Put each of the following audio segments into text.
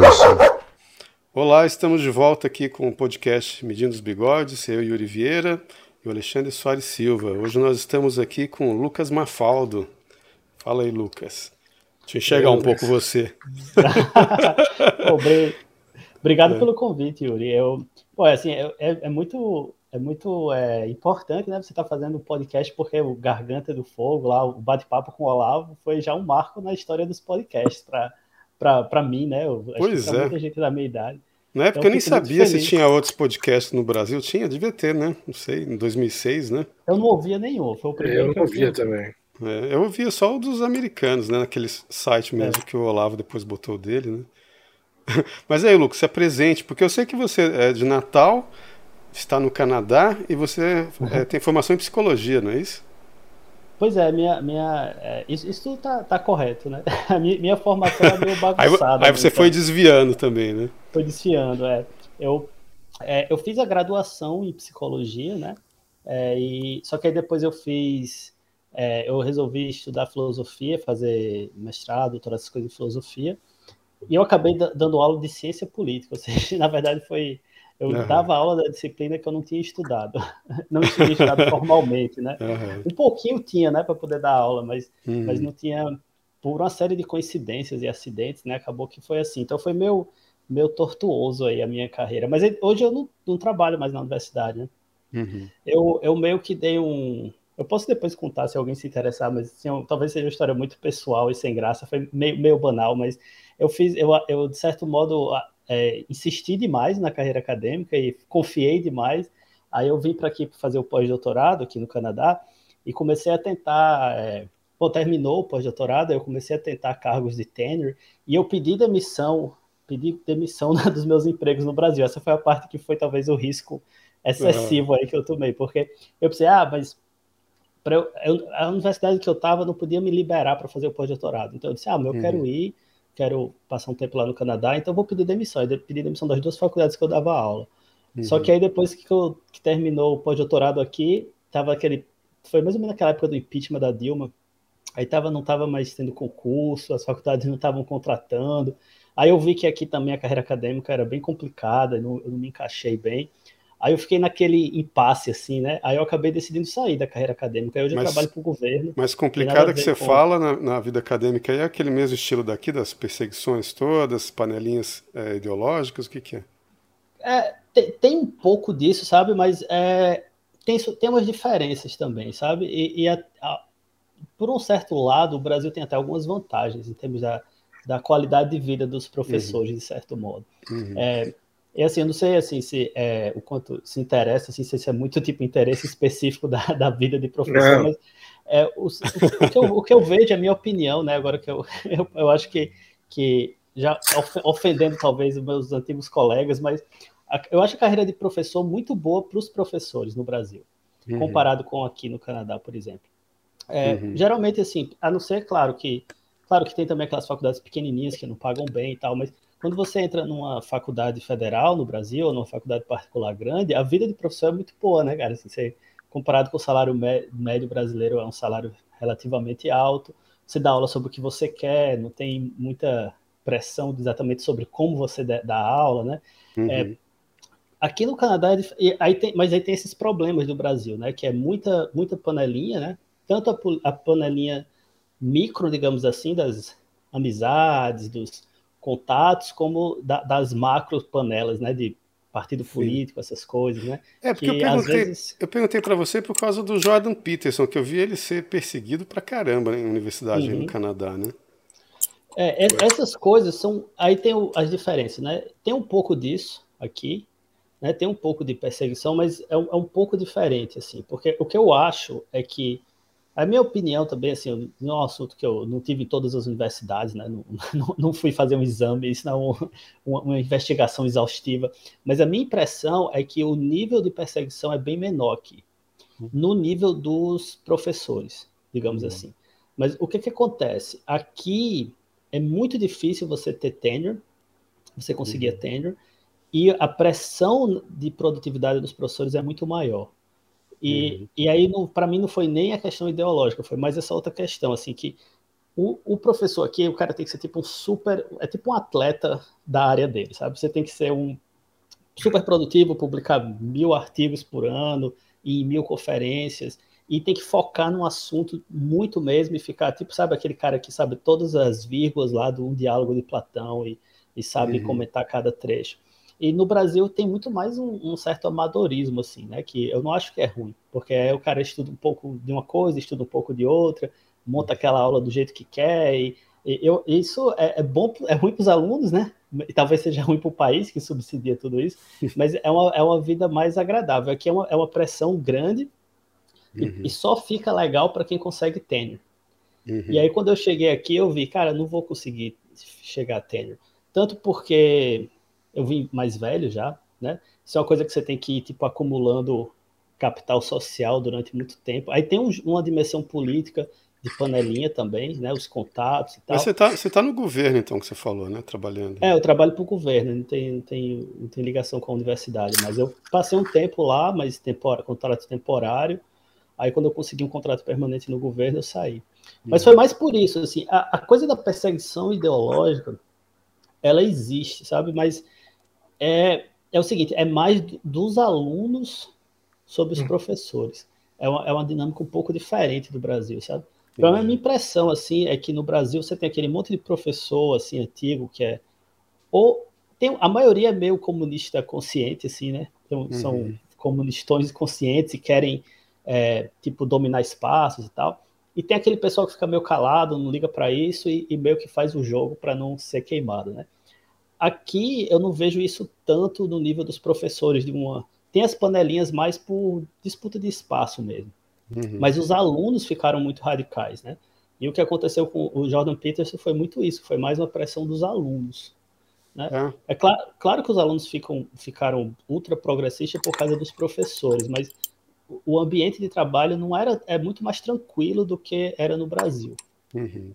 distância. Olá, estamos de volta aqui com o podcast Medindo os Bigodes, eu, Yuri Vieira e o Alexandre Soares Silva. Hoje nós estamos aqui com o Lucas Mafaldo. Fala aí, Lucas. Deixa eu enxergar um pouco você. Obrigado é. pelo convite, Yuri. Eu, pô, assim, é, é, é muito é muito é, importante, né? Você está fazendo um podcast porque o Garganta do Fogo, lá, o bate-papo com o Olavo, foi já um marco na história dos podcasts para mim, né? Eu, pois é. muita gente da minha idade. Na época então, eu nem sabia se tinha outros podcasts no Brasil. Tinha, devia ter, né? Não sei, em 2006, né? Eu não ouvia nenhum, foi o primeiro eu que eu ouvia também. É, eu ouvia só o dos americanos, né? Naquele site mesmo é. que o Olavo depois botou dele, né? Mas aí, Lucas, se apresente, porque eu sei que você é de Natal, está no Canadá e você uhum. é, tem formação em psicologia, não é isso? Pois é, minha, minha, é, isso, isso tá, tá correto, né? A minha, minha formação é meio bagunçada. aí, aí você então. foi desviando também, né? Foi desviando, é. Eu, é, eu fiz a graduação em psicologia, né? É, e, só que aí depois eu fiz, é, eu resolvi estudar filosofia, fazer mestrado, todas essas coisas de filosofia, e eu acabei dando aula de ciência política, ou seja, na verdade foi eu uhum. dava aula da disciplina que eu não tinha estudado, não tinha estudado formalmente, né? Uhum. Um pouquinho tinha, né, para poder dar aula, mas, uhum. mas não tinha por uma série de coincidências e acidentes, né? Acabou que foi assim. Então foi meu meu tortuoso aí a minha carreira. Mas hoje eu não, não trabalho mais na universidade, né? Uhum. Eu, eu meio que dei um. Eu posso depois contar se alguém se interessar, mas assim, eu, talvez seja uma história muito pessoal e sem graça, foi meio, meio banal, mas eu fiz, eu, eu de certo modo é, insisti demais na carreira acadêmica e confiei demais. Aí eu vim para aqui para fazer o pós-doutorado aqui no Canadá e comecei a tentar. É, bom, terminou o pós-doutorado, eu comecei a tentar cargos de tenure e eu pedi demissão, pedi demissão dos meus empregos no Brasil. Essa foi a parte que foi talvez o risco excessivo uhum. aí que eu tomei, porque eu pensei, ah, mas eu, eu, a universidade que eu estava não podia me liberar para fazer o pós-doutorado. Então eu disse, ah, mas eu uhum. quero ir quero passar um tempo lá no Canadá, então vou pedir demissão. Eu pedi demissão das duas faculdades que eu dava aula. Uhum. Só que aí depois que, eu, que terminou o pós-doutorado aqui, tava aquele. Foi mais ou menos naquela época do impeachment da Dilma. Aí tava, não estava mais tendo concurso, as faculdades não estavam contratando. Aí eu vi que aqui também a carreira acadêmica era bem complicada, não, eu não me encaixei bem. Aí eu fiquei naquele impasse, assim, né? Aí eu acabei decidindo sair da carreira acadêmica. Aí hoje eu mas, trabalho para o governo. Mas complicada que você com... fala na, na, vida acadêmica é aquele mesmo estilo daqui, das perseguições todas, panelinhas é, ideológicas, o que, que é? é tem, tem, um pouco disso, sabe? Mas é, tem, tem umas diferenças também, sabe? E, e a, a, por um certo lado, o Brasil tem até algumas vantagens em termos da, da qualidade de vida dos professores, uhum. de certo modo. Uhum. É, e assim, eu não sei assim, se é, o quanto se interessa, assim, se é muito tipo interesse específico da, da vida de professor, não. mas é, o, o, que eu, o, que eu, vejo, a minha opinião, né? Agora que eu, eu, eu acho que, que já ofendendo talvez os meus antigos colegas, mas a, eu acho a carreira de professor muito boa para os professores no Brasil, uhum. comparado com aqui no Canadá, por exemplo. É, uhum. Geralmente, assim, a não ser, claro que, claro que tem também aquelas faculdades pequenininhas que não pagam bem e tal, mas quando você entra numa faculdade federal no Brasil, ou numa faculdade particular grande, a vida de professor é muito boa, né, cara? Assim, você, comparado com o salário médio brasileiro, é um salário relativamente alto. Você dá aula sobre o que você quer, não tem muita pressão exatamente sobre como você dá aula, né? Uhum. É, aqui no Canadá, é aí tem, mas aí tem esses problemas do Brasil, né? Que é muita, muita panelinha, né? Tanto a, a panelinha micro, digamos assim, das amizades, dos contatos, como da, das macro panelas, né, de partido político, Sim. essas coisas, né? É, porque que, eu perguntei, vezes... perguntei para você por causa do Jordan Peterson, que eu vi ele ser perseguido para caramba né, em universidade uhum. no Canadá, né? É, essas coisas são. Aí tem o, as diferenças, né? Tem um pouco disso aqui, né? Tem um pouco de perseguição, mas é um, é um pouco diferente, assim, porque o que eu acho é que a minha opinião também, assim, não é um assunto que eu não tive em todas as universidades, né? Não, não, não fui fazer um exame, isso não é uma, uma, investigação exaustiva, mas a minha impressão é que o nível de perseguição é bem menor aqui, no nível dos professores, digamos uhum. assim. Mas o que, que acontece? Aqui é muito difícil você ter tenure, você conseguir uhum. tenure, e a pressão de produtividade dos professores é muito maior. E, uhum. e aí, para mim, não foi nem a questão ideológica, foi mais essa outra questão, assim, que o, o, professor aqui, o cara tem que ser tipo um super, é tipo um atleta da área dele, sabe? Você tem que ser um super produtivo, publicar mil artigos por ano e mil conferências e tem que focar num assunto muito mesmo e ficar tipo, sabe, aquele cara que sabe todas as vírgulas lá do um diálogo de Platão e, e sabe uhum. comentar cada trecho. E no Brasil tem muito mais um, um, certo amadorismo, assim, né? Que eu não acho que é ruim, porque o cara estuda um pouco de uma coisa, estuda um pouco de outra, monta aquela aula do jeito que quer. E, e eu, isso é, é bom, é ruim para os alunos, né? E talvez seja ruim para o país que subsidia tudo isso, mas é uma, é uma vida mais agradável. Aqui é uma, é uma pressão grande e, uhum. e só fica legal para quem consegue tenure. Uhum. E aí, quando eu cheguei aqui, eu vi, cara, não vou conseguir chegar a tenure. Tanto porque eu vim mais velho já, né? Isso é uma coisa que você tem que ir, tipo, acumulando capital social durante muito tempo. Aí tem um, uma dimensão política de panelinha também, né? Os contatos e tal. Mas você está você tá no governo, então, que você falou, né? Trabalhando. É, eu trabalho para o governo, não tem, não, tem, não tem ligação com a universidade, mas eu passei um tempo lá, mas tempor, contrato temporário. Aí quando eu consegui um contrato permanente no governo, eu saí. Mas foi mais por isso, assim, a, a coisa da perseguição ideológica, ela existe, sabe? Mas é, é o seguinte, é mais dos alunos sobre os hum. professores. É uma, é uma dinâmica um pouco diferente do Brasil, sabe? Então, a minha impressão, assim, é que no Brasil você tem aquele monte de professor, assim, antigo, que é... Ou tem, a maioria é meio comunista consciente, assim, né? Então, são uhum. comunistões conscientes e querem é, tipo, dominar espaços e tal. E tem aquele pessoal que fica meio calado, não liga para isso e, e, meio que faz o jogo para não ser queimado, né? Aqui eu não vejo isso tanto no nível dos professores de uma. Tem as panelinhas mais por disputa de espaço mesmo. Uhum. Mas os alunos ficaram muito radicais, né? E o que aconteceu com o Jordan Peterson foi muito isso, foi mais uma pressão dos alunos. Né? É, é claro, claro que os alunos ficam, ficaram ultra progressistas por causa dos professores, mas o ambiente de trabalho não era é muito mais tranquilo do que era no Brasil. Uhum.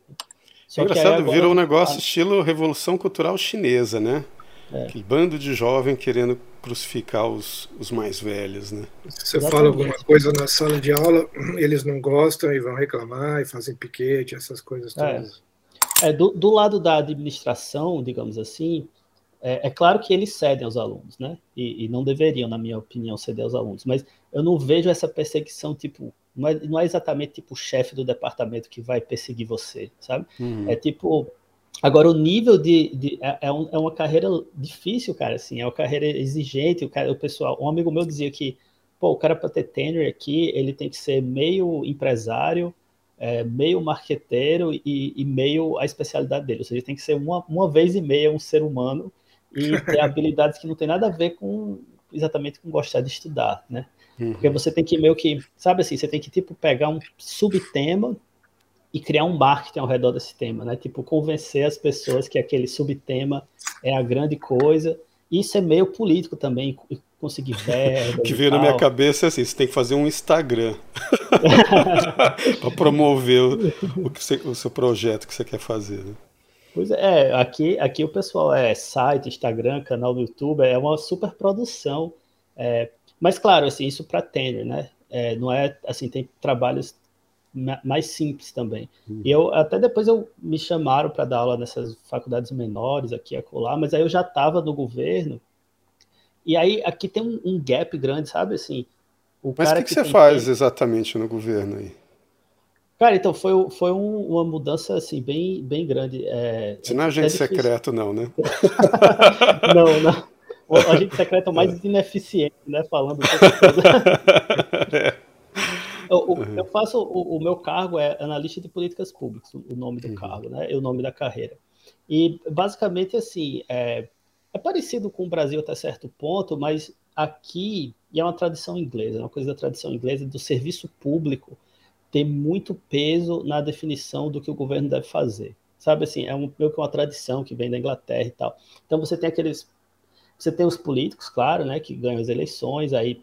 É engraçado, agora... virou um negócio estilo revolução cultural chinesa, né? É. Aquele bando de jovem querendo crucificar os, os mais velhos, né? Você Exatamente. fala alguma coisa na sala de aula, eles não gostam e vão reclamar e fazem piquete, essas coisas é. todas. É. é do, do lado da administração, digamos assim, é, é, claro que eles cedem aos alunos, né? E, e, não deveriam, na minha opinião, ceder aos alunos. Mas eu não vejo essa perseguição, tipo, não é, não é exatamente tipo o chefe do departamento que vai perseguir você, sabe? Uhum. É tipo. Agora, o nível de. de é, é, um, é, uma carreira difícil, cara, assim, é uma carreira exigente. O, cara, o pessoal, um amigo meu dizia que, pô, o cara para ter tenure aqui, ele tem que ser meio empresário, é, meio marqueteiro e, e, meio a especialidade dele. Ou seja, tem que ser uma, uma vez e meia um ser humano e ter habilidades que não tem nada a ver com exatamente com gostar de estudar, né? Uhum. Porque você tem que meio que, sabe assim, você tem que tipo pegar um subtema e criar um marketing ao redor desse tema, né? Tipo convencer as pessoas que aquele subtema é a grande coisa. Isso é meio político também, conseguir verba. que veio na minha cabeça é assim, você tem que fazer um Instagram para promover o, o, você, o seu projeto que você quer fazer, né? Pois é, aqui, aqui o pessoal é site, Instagram, canal do YouTube, é uma super produção. É, mas claro, assim, isso para tenure, né? É, não é assim, tem trabalhos mais simples também. Uhum. E eu até depois eu me chamaram para dar aula nessas faculdades menores aqui a colar, mas aí eu já estava no governo. E aí aqui tem um, um gap grande, sabe assim? O mas o que, que, que você faz que... exatamente no governo aí? Cara, então foi, foi um, uma mudança assim bem, bem grande. É, Você não é agente é secreto, não, né? não, não. O agente secreto é mais ineficiente, né? Falando. é. eu, eu, faço o, o, meu cargo é analista de políticas públicas, o nome do uhum. cargo, né? E o nome da carreira. E basicamente assim é, é parecido com o Brasil até certo ponto, mas aqui e é uma tradição inglesa, é uma coisa da tradição inglesa do serviço público tem muito peso na definição do que o governo deve fazer. Sabe assim, é um, meio que uma tradição que vem da Inglaterra e tal. Então você tem aqueles. Você tem os políticos, claro, né, que ganham as eleições, aí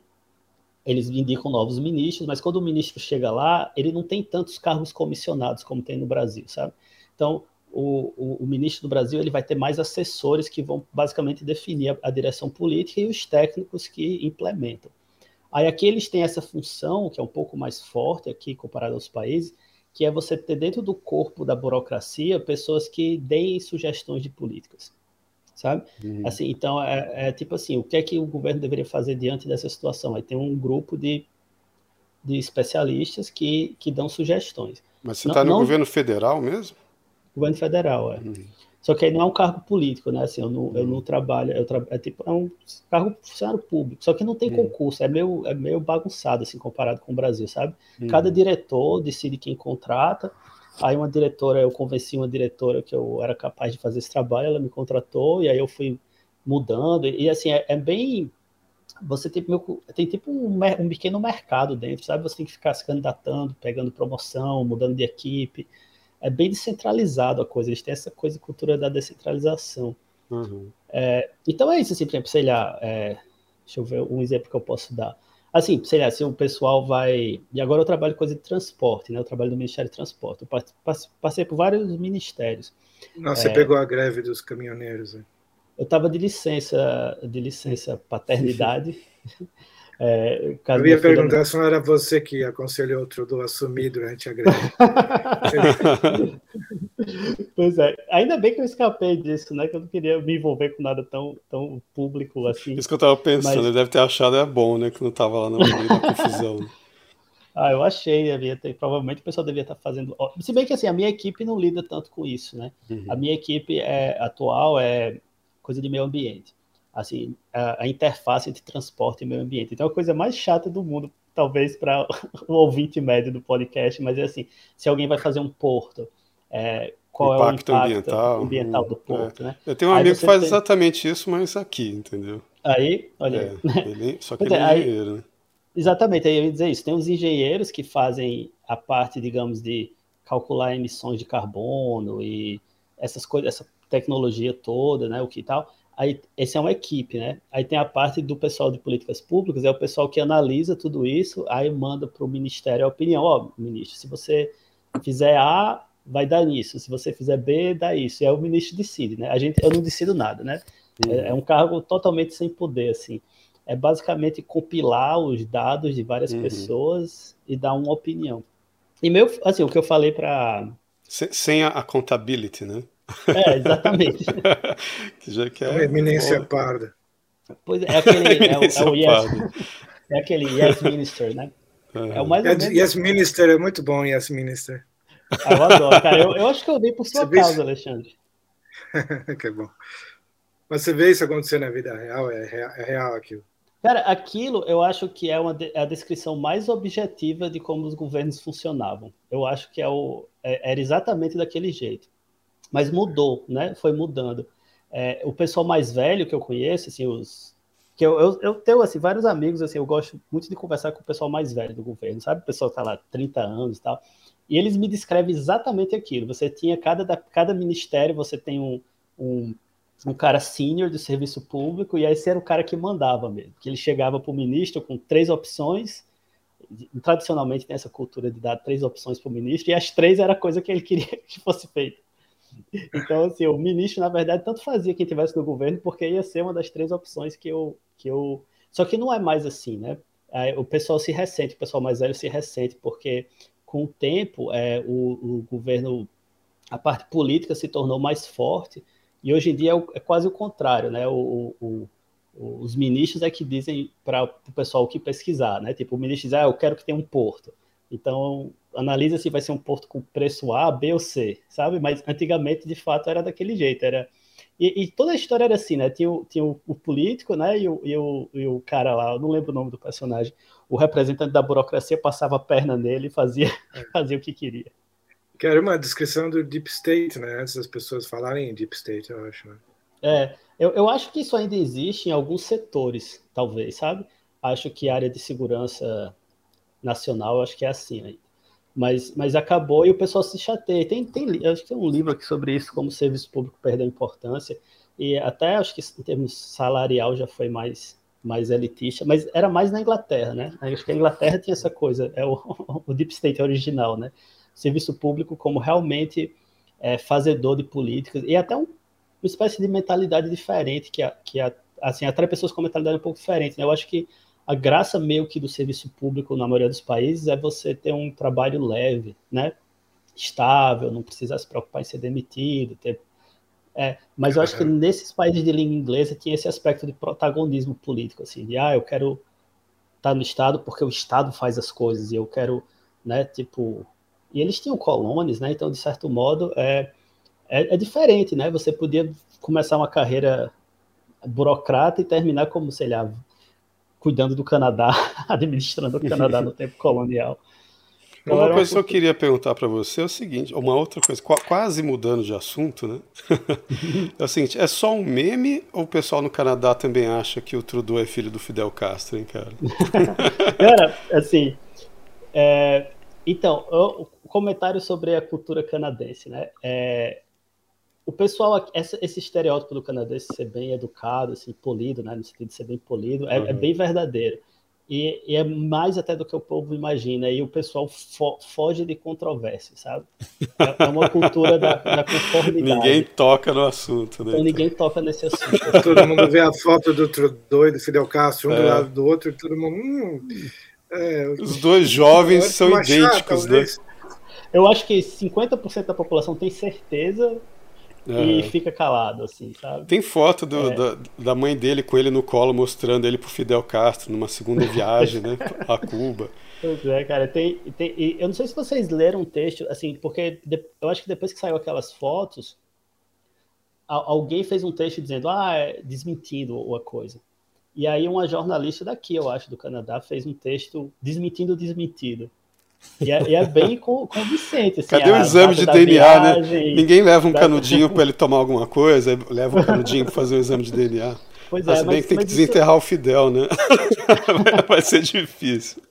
eles indicam novos ministros, mas quando o ministro chega lá, ele não tem tantos cargos comissionados como tem no Brasil, sabe? Então, o, o, o, ministro do Brasil ele vai ter mais assessores que vão basicamente definir a, a, direção política e os técnicos que implementam. Aí aqui eles têm essa função, que é um pouco mais forte aqui comparado aos países, que é você ter dentro do corpo da burocracia pessoas que deem sugestões de políticas, sabe? Uhum. Assim, então é, é, tipo assim, o que é que o governo deveria fazer diante dessa situação? Aí tem um grupo de, de especialistas que, que dão sugestões. Mas você está no não... governo federal mesmo? Governo federal, é. Uhum. Só que aí não é um cargo político, né? Assim, eu não, eu não trabalho, eu tra... é tipo é um cargo funcionário público. Só que não tem uhum. concurso, é meio, é meio bagunçado assim comparado com o Brasil, sabe? Uhum. Cada diretor decide quem contrata. Aí uma diretora, eu convenci uma diretora que eu era capaz de fazer esse trabalho, ela me contratou e aí eu fui mudando e assim é, é bem você tem, tem tipo um, um, pequeno mercado dentro, sabe? Você tem que ficar se candidatando, pegando promoção, mudando de equipe. É bem descentralizado a coisa, eles têm essa coisa, cultura da descentralização. Uhum. É, então é isso, assim, por exemplo, sei lá, é, deixa eu ver um exemplo que eu posso dar. Assim, sei lá, se o pessoal vai. E agora eu trabalho com coisa de transporte, né? Eu trabalho no Ministério de Transporte. Eu passei por vários ministérios. Nossa, você é, pegou a greve dos caminhoneiros, né? Eu estava de licença, de licença paternidade. É, eu ia perguntar se não era você que aconselhou o Trudeau a assumir durante a greve. pois é, ainda bem que eu escapei disso, né? Que eu não queria me envolver com nada tão, tão público assim. Isso que eu estava pensando, Mas... ele deve ter achado é bom, né? Que não estava lá no meio da confusão. Ah, eu achei, devia ter, provavelmente o pessoal devia estar fazendo. Se bem que assim, a minha equipe não lida tanto com isso, né? Uhum. A minha equipe é, atual é coisa de meio ambiente. Assim, a, a, interface entre transporte e meio ambiente. Então, é a coisa mais chata do mundo, talvez para o ouvinte médio do podcast, mas é assim, se alguém vai fazer um porto, é, qual impacto é o impacto ambiental, ambiental do porto, é. né? Eu tenho um aí amigo que faz tem... exatamente isso, mas aqui, entendeu? Aí, olha é, ele, só que ele é, é engenheiro, né? Exatamente, aí eu ia dizer isso. Tem os engenheiros que fazem a parte, digamos, de calcular emissões de carbono e essas coisas, essa tecnologia toda, né, o que tal. Aí, esse é uma equipe, né? Aí tem a parte do pessoal de políticas públicas, é o pessoal que analisa tudo isso, aí manda para o ministério a opinião. Ó, oh, ministro, se você fizer A, vai dar nisso. Se você fizer B, dá isso. E aí o ministro decide, né? A gente, eu não decido nada, né? Uhum. É, é, um cargo totalmente sem poder, assim. É basicamente compilar os dados de várias uhum. pessoas e dar uma opinião. E meu, assim, o que eu falei para sem a accountability, né? É, exatamente. que já que é eminência parda. Pois é, é aquele. É o, é o yes, é aquele Yes Minister, né? Uhum. É o mais yes, yes Minister é muito bom, Yes Minister. Ah, eu adoro, cara. Eu, eu acho que eu dei por sua você causa, Alexandre. que bom. Mas você vê isso acontecer na vida real, é real, é real aquilo. Cara, aquilo eu acho que é uma de, é a descrição mais objetiva de como os governos funcionavam. Eu acho que é o, é, era exatamente daquele jeito mas mudou, né? Foi mudando. É, o pessoal mais velho que eu conheço, assim, os que eu, eu, eu, tenho assim, vários amigos, assim, eu gosto muito de conversar com o pessoal mais velho do governo, sabe? O pessoal que tá lá 30 anos e tal. E eles me descrevem exatamente aquilo. Você tinha cada, cada ministério, você tem um, um, um cara sênior do serviço público, e aí esse era o cara que mandava mesmo. Que ele chegava para o ministro com três opções. Tradicionalmente tem essa cultura de dar três opções para o ministro, e as três era a coisa que ele queria que fosse feita. Então, assim, o ministro, na verdade, tanto fazia quem tivesse no governo, porque ia ser uma das três opções que eu. Que eu... Só que não é mais assim, né? O pessoal se ressente, o pessoal mais velho se ressente, porque com o tempo é, o, o governo, a parte política se tornou mais forte, e hoje em dia é, é quase o contrário, né? O, o, os ministros é que dizem para o pessoal o que pesquisar, né? Tipo, o ministro diz, ah, eu quero que tenha um porto. Então, analisa se vai ser um porto com preço A, B ou C, sabe? Mas antigamente, de fato, era daquele jeito. Era... E, e toda a história era assim, né? Tinha, o, tinha o, o político, né? E o, e, o, e o cara lá, eu não lembro o nome do personagem, o representante da burocracia passava a perna nele e fazia, fazia o que queria. Que era uma descrição do Deep State, né? Antes das pessoas falarem em Deep State, eu acho. Né? É, eu, eu acho que isso ainda existe em alguns setores, talvez, sabe? Acho que a área de segurança nacional, acho que é assim ainda mas, mas acabou e o pessoal se chateia. Tem, tem, acho que tem um livro aqui sobre isso, como o serviço público perdeu importância, e até acho que em termos salarial já foi mais, mais elitista, mas era mais na Inglaterra, né? Acho que a Inglaterra tinha essa coisa, é o, o Deep State original, né? Serviço público como realmente é, fazedor de políticas, e até um, uma espécie de mentalidade diferente, que, que assim, atrai pessoas com mentalidade um pouco diferente, né? Eu acho que a graça meio que do serviço público na maioria dos países é você ter um trabalho leve, né? estável, não precisa se preocupar em ser demitido. Ter... É, mas eu acho que nesses países de língua inglesa tinha esse aspecto de protagonismo político, assim, de ah, eu quero estar tá no Estado porque o Estado faz as coisas e eu quero, né, tipo. E eles tinham colônias, né? Então, de certo modo, é, é, é diferente, né? Você podia começar uma carreira burocrata e terminar como, sei lá, cuidando do Canadá, administrando o Canadá no tempo colonial. Então, uma coisa que eu queria perguntar para você é o seguinte, uma outra coisa, quase mudando de assunto, né? é o seguinte, é só um meme ou o pessoal no Canadá também acha que o Trudeau é filho do Fidel Castro, hein, cara? cara, assim, é, então, o comentário sobre a cultura canadense, né? É, o pessoal, esse, esse, estereótipo do canadense ser bem educado, assim, polido, né, no sentido de ser bem polido, é, uhum. é bem verdadeiro. E, e, é mais até do que o povo imagina. E o pessoal fo foge de controvérsia, sabe? É, é uma cultura da, da, conformidade. Ninguém toca no assunto, né? Então ninguém toca nesse assunto. todo mundo vê a foto do Trudeau e do Fidel Castro, um é. do lado do outro, e todo mundo. Hum, é, Os dois jovens são idênticos, né? Eu acho que 50% da população tem certeza e fica calado, assim, sabe? Tem foto do, é. da, da, mãe dele com ele no colo mostrando ele pro Fidel Castro numa segunda viagem, né? A Cuba. Pois é, cara. Tem, tem, eu não sei se vocês leram um texto, assim, porque de, eu acho que depois que saiu aquelas fotos, alguém fez um texto dizendo, ah, é, desmentindo a coisa. E aí uma jornalista daqui, eu acho, do Canadá, fez um texto desmentindo o desmentido. E é, e é bem convincente. Assim, Cadê o exame de DNA, né? viagem, né? Ninguém leva um canudinho para ele tomar alguma coisa, leva um canudinho para fazer um exame de DNA. Pois é, mas, bem que tem que desenterrar isso... o Fidel, né? Vai ser difícil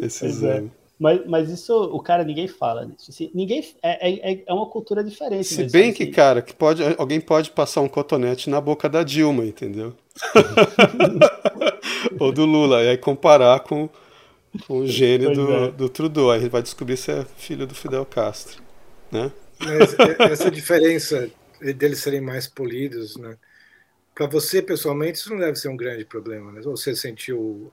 esse pois é. exame. É. Mas, mas isso, o cara, ninguém fala nisso. Assim, ninguém, é, é, é uma cultura diferente. Se mesmo, bem assim. que, cara, que pode, alguém pode passar um cotonete na boca da Dilma, entendeu? Ou do Lula, e aí comparar com com o gene do, é. do Trudeau. Aí gente vai descobrir se é filho do Fidel Castro. Né? Mas essa diferença deles serem mais polidos, né? Para você, pessoalmente, isso não deve ser um grande problema, né? Ou você sentiu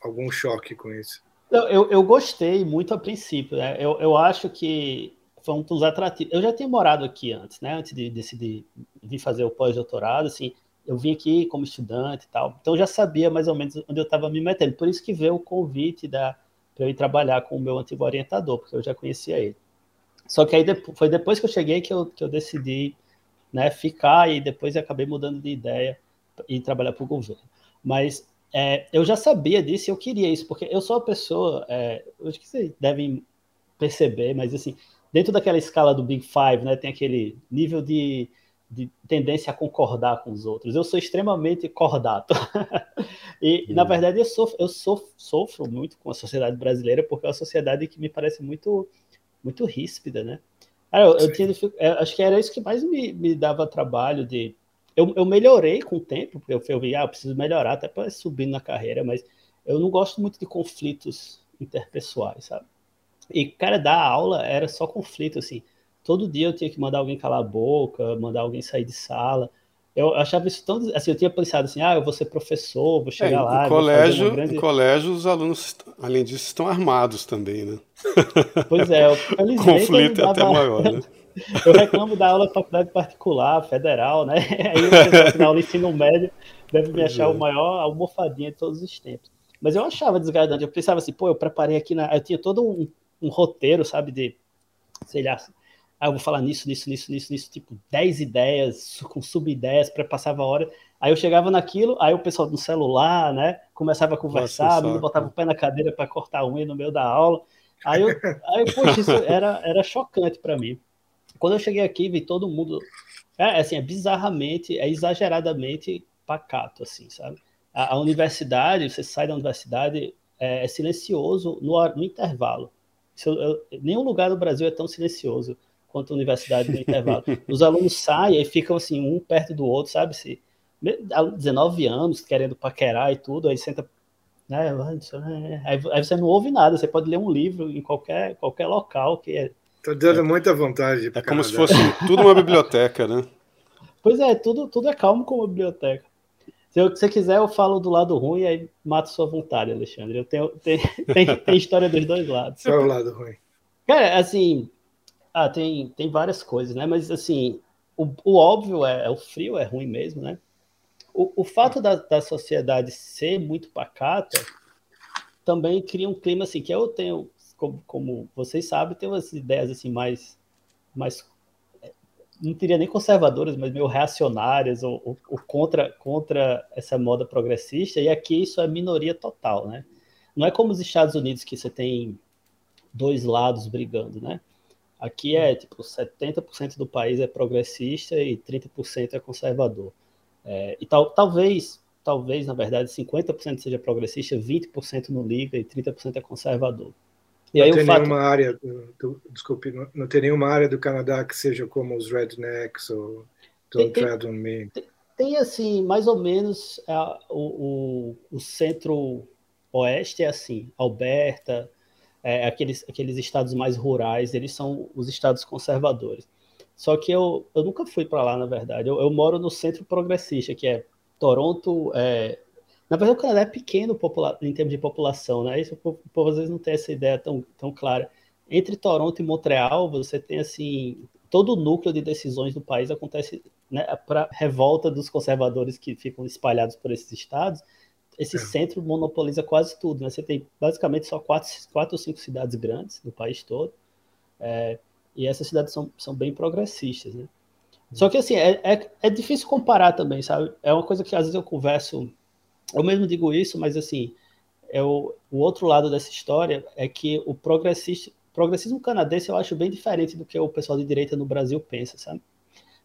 algum choque com isso? Eu, eu gostei muito a princípio. Né? Eu, eu acho que foi um dos atrativos. Eu já tinha morado aqui antes, né? Antes de decidir vir fazer o pós-doutorado, assim eu vim aqui como estudante e tal, então já sabia mais ou menos onde eu estava me metendo. Por isso que veio o convite da para eu ir trabalhar com o meu antigo orientador, porque eu já conhecia ele. Só que aí foi depois que eu cheguei que eu, que eu decidi né, ficar e depois acabei mudando de ideia e trabalhar para o governo. Mas é, eu já sabia disso e eu queria isso, porque eu sou uma pessoa, é, acho que vocês devem perceber, mas assim, dentro daquela escala do Big Five, né, tem aquele nível de de tendência a concordar com os outros. Eu sou extremamente cordato. e, hum. na verdade, eu, sofro, eu sofro, sofro muito com a sociedade brasileira, porque é uma sociedade que me parece muito, muito ríspida, né? eu, eu tinha, eu acho que era isso que mais me, me dava trabalho de... Eu, eu melhorei com o tempo, porque eu, eu vi, ah, eu preciso melhorar até para subir na carreira, mas eu não gosto muito de conflitos interpessoais, sabe? E, cara, dar aula era só conflito, assim todo dia eu tinha que mandar alguém calar a boca, mandar alguém sair de sala. Eu achava isso tão. Assim, eu tinha pensado assim, ah, eu vou ser professor, vou chegar é, lá. Colégio, grande... Em colégio, os alunos, além disso, estão armados também, né? Pois é, eu, conflito dava... até maior, né? eu reclamo da aula de faculdade particular, federal, né? Aí o na aula ensino médio deve me achar é. o maior almofadinha de todos os tempos. Mas eu achava desgradante, eu pensava assim, pô, eu preparei aqui na. Eu tinha todo um, um roteiro, sabe, de, sei lá, ah, eu vou falar nisso, nisso, nisso, nisso, nisso, tipo 10 ideias, com sub-ideias, para passava a hora. Aí eu chegava naquilo, aí o pessoal no celular, né, começava a conversar, me botava o pé na cadeira para cortar unha no meio da aula. Aí eu, aí, poxa, isso era, era chocante para mim. Quando eu cheguei aqui, vi todo mundo, é assim, é bizarramente, é exageradamente pacato, assim, sabe? A, a universidade, você sai da universidade, é, é silencioso no, no intervalo. Eu, eu, nenhum lugar do Brasil é tão silencioso quanto a universidade no intervalo. Os alunos saem e ficam assim, um perto do outro, sabe? Se, 19 anos, querendo paquerar e tudo, aí senta. Né, aí, aí você não ouve nada, você pode ler um livro em qualquer, qualquer local que é. Tô dando é, muita vontade. É como se fosse tudo uma biblioteca, né? Pois é, tudo, tudo é calmo como uma biblioteca. Se você quiser, eu falo do lado ruim e aí mato sua vontade, Alexandre. Eu tenho, tem, tem, tem história dos dois lados. Qual é o lado ruim? Cara, assim, Ah, tem, tem várias coisas, né? Mas assim, o, o óbvio é, é, o frio é ruim mesmo, né? O, o fato da, da sociedade ser muito pacata também cria um clima assim que eu tenho, como, como vocês sabem, tenho umas ideias assim mais, mais não diria nem conservadoras, mas meio reacionárias ou, ou, ou, contra, contra essa moda progressista, e aqui isso é minoria total, né? Não é como os Estados Unidos que você tem dois lados brigando, né? Aqui é tipo 70% do país é progressista e 30% é conservador. É, e tal, talvez, talvez, na verdade, 50% seja progressista, 20% não liga e 30% é conservador. E não aí tem fato... nenhuma área, do, do, desculpe, não, não, tem nenhuma área do Canadá que seja como os rednecks ou Don't tem, Tread on Me. Tem, tem, assim, mais ou menos a, o, o, o centro-oeste é assim, Alberta, é, aqueles, aqueles estados mais rurais, eles são os estados conservadores. Só que eu, eu nunca fui para lá, na verdade. Eu, eu, moro no centro progressista, que é Toronto, é, na verdade, o Canadá é pequeno em termos de população, né? Isso, o povo às vezes não tem essa ideia tão, tão clara. Entre Toronto e Montreal, você tem assim todo o núcleo de decisões do país acontece né, para revolta dos conservadores que ficam espalhados por esses estados. Esse é. centro monopoliza quase tudo. Né? Você tem basicamente só quatro, quatro ou cinco cidades grandes no país todo. É, e essas cidades são, são bem progressistas. Né? Só que assim, é, é, é difícil comparar também, sabe? É uma coisa que às vezes eu converso eu mesmo digo isso, mas assim, é o, o outro lado dessa história é que o progressista, progressismo canadense eu acho bem diferente do que o pessoal de direita no Brasil pensa, sabe?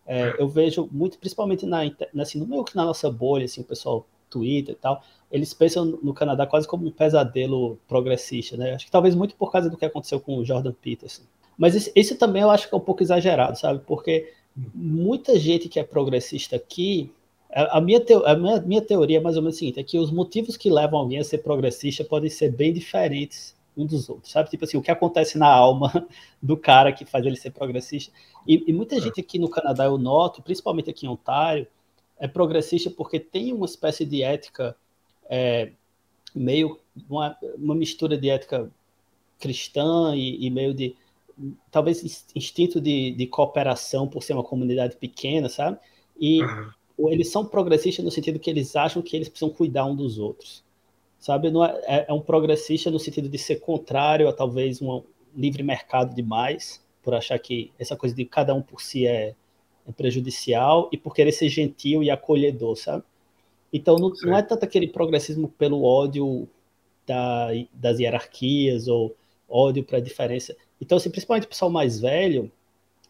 É, eu vejo muito, principalmente na, assim, no meu que na nossa bolha, assim, o pessoal Twitter e tal, eles pensam no Canadá quase como um pesadelo progressista, né? Acho que talvez muito por causa do que aconteceu com o Jordan Peterson. Mas isso, isso também eu acho que é um pouco exagerado, sabe? Porque muita gente que é progressista aqui a, minha, teo, a minha, minha teoria é mais ou menos a seguinte: é que os motivos que levam alguém a ser progressista podem ser bem diferentes um dos outros, sabe? Tipo assim, o que acontece na alma do cara que faz ele ser progressista. E, e muita gente aqui no Canadá, eu noto, principalmente aqui em Ontário, é progressista porque tem uma espécie de ética é, meio uma, uma, mistura de ética cristã e, e meio de talvez instinto de, de, cooperação por ser uma comunidade pequena, sabe? E, uhum eles são progressistas no sentido que eles acham que eles precisam cuidar um dos outros. Sabe? Não é, é, é um progressista no sentido de ser contrário a talvez um livre mercado demais, por achar que essa coisa de cada um por si é, é prejudicial e por querer ser gentil e acolhedor, sabe? Então não, não é tanto aquele progressismo pelo ódio da, das hierarquias ou ódio para a diferença. Então, assim, principalmente o pessoal mais velho,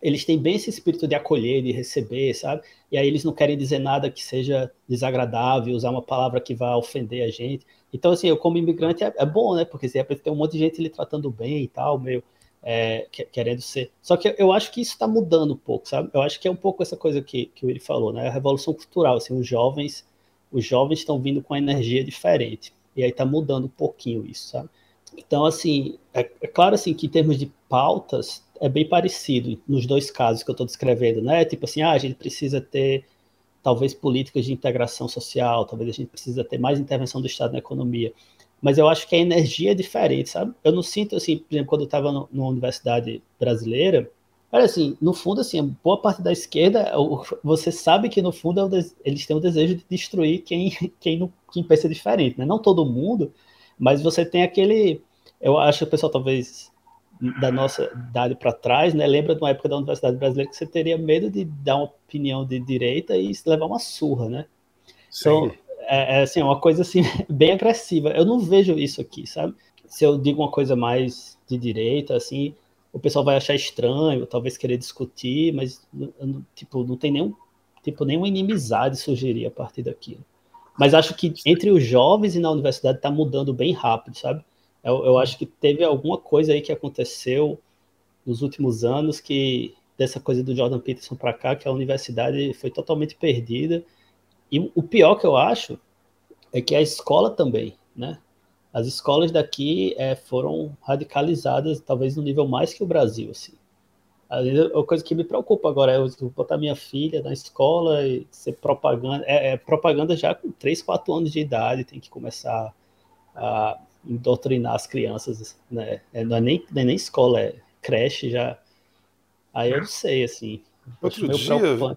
eles têm bem esse espírito de acolher, de receber, sabe? E aí eles não querem dizer nada que seja desagradável, usar uma palavra que vá ofender a gente. Então, assim, eu como imigrante é, é bom, né? Porque você tem um monte de gente lhe tratando bem e tal, meio é, querendo ser. Só que eu acho que isso está mudando um pouco, sabe? Eu acho que é um pouco essa coisa que, que ele falou, né? A revolução cultural, assim, os jovens, os jovens estão vindo com energia diferente. E aí está mudando um pouquinho isso, sabe? Então, assim, é, é claro assim que em termos de pautas, é bem parecido nos dois casos que eu estou descrevendo, né? Tipo assim, ah, a gente precisa ter talvez políticas de integração social, talvez a gente precisa ter mais intervenção do Estado na economia. Mas eu acho que a energia é diferente, sabe? Eu não sinto assim, por exemplo, quando eu estava numa universidade brasileira, olha assim, no fundo, assim, boa parte da esquerda, você sabe que no fundo é eles têm o desejo de destruir quem, quem, não, quem pensa diferente, né? Não todo mundo, mas você tem aquele, eu acho que o pessoal talvez da nossa idade para trás, né? Lembra de uma época da Universidade Brasileira que você teria medo de dar uma opinião de direita e levar uma surra, né? Então, é, é assim, uma coisa assim bem agressiva. Eu não vejo isso aqui, sabe? Se eu digo uma coisa mais de direita, assim, o pessoal vai achar estranho, talvez querer discutir, mas tipo, não tem nenhum tipo nenhuma inimizade surgiria a partir daquilo. Mas acho que entre os jovens e na universidade está mudando bem rápido, sabe? Eu, eu acho que teve alguma coisa aí que aconteceu nos últimos anos que dessa coisa do Jordan Peterson para cá, que a universidade foi totalmente perdida. E o pior que eu acho é que a escola também, né? As escolas daqui é, foram radicalizadas, talvez no nível mais que o Brasil, assim. A coisa que me preocupa agora é eu botar minha filha na escola e ser propaganda. É, é propaganda já com 3, 4 anos de idade, tem que começar a indoctrinar as crianças, né? É, não, é nem, não é nem escola, é creche já. Aí eu não sei, assim. Outro dia,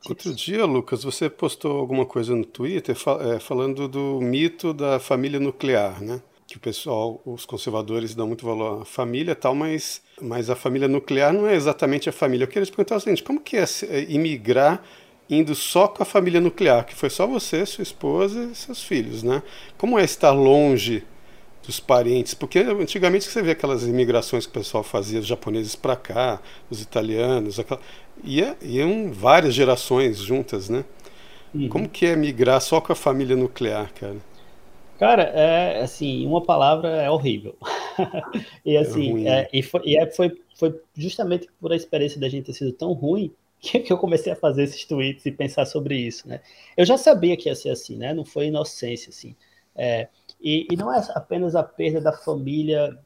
outro dia, Lucas, você postou alguma coisa no Twitter é, falando do mito da família nuclear, né? Que o pessoal, os conservadores dão muito valor à família tal, mas, mas a família nuclear não é exatamente a família. Eu queria te perguntar o seguinte, como que é, é imigrar indo só com a família nuclear, que foi só você, sua esposa e seus filhos, né? Como é estar longe dos parentes? Porque antigamente você vê aquelas imigrações que o pessoal fazia, os japoneses para cá, os italianos, aquela... Ia, iam várias gerações juntas, né? Uhum. Como que é migrar só com a família nuclear, cara? Cara, é assim, uma palavra é horrível. e é assim, é é, e, foi, e é, foi, foi justamente por a experiência da gente ter sido tão ruim que eu comecei a fazer esses tweets e pensar sobre isso, né? Eu já sabia que ia ser assim, né? Não foi inocência, assim. É, e, e, não é apenas a perda da família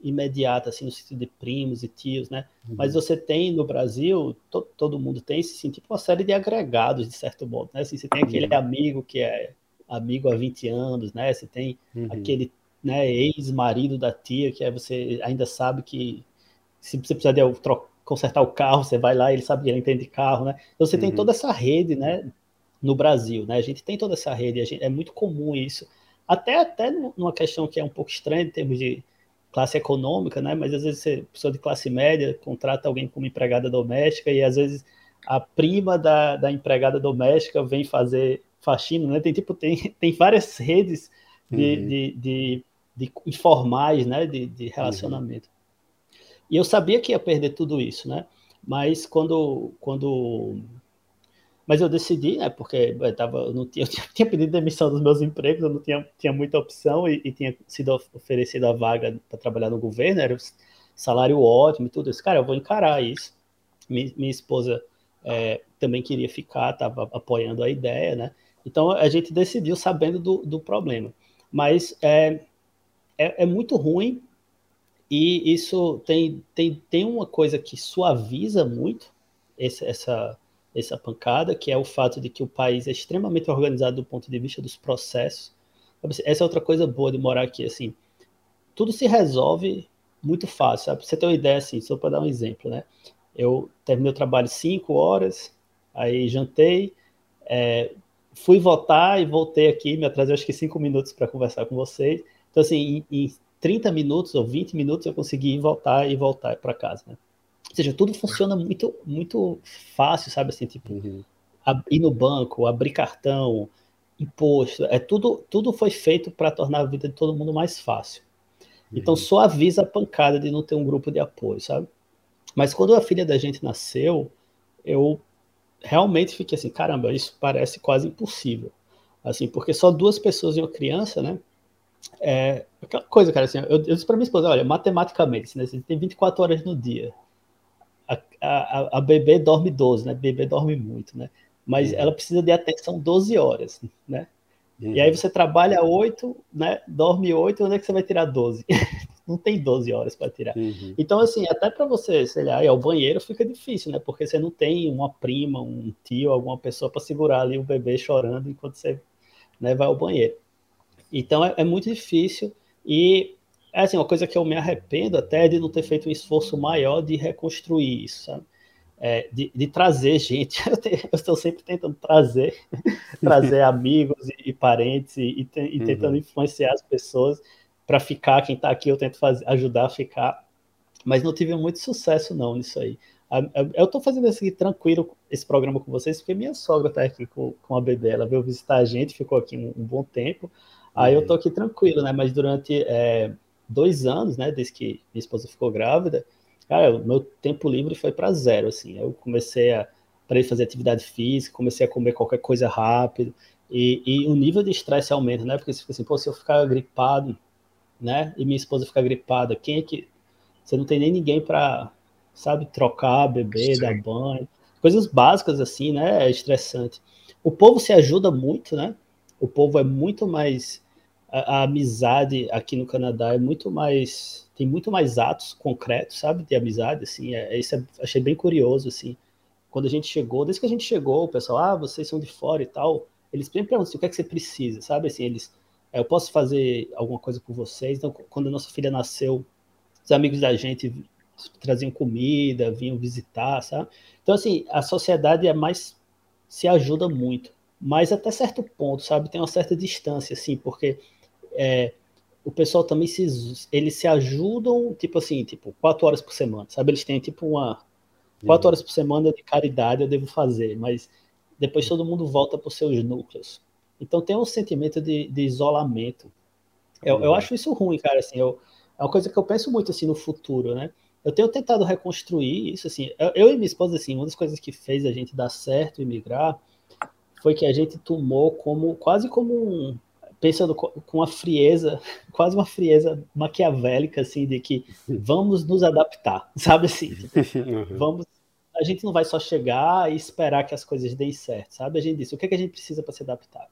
imediata, assim, no sentido de primos e tios, né? Uhum. Mas você tem no Brasil, to, todo mundo tem, assim, tipo uma série de agregados, de certo modo, né? Assim, você tem aquele uhum. amigo que é amigo há 20 anos, né? Você tem uhum. aquele né, ex-marido da tia que é, você ainda sabe que se você precisar de consertar o carro, você vai lá, ele sabe que ele entende de carro, né? Então você uhum. tem toda essa rede, né? No Brasil, né? A gente tem toda essa rede, gente, é muito comum isso. Até, até numa questão que é um pouco estranha em termos de classe econômica, né? Mas às vezes você, pessoa de classe média, contrata alguém como empregada doméstica e às vezes a prima da, da empregada doméstica vem fazer faxina, né? Tem tipo, tem, tem várias redes de, uhum. de, de, de, informais, né? De, de relacionamento. Uhum. E eu sabia que ia perder tudo isso, né? Mas quando, quando mas eu decidi, né? Porque eu, tava, eu não tinha, eu tinha pedido demissão dos meus empregos, eu não tinha, tinha muita opção e, e tinha sido oferecida a vaga para trabalhar no governo, era salário ótimo e tudo isso. Cara, eu vou encarar isso. Minha, minha esposa é, também queria ficar, estava apoiando a ideia, né? Então a gente decidiu sabendo do, do problema. Mas é, é, é muito ruim e isso tem, tem, tem uma coisa que suaviza muito esse, essa, essa pancada, que é o fato de que o país é extremamente organizado do ponto de vista dos processos. Essa é outra coisa boa de morar aqui, assim, tudo se resolve muito fácil, sabe? Pra você ter uma ideia, assim, só para dar um exemplo, né? Eu terminei o trabalho 5 horas, aí jantei, é, fui votar e voltei aqui, me atrasei acho que 5 minutos para conversar com vocês. Então, assim, em, em 30 minutos ou 20 minutos eu consegui ir voltar e voltar para casa, né? Ou seja, tudo funciona muito muito fácil, sabe assim, tipo, uhum. ir no banco, abrir cartão, imposto, é tudo tudo foi feito para tornar a vida de todo mundo mais fácil. Então uhum. só avisa a pancada de não ter um grupo de apoio, sabe? Mas quando a filha da gente nasceu, eu realmente fiquei assim, caramba, isso parece quase impossível. Assim, porque só duas pessoas e uma criança, né? É, aquela coisa, cara, assim, eu, eu disse para minha esposa, olha, matematicamente, né, você tem 24 horas no dia. A, a, a bebê dorme 12, né? Bebê dorme muito, né? Mas uhum. ela precisa de atenção 12 horas, né? Uhum. E aí você trabalha 8, né? Dorme 8, onde é que você vai tirar 12? Não tem 12 horas para tirar. Uhum. Então, assim, até para você, sei lá, ir ao banheiro fica difícil, né? Porque você não tem uma prima, um tio, alguma pessoa para segurar ali o bebê chorando enquanto você né, vai ao banheiro. Então é, é muito difícil e é assim, uma coisa que eu me arrependo até de não ter feito um esforço maior de reconstruir isso, sabe? É, de, de, trazer gente. Eu, estou sempre tentando trazer, trazer amigos e, e parentes e, e, te, e uhum. tentando influenciar as pessoas para ficar. Quem está aqui eu tento fazer, ajudar a ficar, mas não tive muito sucesso não nisso aí. Eu estou fazendo esse tranquilo esse programa com vocês porque minha sogra está aqui com, com a bebê. Ela veio visitar a gente, ficou aqui um, um bom tempo. Aí eu tô aqui tranquilo, né? Mas durante é, dois anos, né, desde que minha esposa ficou grávida, cara, o meu tempo livre foi para zero, assim. Eu comecei a para fazer atividade física, comecei a comer qualquer coisa rápido e, e o nível de estresse aumenta, né? Porque você fica assim, pô, se eu ficar gripado, né? E minha esposa ficar gripada, quem é que você não tem nem ninguém para, sabe, trocar, beber, Sim. dar banho, coisas básicas assim, né? É estressante. O povo se ajuda muito, né? O povo é muito mais a, a, amizade aqui no Canadá é muito mais tem muito mais atos concretos, sabe, de amizade, assim, é, isso é, achei bem curioso, assim, quando a gente chegou, desde que a gente chegou, o pessoal, ah, vocês são de fora e tal, eles sempre perguntam assim, o que é que você precisa, sabe, assim, eles, eu posso fazer alguma coisa por vocês, então, quando a nossa filha nasceu, os amigos da gente traziam comida, vinham visitar, sabe? Então, assim, a sociedade é mais. se ajuda muito, mas até certo ponto, sabe? Tem uma certa distância, assim, porque é, o pessoal também se. eles se ajudam, tipo assim, tipo, quatro horas por semana, sabe? Eles têm, tipo, uma. quatro horas por semana de caridade eu devo fazer, mas depois todo mundo volta para os seus núcleos. Então tem um sentimento de, de isolamento. Eu, eu, uhum. acho isso ruim, cara. Assim, eu, é uma coisa que eu penso muito assim no futuro, né? Eu tenho tentado reconstruir isso, assim. Eu, eu, e minha esposa, assim, uma das coisas que fez a gente dar certo e migrar foi que a gente tomou como quase como um, pensando com uma frieza, quase uma frieza maquiavélica, assim, de que vamos nos adaptar, sabe assim? Uhum. Vamos a gente não vai só chegar e esperar que as coisas deem certo, sabe? A gente disse, o que, é que a gente precisa para se adaptar?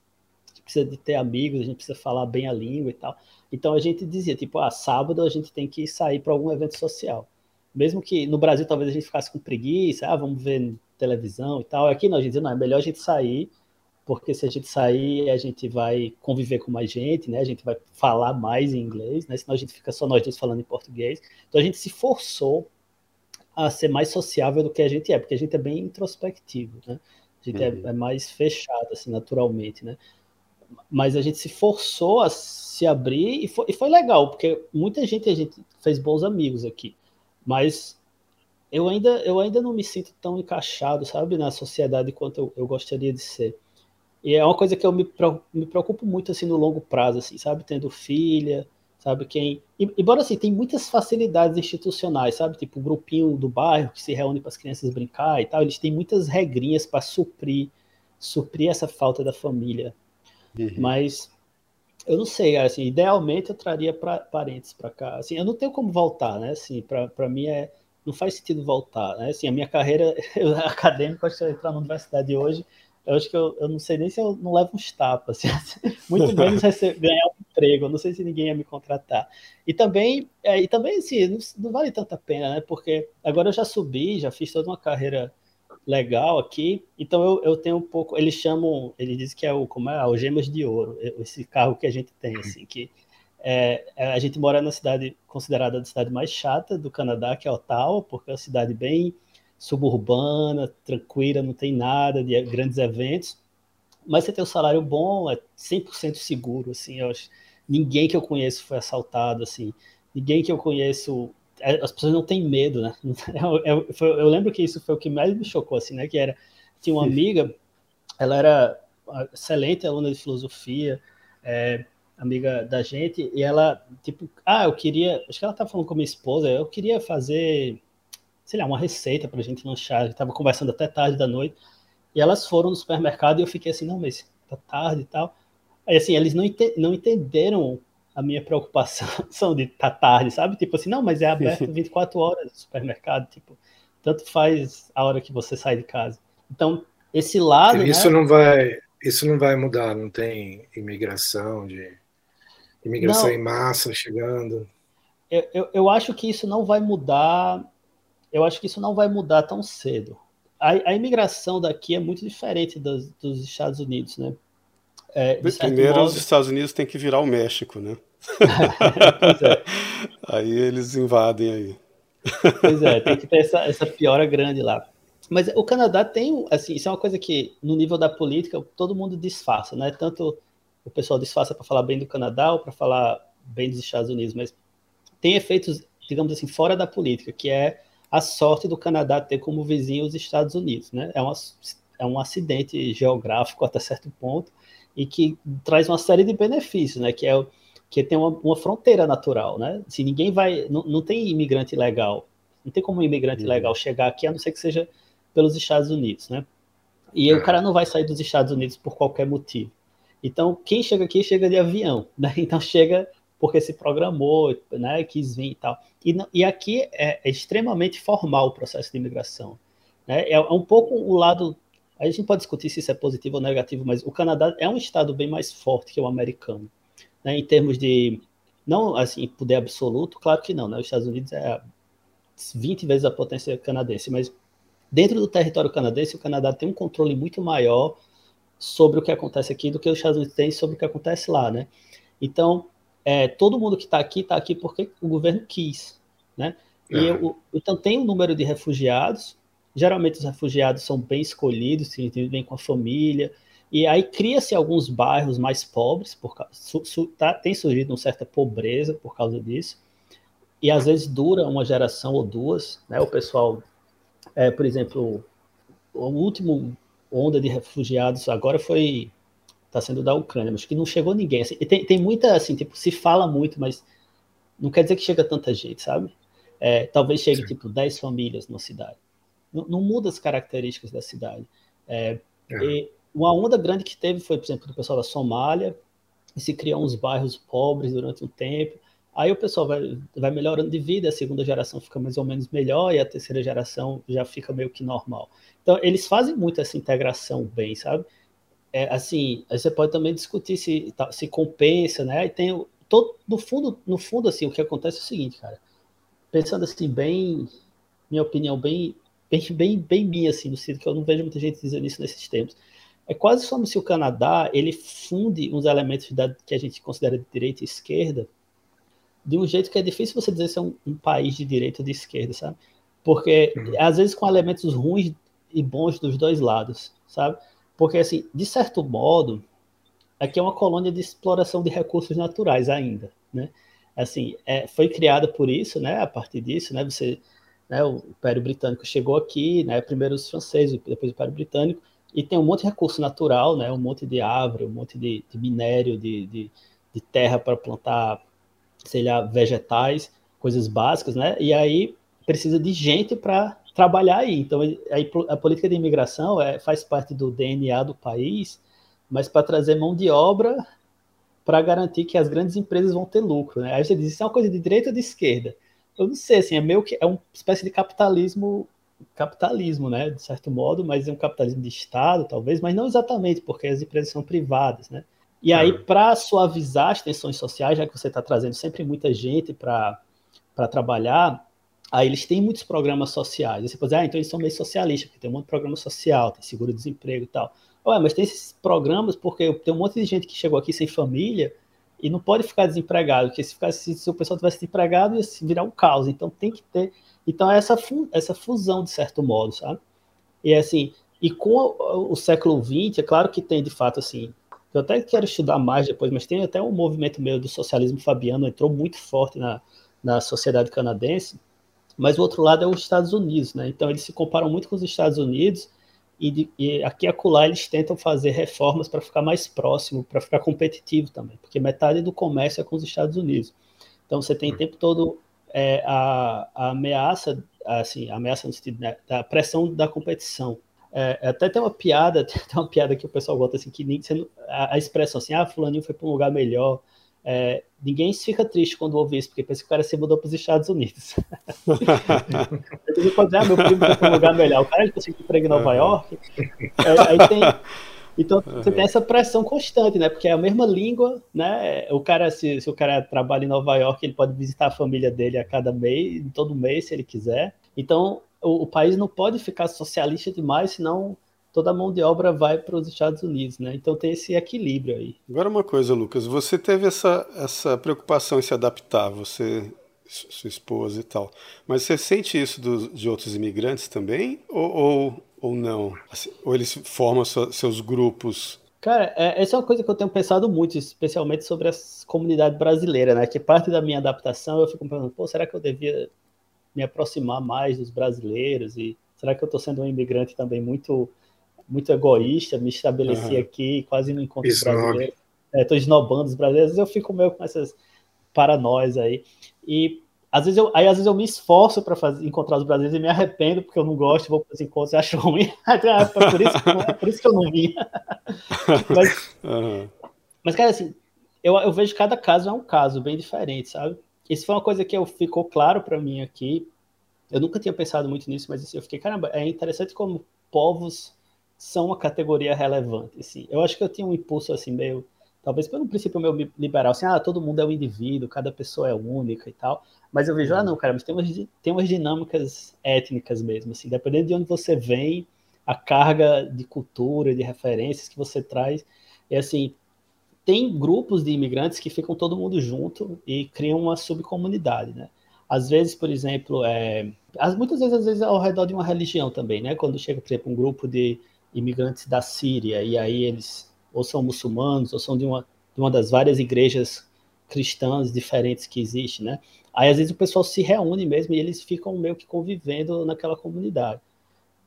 Precisa de ter amigos, a gente precisa falar bem a língua e tal. Então a gente dizia, tipo, ah, sábado a gente tem que sair para algum evento social. Mesmo que no Brasil talvez a gente ficasse com preguiça, ah, vamos ver televisão e tal. Aqui não, a gente dizia, não, é melhor a gente sair, porque se a gente sair, a gente vai conviver com mais gente, né? A gente vai falar mais em inglês, né? Senão a gente fica só nós dois falando em português. Então a gente se forçou a ser mais sociável do que a gente é, porque a gente é bem introspectivo, né? A gente é, uhum. é, é, mais fechado, assim, naturalmente, né? Mas a gente se forçou a se abrir e foi, e foi legal, porque muita gente, a gente fez bons amigos aqui, mas eu ainda, eu ainda não me sinto tão encaixado, sabe, na sociedade quanto eu, eu gostaria de ser. E é uma coisa que eu me, me preocupo muito, assim, no longo prazo, assim, sabe, tendo filha, sabe? Quem, embora assim, tem muitas facilidades institucionais, sabe? Tipo o grupinho do bairro que se reúne para as crianças brincar e tal, eles têm muitas regrinhas para suprir, suprir essa falta da família. Uhum. Mas eu não sei, assim, idealmente eu traria pra, parentes para cá. Assim, eu não tenho como voltar, né? Assim, para mim é não faz sentido voltar, né? Assim, a minha carreira acadêmica, se eu entrar na universidade hoje, eu acho que eu, eu não sei nem se eu não levo uns tapas, assim, muito menos ganhar um emprego, eu não sei se ninguém ia me contratar. E também, é, e também assim, não, não, vale tanta pena, né? Porque agora eu já subi, já fiz toda uma carreira legal aqui, então eu, eu tenho um pouco, eles chamam, ele diz que é o, como é, algemas de ouro, esse carro que a gente tem, assim, que é, é, a gente mora na cidade considerada a cidade mais chata do Canadá, que é Ottawa, porque é uma cidade bem suburbana, tranquila, não tem nada de grandes eventos, mas você tem um salário bom, é 100% seguro, assim, eu acho, ninguém que eu conheço foi assaltado, assim, ninguém que eu conheço, as pessoas não têm medo, né, eu, eu, eu lembro que isso foi o que mais me chocou, assim, né, que era, tinha uma amiga, ela era excelente aluna de filosofia, é, amiga da gente, e ela, tipo, ah, eu queria, acho que ela estava falando com a minha esposa, eu queria fazer sei lá, uma receita para a gente lanchar. A gente estava conversando até tarde da noite. E elas foram no supermercado e eu fiquei assim, não, mas tá tarde e tal. Aí assim, eles não, ente não entenderam a minha preocupação de tá tarde, sabe? Tipo assim, não, mas é aberto 24 horas o supermercado, tipo, tanto faz a hora que você sai de casa. Então, esse lado. Isso né? não vai, isso não vai mudar, não tem imigração de imigração não, em massa chegando. Eu, eu, eu acho que isso não vai mudar eu acho que isso não vai mudar tão cedo. A, a imigração daqui é muito diferente dos, dos Estados Unidos, né? É, Primeiro, modo... os Estados Unidos têm que virar o México, né? pois é. Aí eles invadem aí. Pois é, tem que ter essa, essa piora grande lá. Mas o Canadá tem, assim, isso é uma coisa que no nível da política todo mundo disfarça, né? Tanto o pessoal disfarça para falar bem do Canadá ou para falar bem dos Estados Unidos, mas tem efeitos, digamos assim, fora da política, que é a sorte do Canadá ter como vizinho os Estados Unidos, né? É, uma, é um acidente geográfico até certo ponto e que traz uma série de benefícios, né? Que é que tem uma, uma fronteira natural, né? Se ninguém vai, não, não tem imigrante legal, não tem como um imigrante uhum. legal chegar aqui a não ser que seja pelos Estados Unidos, né? E o cara não vai sair dos Estados Unidos por qualquer motivo. Então, quem chega aqui chega de avião, né? Então chega porque se programou, né, quis vir e tal. E, e aqui é, é, extremamente formal o processo de imigração. Né? É, é, um pouco o lado. A gente pode discutir se isso é positivo ou negativo, mas o Canadá é um estado bem mais forte que o americano, né, em termos de. Não assim, poder absoluto, claro que não, né? Os Estados Unidos é 20 vezes a potência canadense, mas dentro do território canadense, o Canadá tem um controle muito maior sobre o que acontece aqui do que os Estados Unidos têm sobre o que acontece lá, né? Então, é, todo mundo que está aqui está aqui porque o governo quis, né? E eu, então tem um número de refugiados, geralmente os refugiados são bem escolhidos, vêm com a família, e aí cria-se alguns bairros mais pobres, por su, su, tá, tem surgido uma certa pobreza por causa disso, e às vezes dura uma geração ou duas, né? O pessoal, é, por exemplo, o último onda de refugiados agora foi está sendo da Ucrânia, mas que não chegou ninguém. Assim, tem, tem muita assim, tipo, se fala muito, mas não quer dizer que chega tanta gente, sabe? É, talvez chegue Sim. tipo 10 famílias na cidade. Não, não, muda as características da cidade. É, é. uma onda grande que teve foi, por exemplo, do pessoal da Somália, e se criam uns bairros pobres durante um tempo. Aí o pessoal vai, vai melhorando de vida, a segunda geração fica mais ou menos melhor e a terceira geração já fica meio que normal. Então, eles fazem muito essa integração bem, sabe? É, assim, você pode também discutir se, se compensa, né? E tem todo, no fundo, no fundo, assim, o que acontece é o seguinte, cara pensando assim, bem, minha opinião, bem, bem, bem, bem minha, assim, no sentido que eu não vejo muita gente dizendo isso nesses tempos. É quase como se o Canadá ele funde uns elementos da, que a gente considera de direita e esquerda de um jeito que é difícil você dizer se é um, um país de direita ou de esquerda, sabe? Porque uhum. às vezes com elementos ruins e bons dos dois lados, sabe? Porque assim, de certo modo, aqui é uma colônia de exploração de recursos naturais ainda, né? assim, é, foi criada por isso, né? A partir disso, né? Você, né, o Império Britânico chegou aqui, né? Primeiro os franceses, depois o Império Britânico, e tem um monte de recurso natural, né? Um monte de árvore, um monte de, de minério, de, de, de terra para plantar, sei lá, vegetais, coisas básicas, né? E aí precisa de gente para trabalhar aí. Então, a, a política de imigração é, faz parte do DNA do país, mas para trazer mão de obra para garantir que as grandes empresas vão ter lucro. Né? Aí você diz, isso é uma coisa de direita ou de esquerda? Eu não sei, assim, é meio que é uma espécie de capitalismo, capitalismo, né, de certo modo, mas é um capitalismo de Estado, talvez, mas não exatamente, porque as empresas são privadas, né? E aí, uhum. para suavizar as tensões sociais, já que você está trazendo sempre muita gente para trabalhar, aí eles têm muitos programas sociais. Aí você pode dizer, ah, então eles são meio socialistas, porque tem um monte de programa social, tem seguro-desemprego e tal. Ué, mas tem esses programas porque tem um monte de gente que chegou aqui sem família e não pode ficar desempregado, porque se, se o pessoal tivesse desempregado ia virar um caos. Então tem que ter. Então é essa, essa fusão, de certo modo, sabe? E assim, e com o, o século XX, é claro que tem de fato assim. Eu até quero estudar mais depois, mas tem até um movimento meio do socialismo fabiano, entrou muito forte na, na sociedade canadense. Mas o outro lado é os Estados Unidos, né? Então eles se comparam muito com os Estados Unidos e, de, e aqui e acolá eles tentam fazer reformas para ficar mais próximo, para ficar competitivo também, porque metade do comércio é com os Estados Unidos. Então você tem o tempo todo é, a, a, ameaça, assim, a ameaça no sentido né, da pressão da competição. É, até tem uma piada, tem uma piada que o pessoal gosta assim, que nem, a, a expressão assim, ah, fulaninho foi para um lugar melhor, é, ninguém fica triste quando ouve isso, porque pensa que o cara se mudou para os Estados Unidos. Você pode dizer, ah, meu primo foi para um lugar melhor. O cara conseguiu emprego em Nova uhum. York. É, tem, então você tem essa pressão constante, né? Porque é a mesma língua, né? O cara, se, se o cara trabalha em Nova York, ele pode visitar a família dele a cada mês, todo mês, se ele quiser. Então o, o país não pode ficar socialista demais, senão toda a mão de obra vai para os Estados Unidos, né? Então tem esse equilíbrio aí. Agora uma coisa, Lucas, você teve essa, essa preocupação em se adaptar, você, sua esposa e tal, mas você sente isso do, de outros imigrantes também ou, ou, ou não? Assim, ou eles formam seus grupos? Cara, é, essa é uma coisa que eu tenho pensado muito, especialmente sobre a comunidade brasileira, né? Que parte da minha adaptação eu fico pensando, pô, será que eu devia me aproximar mais dos brasileiros e será que eu estou sendo um imigrante também muito muito egoísta, me estabeleci uhum. aqui, quase não encontro Snob. brasileiro. Estou é, esnobando os brasileiros, eu fico meio com essas paranoias aí. E às vezes eu, aí às vezes eu me esforço para encontrar os brasileiros e me arrependo porque eu não gosto, vou para os encontros e acho ruim. é por isso, por isso que eu não vim. mas, uhum. mas, cara, assim, eu, eu vejo cada caso é um caso bem diferente, sabe? Isso foi uma coisa que eu, ficou claro para mim aqui. Eu nunca tinha pensado muito nisso, mas assim, eu fiquei, caramba, é interessante como povos são uma categoria relevante. Assim. Eu acho que eu tinha um impulso assim meio, talvez pelo princípio meu liberal, assim, ah, todo mundo é um indivíduo, cada pessoa é única e tal. Mas eu vejo, ah, não, cara, mas tem umas, tem umas dinâmicas étnicas mesmo, assim, dependendo de onde você vem, a carga de cultura, de referências que você traz, é assim, tem grupos de imigrantes que ficam todo mundo junto e criam uma subcomunidade, né? Às vezes, por exemplo, é, muitas vezes, às vezes ao redor de uma religião também, né? Quando chega, por exemplo, um grupo de imigrantes da Síria e aí eles ou são muçulmanos ou são de uma, de uma das várias igrejas cristãs diferentes que existem, né? Aí às vezes o pessoal se reúne mesmo e eles ficam meio que convivendo naquela comunidade.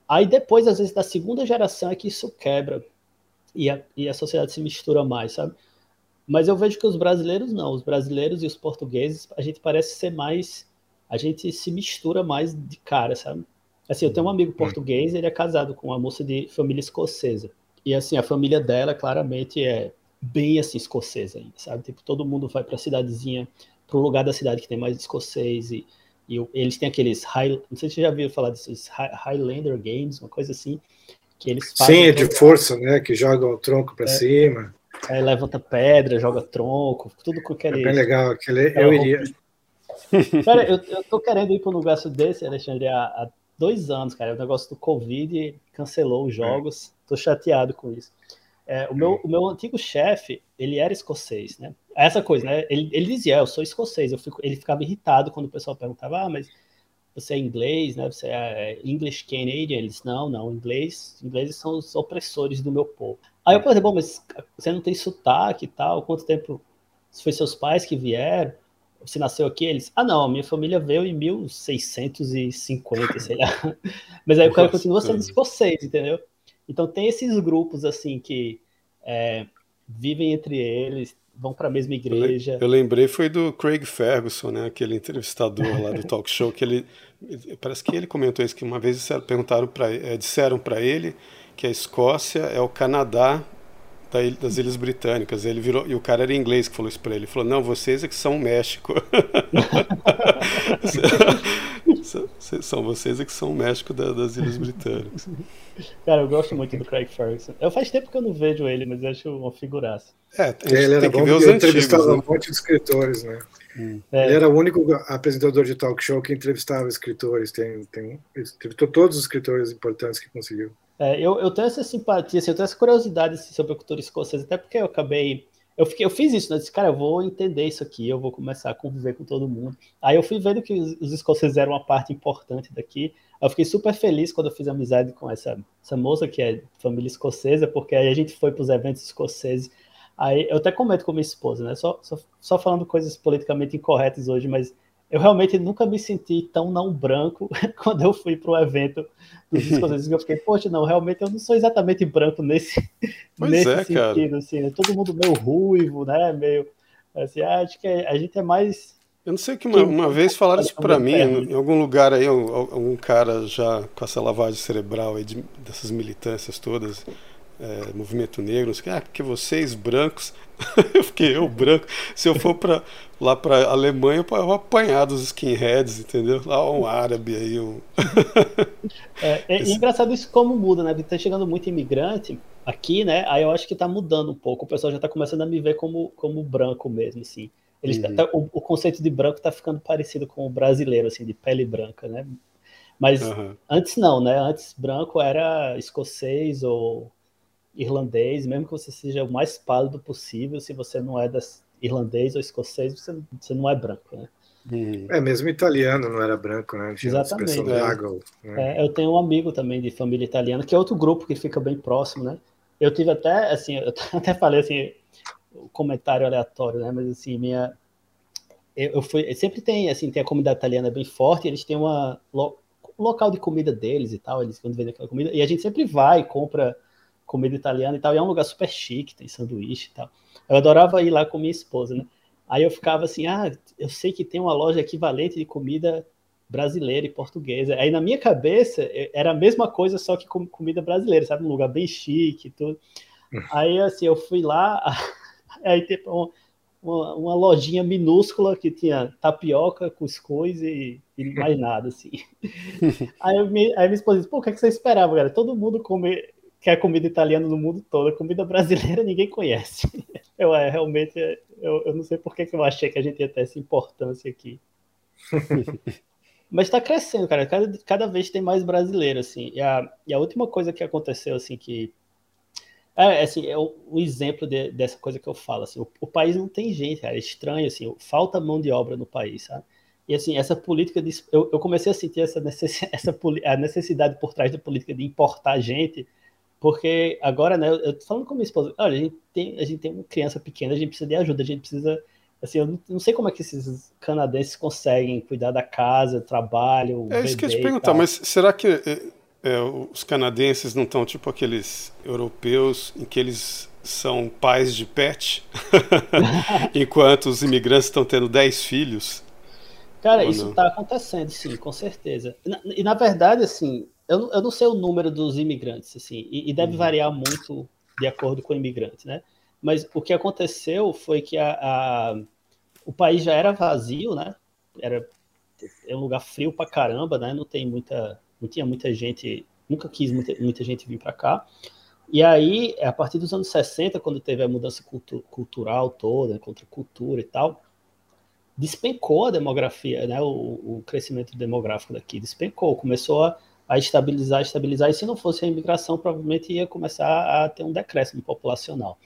Aí depois, às vezes, da segunda geração é que isso quebra e a, e a sociedade se mistura mais, sabe? Mas eu vejo que os brasileiros não, os brasileiros e os portugueses, a gente parece ser mais, a gente se mistura mais de cara, sabe? Assim, eu tenho um amigo português, ele é casado com uma moça de família escocesa. E assim, a família dela claramente é bem assim escocesa ainda, sabe? Tipo, todo mundo vai para a cidadezinha, para o lugar da cidade que tem mais escocês e, e eles têm aqueles high, não sei se você já viu falar desses Highlander Games, uma coisa assim, que eles fazem. Sim, é de força, né? Que joga o tronco para é, cima. Aí levanta pedra, joga tronco, tudo com aquele. É bem legal, aquele, eu iria. Cara, eu, eu tô querendo ir para um negócio desse, Alexandre, há, há dois anos, cara. O negócio do Covid cancelou os é. jogos. É. Tô chateado com isso. É, o, meu, é. o meu antigo chefe, ele era escocês, né? Essa coisa, né? Ele, ele dizia, eu sou escocês. Eu fico, ele ficava irritado quando o pessoal perguntava, ah, mas você é inglês, né? Você é English Canadian? Eles, não, não, inglês, ingleses são os opressores do meu povo. Aí eu falei, bom, mas você não tem sotaque e tal? Quanto tempo? Foi seus pais que vieram? Você nasceu aqui? Eles, ah, não, minha família veio em 1650, sei lá. Mas aí o cara continua sendo escocês, entendeu? Então tem esses grupos assim que é, vivem entre eles, vão para a mesma igreja. Eu lembrei foi do Craig Ferguson, né, aquele entrevistador lá do talk show que ele parece que ele comentou isso que uma vez perguntaram para é, disseram para ele que a Escócia é o Canadá das Ilhas Britânicas. Ele virou e o cara era inglês que falou isso para ele. Ele falou: "Não, vocês é que são o México". são vocês é que são o México das Ilhas Britânicas. Cara, eu gosto muito do Craig Ferguson. Eu faz tempo que eu não vejo ele, mas eu acho uma figuraça. É, ele era bom porque entrevistava né? um monte de escritores, né? Hum. É. Ele era o único apresentador de talk show que entrevistava escritores. Tem, tem, entrevistou todos os escritores importantes que conseguiu. É, eu, eu tenho essa simpatia, assim, eu tenho essa curiosidade assim, sobre a cultura escocesa, até porque eu acabei. Eu, fiquei, eu fiz isso, né? Eu disse, cara, eu vou entender isso aqui, eu vou começar a conviver com todo mundo. Aí eu fui vendo que os, os escoceses eram uma parte importante daqui. Eu fiquei super feliz quando eu fiz amizade com essa, essa moça que é família escocesa, porque aí a gente foi para os eventos escoceses. Aí eu até comento com minha esposa, né? Só, só, só falando coisas politicamente incorretas hoje, mas eu realmente nunca me senti tão não branco quando eu fui para o evento dos escoceses. eu fiquei, poxa, não, realmente eu não sou exatamente branco nesse, nesse é, sentido, cara. assim, né? todo mundo meio ruivo, né? Meio assim, ah, acho que a gente é mais. Eu não sei que uma, uma vez falaram isso para mim, em algum lugar aí, algum cara já com essa lavagem cerebral aí de, dessas militâncias todas, é, movimento negro, não sei ah, porque vocês brancos, eu fiquei eu branco, se eu for para lá para Alemanha, eu vou apanhar dos skinheads, entendeu? Lá um árabe aí. Um... é, é Esse... engraçado isso como muda, né? Tá chegando muito imigrante aqui, né? Aí eu acho que tá mudando um pouco. O pessoal já tá começando a me ver como, como branco mesmo, assim. Eles tá, uhum. tá, o, o, conceito de branco tá ficando parecido com o brasileiro, assim, de pele branca, né? Mas uhum. antes não, né? Antes branco era escocês ou irlandês, mesmo que você seja o mais pálido possível, se você não é das, irlandês ou escocês, você, você não é branco, né? Hum. É, mesmo italiano não era branco, né? Tinha Exatamente. É. Lago, né? É, eu tenho um amigo também de família italiana, que é outro grupo que fica bem próximo, né? Eu tive até, assim, eu até falei assim, um comentário aleatório, né? Mas assim, minha. Eu, eu fui. Sempre tem, assim, tem a comunidade italiana bem forte, eles têm uma. Lo, um local de comida deles e tal, eles quando vendem aquela comida, e a gente sempre vai, compra comida italiana e tal, e é um lugar super chique, tem sanduíche e tal. Eu adorava ir lá com minha esposa, né? Aí eu ficava assim, ah, eu sei que tem uma loja equivalente de comida brasileira e portuguesa. Aí na minha cabeça era a mesma coisa, só que com comida brasileira, sabe? Um lugar bem chique e tudo. Aí assim, eu fui lá, aí tem uma, uma, lojinha minúscula que tinha tapioca, cuscuz e, e mais nada, assim. aí, eu, aí minha esposa disse, pô, o que, é que você esperava, cara? Todo mundo come que é comida italiana no mundo todo. A comida brasileira ninguém conhece. Eu é, realmente eu, eu não sei por que, que eu achei que a gente ia ter essa importância aqui. Mas está crescendo, cara. Cada, cada vez tem mais brasileiro, assim. E a, e a última coisa que aconteceu, assim, que. É, assim, é o, o exemplo de, dessa coisa que eu falo, assim. O, o, país não tem gente, cara. É estranho, assim. Falta mão de obra no país, sabe? E assim, essa política de, eu, eu comecei a sentir essa, necess, essa a necessidade por trás da política de importar gente, porque agora, né, eu tô falando com minha esposa, olha, a gente tem, a gente tem uma criança pequena, a gente precisa de ajuda, a gente precisa, assim, eu não, sei como é que esses canadenses conseguem cuidar da casa, trabalho, É isso que eu ia te perguntar, mas será que é, é, os canadenses não estão tipo aqueles europeus em que eles são pais de pet, enquanto os imigrantes estão tendo 10 filhos? Cara, isso está acontecendo, sim, com certeza. E, na verdade, assim, eu, eu não sei o número dos imigrantes, assim, e, e deve uhum. variar muito de acordo com o imigrante, né? Mas o que aconteceu foi que a, a, o país já era vazio, né? Era é um lugar frio pra caramba, né? Não tem muita, não tinha muita gente, nunca quis muita, muita gente vir para cá. E aí, a partir dos anos 60, quando teve a mudança cultu cultural toda, contra a cultura e tal, despencou a demografia, né? O, o crescimento demográfico daqui despencou, começou a, a, estabilizar, estabilizar, e se não fosse a imigração, provavelmente ia começar a ter um decréscimo populacional.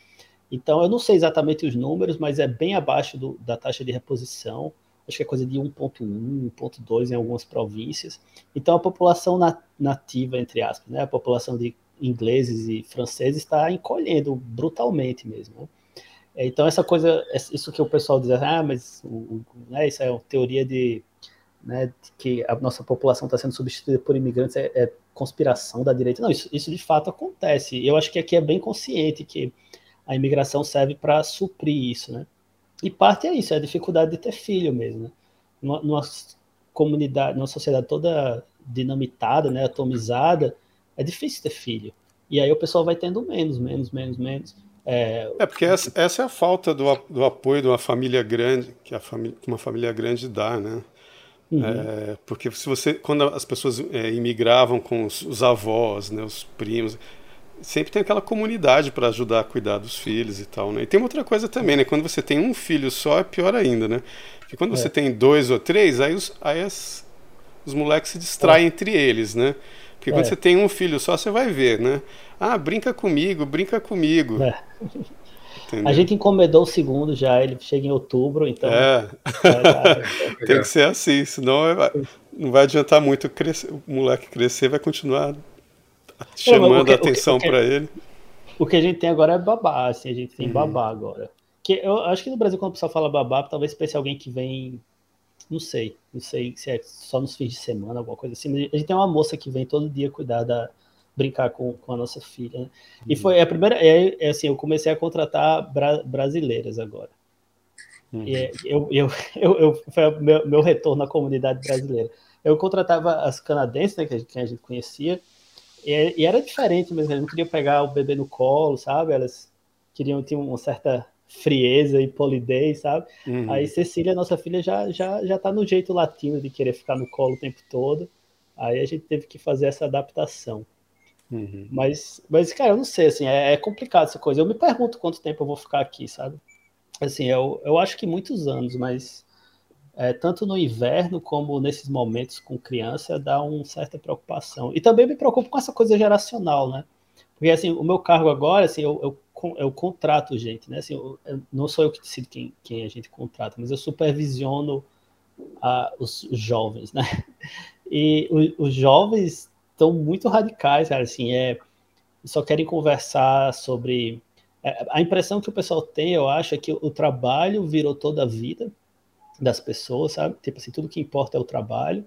Então, eu não sei exatamente os números, mas é bem abaixo do, da taxa de reposição, acho que é coisa de 1,1, 1,2 em algumas províncias. Então, a população nativa, entre aspas, né? a população de ingleses e franceses está encolhendo brutalmente mesmo. Né? É, então, essa coisa, isso que o pessoal diz, ah, mas o, né, isso é uma teoria de, né, que a nossa população está sendo substituída por imigrantes, é, é, conspiração da direita. Não, isso, isso de fato acontece. Eu acho que aqui é bem consciente que a imigração serve para suprir isso, né? E parte é isso, é a dificuldade de ter filho mesmo. Né? Numa, numa comunidade, numa sociedade toda dinamitada, né, atomizada, é difícil ter filho. E aí o pessoal vai tendo menos, menos, menos, menos. É, é porque essa, essa, é a falta do, do apoio de uma família grande, que a família, uma família grande dá, né? Uhum. É, porque se você, quando as pessoas é, imigravam com os, os, avós, né, os primos, sempre tem aquela comunidade para ajudar a cuidar dos filhos e tal, né? E tem uma outra coisa também, né? Quando você tem um filho só é pior ainda, né? Porque quando você é. tem dois ou três, aí os, aí as, os moleques se distraem é. entre eles, né? Porque quando é. você tem um filho só, você vai ver, né? Ah, brinca comigo, brinca comigo. É. A gente encomendou o segundo já, ele chega em outubro, então. É. tem que ser assim, senão não vai adiantar muito crescer, o moleque crescer, vai continuar chamando que, a atenção para ele. O que a gente tem agora é babá, assim, a gente tem uhum. babá agora. Que eu acho que no Brasil, quando o pessoal fala babá, talvez pense alguém que vem não sei, não sei se é só nos fins de semana, alguma coisa assim. A gente tem uma moça que vem todo dia cuidar da, brincar com, com a nossa filha. Né? E uhum. foi a primeira, é, é, assim, eu comecei a contratar bra, brasileiras agora. Uhum. E é, eu, eu, eu, eu, foi o meu, meu retorno à comunidade brasileira. Eu contratava as canadenses, né, que a gente, que a gente conhecia, e, e, era diferente mesmo, elas não queriam pegar o bebê no colo, sabe? Elas queriam ter uma certa frieza e polidez, sabe? Uhum. Aí Cecília, nossa filha, já, já, já tá no jeito latino de querer ficar no colo o tempo todo. Aí a gente teve que fazer essa adaptação. Uhum. Mas, mas, cara, eu não sei, assim, é, é, complicado essa coisa. Eu me pergunto quanto tempo eu vou ficar aqui, sabe? Assim, eu, eu acho que muitos anos, mas é, tanto no inverno como nesses momentos com criança dá uma certa preocupação. E também me preocupo com essa coisa geracional, né? Porque, assim, o meu cargo agora, assim, eu, eu eu contrato gente, né? Assim, eu, eu, não sou eu que decido quem, quem a gente contrata, mas eu supervisiono a, os, os, jovens, né? E os jovens estão muito radicais, cara, assim, é, só querem conversar sobre... É, a impressão que o pessoal tem, eu acho, é que o trabalho virou toda a vida das pessoas, sabe? Tipo assim, tudo que importa é o trabalho,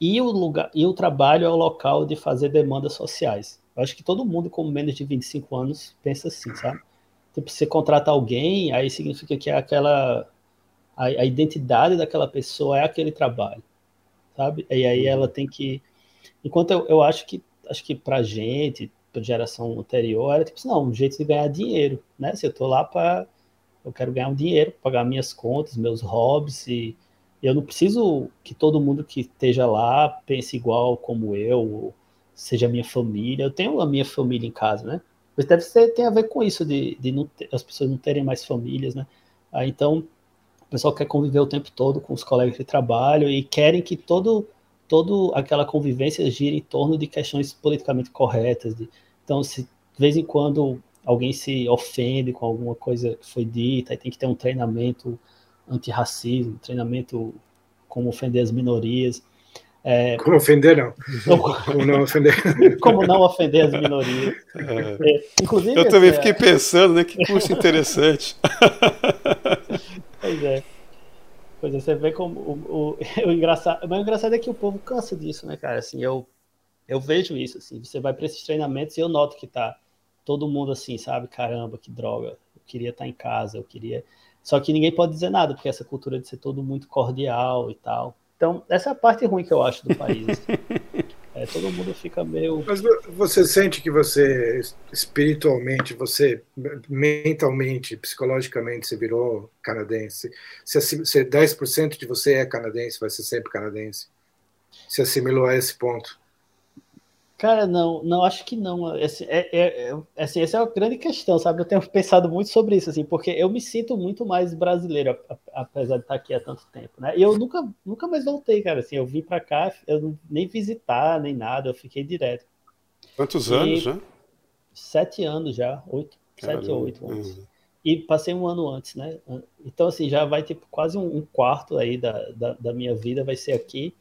e o, lugar, e o trabalho é o local de fazer demandas sociais. Eu acho que todo mundo com menos de 25 anos pensa assim, sabe? Tipo, você contrata alguém, aí significa que é aquela. A, a identidade daquela pessoa é aquele trabalho, sabe? E aí ela tem que. Enquanto eu, eu acho que acho que pra gente, pra geração anterior, era tipo assim, não, um jeito de ganhar dinheiro, né? Se eu tô lá para eu quero ganhar um dinheiro, pagar minhas contas, meus hobbies e eu não preciso que todo mundo que esteja lá pense igual como eu, seja minha família. Eu tenho a minha família em casa, né? Mas deve ser, tem a ver com isso, de, de ter, as pessoas não terem mais famílias, né? Ah, então, o pessoal quer conviver o tempo todo com os colegas de trabalho e querem que todo, todo aquela convivência gire em torno de questões politicamente corretas. De, então, se de vez em quando alguém se ofende com alguma coisa que foi dita, aí tem que ter um treinamento antirracismo, treinamento como ofender as minorias. É, como ofender, não. Como não ofender. como não ofender as minorias. É. É, inclusive, eu também assim, fiquei pensando, né? Que curso interessante. pois é. Pois é, você vê como o, o, o, engraçado, mas o engraçado é que o povo cansa disso, né, cara? Assim, eu, eu vejo isso, assim, você vai para esses treinamentos e eu noto que tá todo mundo assim, sabe? Caramba, que droga, eu queria estar tá em casa, eu queria. Só que ninguém pode dizer nada, porque essa cultura de ser todo muito cordial e tal. Então, essa é a parte ruim que eu acho do país. Assim. É, todo mundo fica meio. Mas você sente que você, espiritualmente, você, mentalmente, psicologicamente, você virou canadense? Se, se 10% de você é canadense, vai ser sempre canadense? Se assimilou a esse ponto? Cara, não, não acho que não. Esse, é, é, é, assim, essa é a grande questão, sabe? Eu tenho pensado muito sobre isso, assim, porque eu me sinto muito mais brasileiro, apesar de estar aqui há tanto tempo, né? E eu nunca, nunca mais voltei, cara. Assim, eu vim para cá, eu nem visitar, nem nada, eu fiquei direto. Quantos e, anos já? Sete anos já, oito, Caramba. sete ou oito anos. Uhum. E passei um ano antes, né? Então, assim, já vai tipo quase um, um quarto aí da, da, da minha vida vai ser aqui,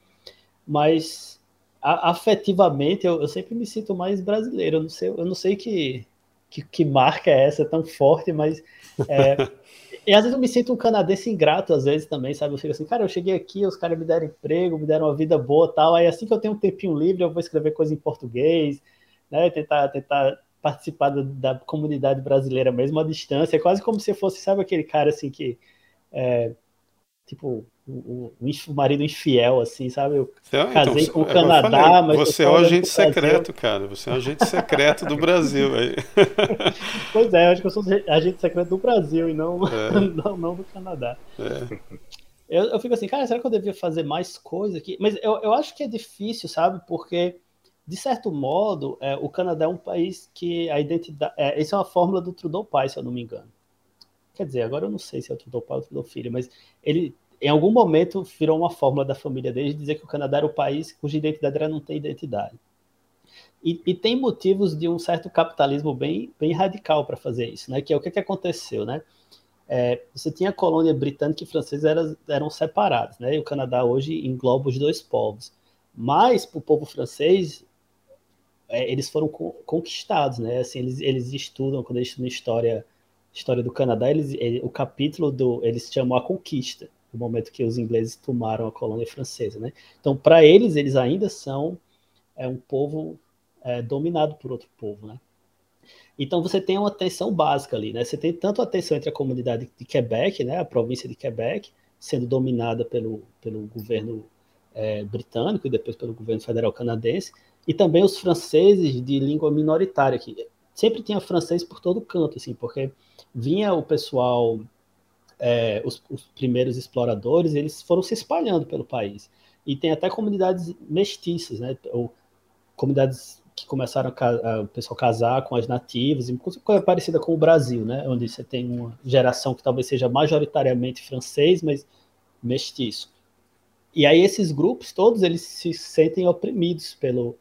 mas afetivamente, eu, eu, sempre me sinto mais brasileiro. Eu não sei, eu não sei que, que, que marca é essa tão forte, mas. É, e às vezes eu me sinto um canadense ingrato, às vezes também, sabe? Eu fico assim, cara, eu cheguei aqui, os caras me deram emprego, me deram uma vida boa tal. Aí assim que eu tenho um tempinho livre, eu vou escrever coisa em português, né? Tentar, tentar participar da, da comunidade brasileira mesmo à distância. É quase como se fosse, sabe, aquele cara assim que. É, tipo, o, o, marido infiel, assim, sabe? Eu então, casei com o é, Canadá, mas. Você é o agente secreto, cara. Você é o agente secreto do Brasil. Aí. pois é, eu acho que eu sou agente secreto do Brasil e não, é. não, não, do Canadá. É. Eu, eu fico assim, cara, será que eu devia fazer mais coisa aqui? Mas eu, eu acho que é difícil, sabe? Porque, de certo modo, é, o Canadá é um país que a identidade. É, isso é uma fórmula do Trudeau Pai, se eu não me engano. Quer dizer, agora eu não sei se é o Trudeau Pai ou o Trudeau Filho, mas ele em algum momento virou uma fórmula da família deles dizer que o Canadá era o país cuja identidade era não ter identidade. E, e tem motivos de um certo capitalismo bem, bem radical para fazer isso, né? Que é o que, que aconteceu, né? É, você tinha a colônia britânica e francesa eram, eram separados, né? E o Canadá hoje engloba os dois povos. Mas para o povo francês, é, eles foram co conquistados, né? Assim, eles, eles estudam quando eles estudam história, história do Canadá, eles, ele, o capítulo do eles chamam a conquista no momento que os ingleses tomaram a colônia francesa, né? Então, para eles, eles ainda são é, um povo é, dominado por outro povo, né? Então, você tem uma tensão básica ali, né? Você tem tanto a tensão entre a comunidade de Quebec, né, a província de Quebec, sendo dominada pelo, pelo governo é, britânico e depois pelo governo federal canadense, e também os franceses de língua minoritária, que sempre tinha francês por todo canto, assim, porque vinha o pessoal é, os, os, primeiros exploradores, eles foram se espalhando pelo país. E tem até comunidades mestiças, né? Ou comunidades que começaram a, o pessoal casar com as nativas, coisa parecida com o Brasil, né? Onde você tem uma geração que talvez seja majoritariamente francês, mas mestiço. E aí esses grupos todos eles se sentem oprimidos pelo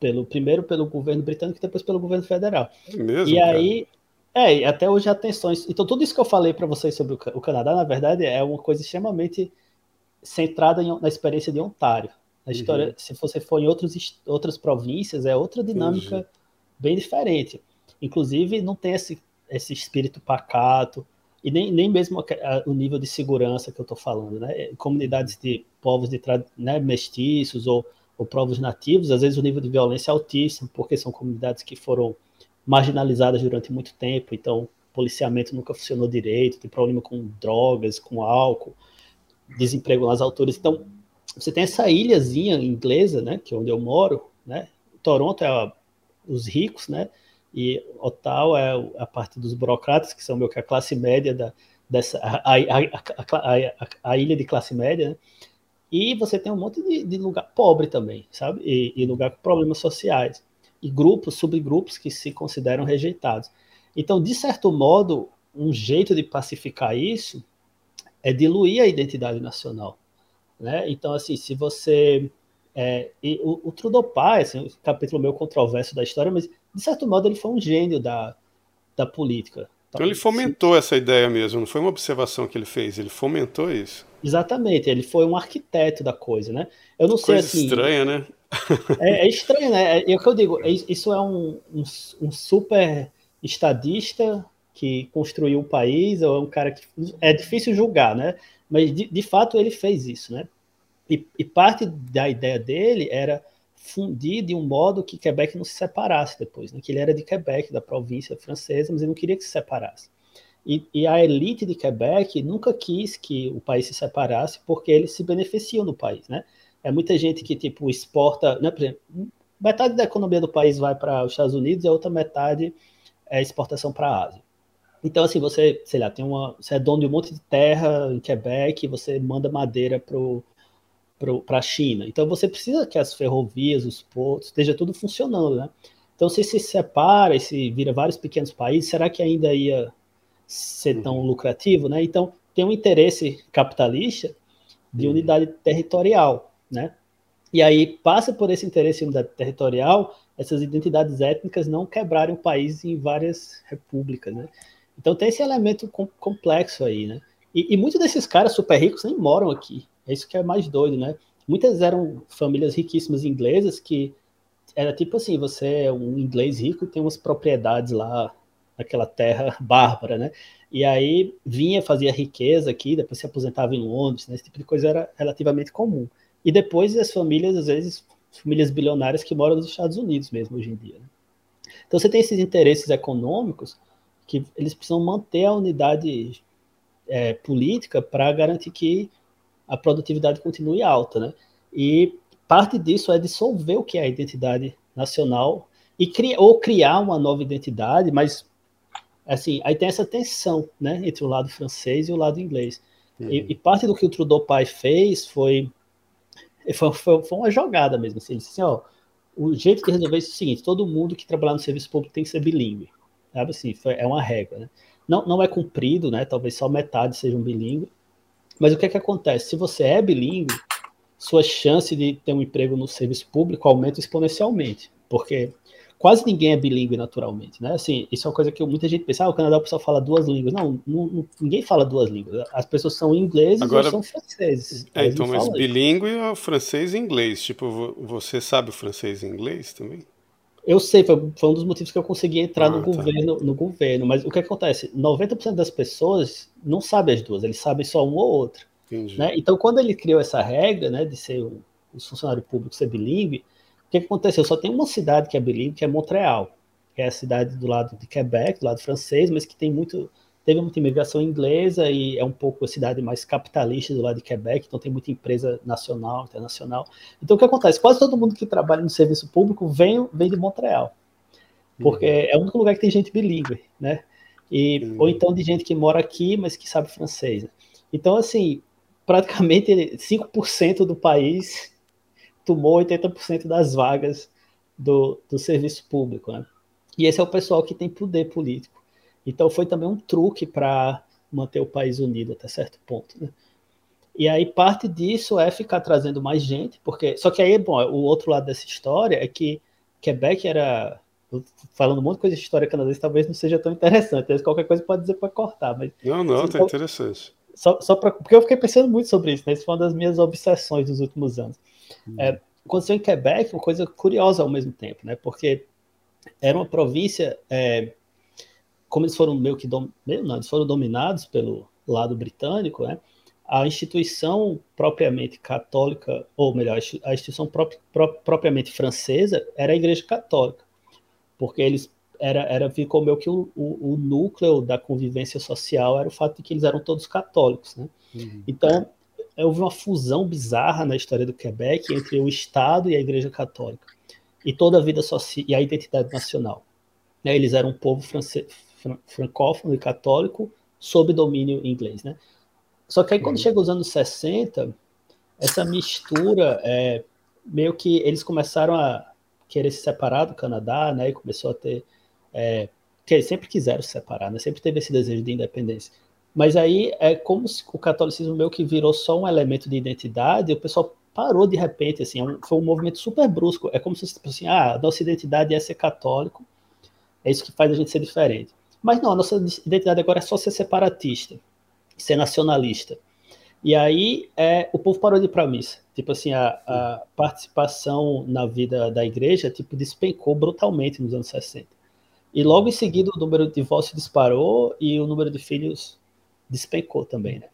pelo primeiro pelo governo britânico e depois pelo governo federal. É mesmo, e aí é, e até hoje há tensões. Então, tudo isso que eu falei para vocês sobre o Canadá, na verdade, é uma coisa extremamente centrada em, na experiência de Ontário. Na uhum. história, uhum. se você for em outros, outras províncias, é outra dinâmica uhum. bem diferente. Inclusive, não tem esse, esse espírito pacato, e nem, nem mesmo a, a, o nível de segurança que eu estou falando. Né? Comunidades de povos de né, mestiços ou, ou povos nativos, às vezes o nível de violência é altíssimo, porque são comunidades que foram marginalizadas durante muito tempo, então policiamento nunca funcionou direito, tem problema com drogas, com álcool, desemprego nas alturas. Então, você tem essa ilhazinha inglesa, né, que é onde eu moro, né? Toronto é a, os ricos, né? E Ottawa é a parte dos burocratas, que são meio que a classe média da, dessa a, a, a, ilha de classe média, né? E você tem um monte de, de lugar pobre também, sabe? E, e lugar com problemas sociais e grupos, subgrupos que se consideram rejeitados. Então, de certo modo, um jeito de pacificar isso é diluir a identidade nacional. Né? Então, assim, se você. É, o, o Trudeau Pai, assim, um capítulo meio controverso da história, mas de certo modo ele foi um gênio da, da política. Então ele fomentou essa ideia mesmo, não foi uma observação que ele fez, ele fomentou isso. Exatamente, ele foi um arquiteto da coisa, né? Eu não coisa sei assim. estranha, né? É, é, estranho, né? É, é, o que eu digo, é, isso é um, um, um, super estadista que construiu o país, ou é um cara que é difícil julgar, né? Mas de, de fato ele fez isso, né? E, e, parte da ideia dele era fundir de um modo que Quebec não se separasse depois, né? Que ele era de Quebec, da província francesa, mas ele não queria que se separasse. E, e, a elite de Quebec nunca quis que o país se separasse porque eles se beneficiam do país, né? É muita gente que, tipo, exporta, né? Exemplo, metade da economia do país vai para os Estados Unidos e a outra metade é exportação para a Ásia. Então, assim, você, sei lá, tem uma, você é dono de um monte de terra em Quebec, você manda madeira para a China. Então, você precisa que as ferrovias, os portos, esteja tudo funcionando, né? Então, se se separa e se vira vários pequenos países, será que ainda ia ser tão uhum. lucrativo, né? Então tem um interesse capitalista de uhum. unidade territorial, né? E aí passa por esse interesse territorial essas identidades étnicas não quebrarem o país em várias repúblicas, né? Então tem esse elemento com, complexo aí, né? E, e muitos desses caras super ricos nem moram aqui. É isso que é mais doido, né? Muitas eram famílias riquíssimas inglesas que era tipo assim, você é um inglês rico tem umas propriedades lá naquela terra bárbara, né? E aí vinha, fazia riqueza aqui, depois se aposentava em Londres, né? esse tipo de coisa era relativamente comum. E depois as famílias, às vezes, famílias bilionárias que moram nos Estados Unidos mesmo hoje em dia. Né? Então você tem esses interesses econômicos que eles precisam manter a unidade é, política para garantir que a produtividade continue alta, né? E parte disso é dissolver o que é a identidade nacional e criar, ou criar uma nova identidade, mas assim, aí tem essa tensão, né, entre o lado francês e o lado inglês. Uhum. E, e, parte do que o Trudeau pai fez foi, foi, foi, foi uma jogada mesmo, assim, disse assim, ó, o jeito de resolver isso é o seguinte, todo mundo que trabalhar no serviço público tem que ser bilíngue, sabe assim, foi, é uma regra, né? Não, não é cumprido, né, talvez só metade sejam bilíngue, mas o que é que acontece? Se você é bilíngue, sua chance de ter um emprego no serviço público aumenta exponencialmente, porque quase ninguém é bilíngue naturalmente, né? Assim, isso é uma coisa que muita gente pensa, ah, o Canadá o pessoal fala duas línguas. Não, não ninguém fala duas línguas. As pessoas são ingleses Agora, ou são franceses. É, então, mas bilíngue é francês e inglês. Tipo, você sabe o francês e inglês também? Eu sei, foi, foi um dos motivos que eu consegui entrar ah, no, tá. governo, no governo. Mas o que acontece? 90% das pessoas não sabem as duas, eles sabem só uma ou outra. Né? Então, quando ele criou essa regra né, de ser um, um funcionário público ser bilíngue, que, que aconteceu? Só tem uma cidade que é bilíngue, que é Montreal, que é a cidade do lado de Quebec, do lado francês, mas que tem muito teve muita imigração inglesa e é um pouco a cidade mais capitalista do lado de Quebec, então tem muita empresa nacional, internacional. Então o que acontece? Quase todo mundo que trabalha no serviço público vem, vem de Montreal, porque uhum. é o único lugar que tem gente bilíngue, né? E, uhum. Ou então de gente que mora aqui, mas que sabe francês. Né? Então, assim, praticamente 5% do país tomou 80% das vagas do, do serviço público. Né? E esse é o pessoal que tem poder político. Então foi também um truque para manter o país unido até certo ponto. Né? E aí parte disso é ficar trazendo mais gente, porque só que aí, bom, o outro lado dessa história é que Quebec era falando um monte de coisa de história canadense, talvez não seja tão interessante. Qualquer coisa pode dizer para cortar, mas não, não, tá interessante. Só, só pra, porque eu fiquei pensando muito sobre isso, né? Isso foi uma das minhas obsessões dos últimos anos. Hum. É, aconteceu em Quebec uma coisa curiosa ao mesmo tempo, né? Porque era uma província, é, como eles foram meio que dom, meio não, eles foram dominados pelo lado britânico, né? A instituição propriamente católica, ou melhor, a instituição prop, prop, propriamente francesa era a Igreja Católica, porque eles era, era ficou meio que o, o, o, núcleo da convivência social era o fato de que eles eram todos católicos, né? Uhum. Então houve uma fusão bizarra na história do Quebec entre o Estado e a Igreja Católica e toda a vida social e a identidade nacional. Né? Eles eram um povo francês, fran francófono e católico sob domínio inglês, né? Só que aí quando uhum. chega os anos 60, essa mistura é, meio que eles começaram a querer se separar do Canadá, né? E começou a ter é, que eles sempre quiseram se separar, né? Sempre teve esse desejo de independência. Mas aí é como se o catolicismo meio que virou só um elemento de identidade, e o pessoal parou de repente, assim, é foi um movimento super brusco. É como se tipo assim, ah, a nossa identidade é ser católico, é isso que faz a gente ser diferente. Mas não, a nossa identidade agora é só ser separatista, ser nacionalista. E aí é, o povo parou de ir para missa. Tipo assim, a, a, participação na vida da igreja tipo despencou brutalmente nos anos 60. E logo em seguida o número de divórcios disparou e o número de filhos despencou também, né?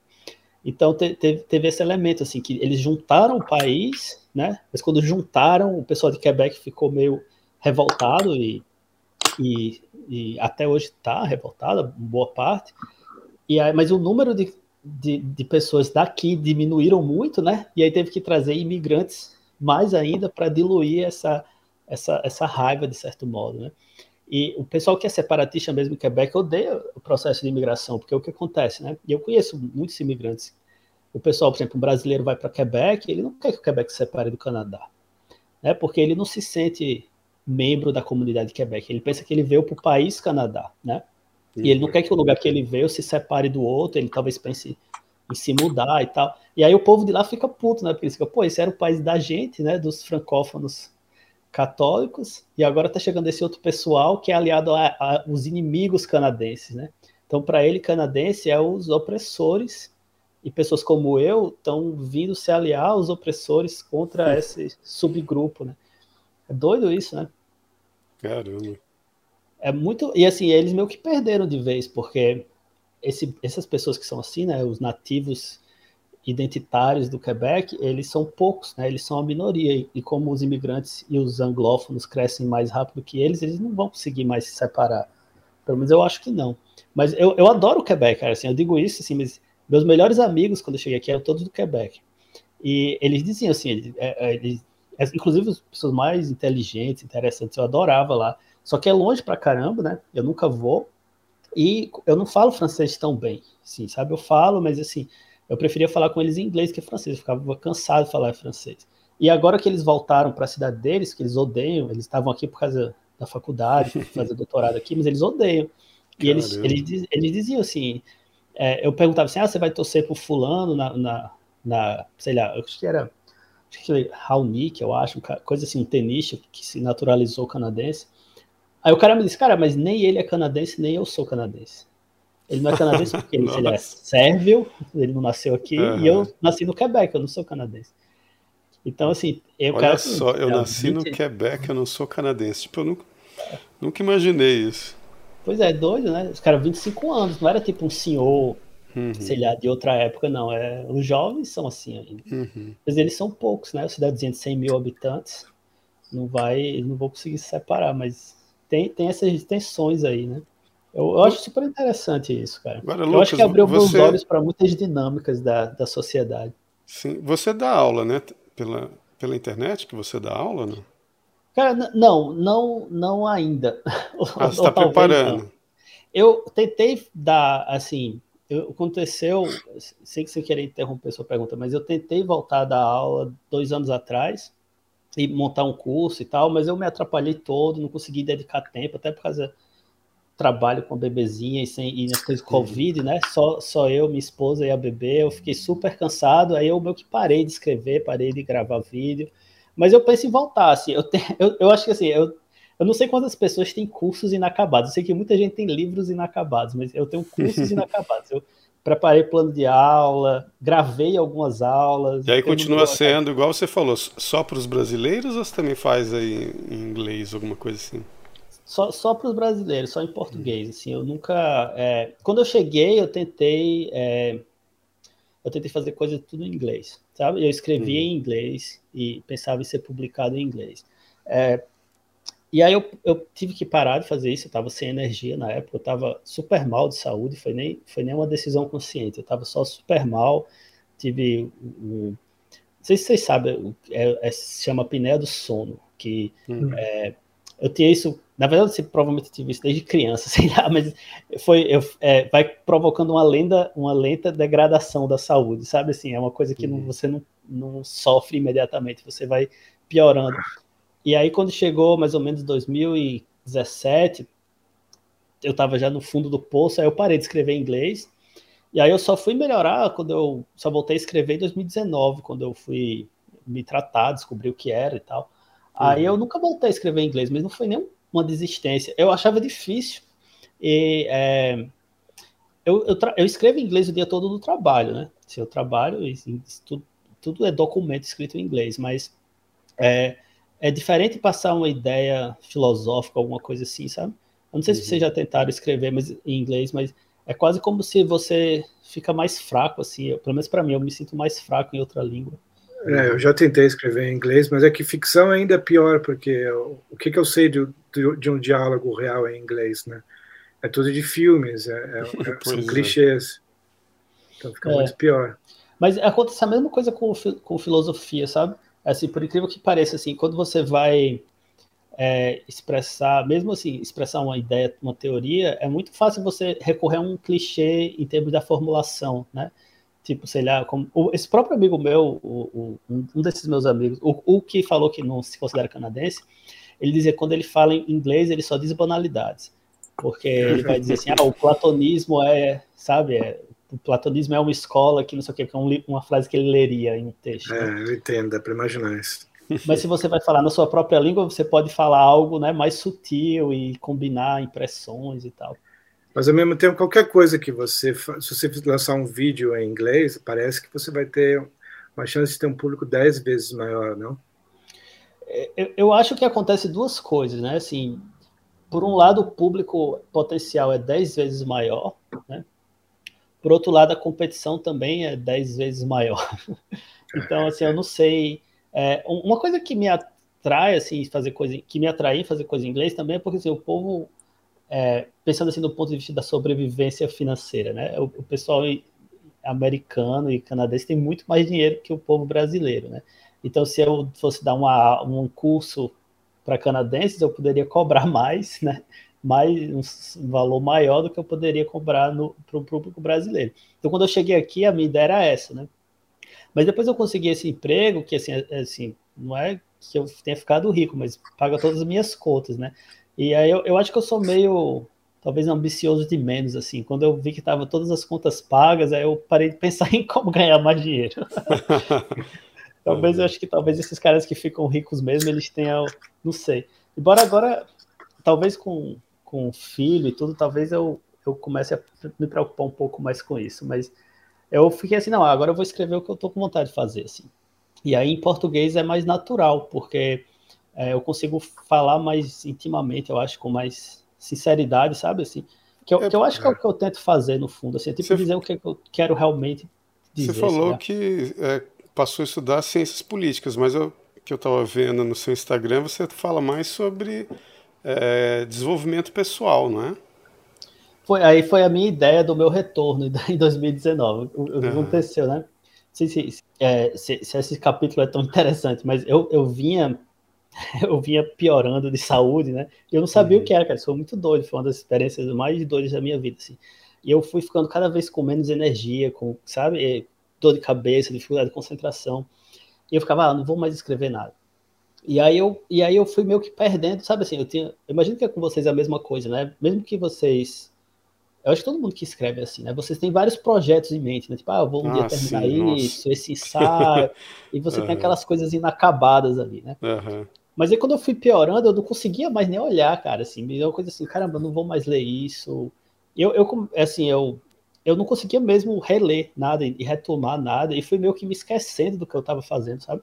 Então te, teve, teve esse elemento assim que eles juntaram o país, né? Mas quando juntaram, o pessoal de Quebec ficou meio revoltado e, e, e até hoje está revoltado, boa parte. E aí, mas o número de, de, de, pessoas daqui diminuíram muito, né? E aí teve que trazer imigrantes mais ainda para diluir essa, essa, essa raiva, de certo modo, né? E o pessoal que é separatista mesmo em Quebec odeia o processo de imigração, porque é o que acontece, né? E eu conheço muitos imigrantes. O pessoal, por exemplo, um brasileiro vai para Quebec, ele não quer que o Quebec se separe do Canadá, né? Porque ele não se sente membro da comunidade de Quebec. Ele pensa que ele veio para o país Canadá, né? E ele não quer que o lugar que ele veio se separe do outro, ele talvez pense em se mudar e tal. E aí o povo de lá fica puto, né? Porque eles ficam, pô, esse era o país da gente, né? Dos francófonos católicos, e agora está chegando esse outro pessoal que é aliado aos inimigos canadenses, né? Então, para ele, canadense é os opressores, e pessoas como eu estão vindo se aliar aos opressores contra esse subgrupo, né? É doido isso, né? Caramba. É muito. E assim, eles meio que perderam de vez, porque esse, essas pessoas que são assim, né? Os nativos identitários do Quebec, eles são poucos, né? Eles são a minoria. E como os imigrantes e os anglófonos crescem mais rápido que eles, eles não vão conseguir mais se separar. Pelo menos eu acho que não. Mas eu, eu adoro o Quebec, cara. Assim, eu digo isso, assim, mas meus melhores amigos, quando eu cheguei aqui, eram todos do Quebec. E eles diziam assim, eles, é, é, eles, inclusive as pessoas mais inteligentes, interessantes, eu adorava lá. Só que é longe pra caramba, né? Eu nunca vou. E eu não falo francês tão bem, assim, sabe? Eu falo, mas assim, eu preferia falar com eles em inglês que francês, eu ficava cansado de falar francês. E agora que eles voltaram para a cidade deles, que eles odeiam, eles estavam aqui por causa da faculdade, fazer doutorado aqui, mas eles odeiam. E eles, eles, eles diziam assim, é, eu perguntava assim, ah, você vai torcer pro fulano na, na, na sei lá, acho que era Raonic, eu acho, coisa assim, um tenista que se naturalizou canadense. Aí o cara me disse, cara, mas nem ele é canadense, nem eu sou canadense. Ele não é canadense porque ele, ele é sérvio, ele não nasceu aqui, uhum. e eu nasci no Quebec, eu não sou canadense. Então, assim, eu Olha só, eu nasci 20... no Quebec, eu não sou canadense. Tipo, eu nunca, nunca imaginei isso. Pois é, doido, né? Os caras, 25 anos, não era tipo um senhor, uhum. sei lá, de outra época, não. É, os jovens são assim ainda. Uhum. Mas eles são poucos, né? A cidadezinha de 100 mil habitantes, não vai, não vou conseguir se separar, mas tem, tem essas tensões aí, né? Eu, eu, acho super interessante isso, cara. Agora, eu Lucas, acho que abriu você... meus olhos para muitas dinâmicas da, da sociedade. Sim, você dá aula, né? Pela, pela internet que você dá aula, não? Cara, não, não, não ainda. Ah, você está preparando. Não. Eu tentei dar, assim, eu, aconteceu, sei que você queria interromper sua pergunta, mas eu tentei voltar a dar aula dois anos atrás e montar um curso e tal, mas eu me atrapalhei todo, não consegui dedicar tempo, até por causa trabalho com bebezinha e, sem, e nas coisas Covid, né? Só, só eu, minha esposa e a bebê. Eu fiquei super cansado. Aí eu meio que parei de escrever, parei de gravar vídeo. Mas eu penso em voltar, assim. Eu, tenho, eu, eu acho que assim, eu, eu não sei quantas pessoas têm cursos inacabados. Eu sei que muita gente tem livros inacabados, mas eu tenho cursos inacabados. Eu preparei plano de aula, gravei algumas aulas. E aí continua sendo, igual você falou, só para os brasileiros ou você também faz aí em inglês, alguma coisa assim? Só, só para os brasileiros, só em português. Uhum. Assim, eu nunca. É, quando eu cheguei, eu tentei. É, eu tentei fazer coisa tudo em inglês, sabe? Eu escrevia uhum. em inglês e pensava em ser publicado em inglês. É, e aí eu, eu, tive que parar de fazer isso, eu estava sem energia na época, eu estava super mal de saúde, foi nem, foi nem uma decisão consciente, eu estava só super mal, tive um, não sei se vocês sabem, é, é, se chama apneia do sono, que uhum. eu tinha isso, na verdade, você provavelmente tive isso desde criança, sei lá, mas foi, eu, é, vai provocando uma lenda, uma lenta degradação da saúde, sabe assim, é uma coisa que não, uhum. você não, não sofre imediatamente, você vai piorando. E aí, quando chegou mais ou menos 2017, eu estava já no fundo do poço, aí eu parei de escrever em inglês, e aí eu só fui melhorar quando eu só voltei a escrever em 2019, quando eu fui me tratar, descobri o que era e tal. Aí eu uhum. nunca voltei a escrever em inglês, mas não foi nem uma desistência. Eu achava difícil. E, é, eu, eu, eu, escrevo inglês o dia todo no trabalho, né? Se eu trabalho, tudo, tudo é documento escrito em inglês, mas é, é diferente passar uma ideia filosófica, alguma coisa assim, sabe? Eu não sei uhum. se vocês já tentaram escrever mas, em inglês, mas é quase como se você fica mais fraco, assim. Eu, pelo menos para mim, eu me sinto mais fraco em outra língua. É, eu já tentei escrever em inglês, mas é que ficção ainda é pior, porque eu, o que, que eu sei de, de, de, um diálogo real em inglês, né? É tudo de filmes, é, é, é são é. clichês. Então fica mais pior. Mas acontece a mesma coisa com, com filosofia, sabe? Assim, por incrível que pareça, assim, quando você vai é, expressar, mesmo assim, expressar uma ideia, uma teoria, é muito fácil você recorrer a um clichê em termos da formulação, né? Tipo, sei lá, como, o, esse próprio amigo meu, o, o, um desses meus amigos, o, o que falou que não se considera canadense, ele dizia que quando ele fala em inglês, ele só diz banalidades. Porque ele vai dizer assim, ah, o platonismo é, sabe, é, o platonismo é uma escola que não sei o que, que é um, uma frase que ele leria em um texto. É, eu entendo, dá para imaginar isso. Mas se você vai falar na sua própria língua, você pode falar algo né, mais sutil e combinar impressões e tal. Mas ao mesmo tempo, qualquer coisa que você, se você lançar um vídeo em inglês, parece que você vai ter uma chance de ter um público dez vezes maior, não? É, eu, acho que acontece duas coisas, né? Assim, por um lado, o público potencial é dez vezes maior, né? Por outro lado, a competição também é dez vezes maior. então, assim, eu não sei. É, uma coisa que me atrai, assim, fazer coisa, que me atrai fazer coisa em inglês também é porque assim, o povo é, pensando assim do ponto de vista da sobrevivência financeira, né? O, o, pessoal americano e canadense tem muito mais dinheiro que o povo brasileiro, né? Então, se eu fosse dar uma, um curso para canadenses, eu poderia cobrar mais, né? Mais um valor maior do que eu poderia cobrar para o público brasileiro. Então, quando eu cheguei aqui, a minha ideia era essa, né? Mas depois eu consegui esse emprego, que assim, é, assim não é que eu tenha ficado rico, mas paga todas as minhas contas, né? E aí eu, eu acho que eu sou meio, talvez ambicioso de menos, assim. Quando eu vi que tava todas as contas pagas, aí eu parei de pensar em como ganhar mais dinheiro. talvez eu acho que talvez esses caras que ficam ricos mesmo, eles tenham, não sei. Embora agora, talvez com, com filho e tudo, talvez eu, eu comece a me preocupar um pouco mais com isso, mas eu fiquei assim, não, agora eu vou escrever o que eu tô com vontade de fazer, assim. E aí em português é mais natural, porque é, eu consigo falar mais intimamente, eu acho, com mais sinceridade, sabe? Assim, que eu, é, que eu acho que é o que eu tento fazer, no fundo, assim, é tipo dizer o que eu quero realmente dizer. Você falou que é, passou a estudar ciências políticas, mas o que eu estava vendo no seu Instagram, você fala mais sobre é, desenvolvimento pessoal, não é? Foi, aí foi a minha ideia do meu retorno em 2019. O, o que aconteceu, né? Não sei se, se, é, se, se, esse capítulo é tão interessante, mas eu, eu vinha eu vinha piorando de saúde, né? Eu não sabia uhum. o que era, cara. Sou muito doido. Foi uma das experiências mais doidas da minha vida, assim. E eu fui ficando cada vez com menos energia, com, sabe, dor de cabeça, dificuldade de concentração. E eu ficava, ah, não vou mais escrever nada. E aí eu, e aí eu fui meio que perdendo, sabe assim, eu tinha, eu imagino que é com vocês a mesma coisa, né? Mesmo que vocês eu acho que todo mundo que escreve é assim, né? Vocês têm vários projetos em mente, né? Tipo, ah, eu vou um ah, dia terminar sim, isso, nossa. esse ensaio, e você uhum. tem aquelas coisas inacabadas ali, né? Uhum. Mas aí quando eu fui piorando, eu não conseguia mais nem olhar, cara, assim, me deu uma coisa assim, caramba, eu não vou mais ler isso. Eu, eu assim, eu, eu não conseguia mesmo reler nada e retomar nada, e fui meio que me esquecendo do que eu estava fazendo, sabe?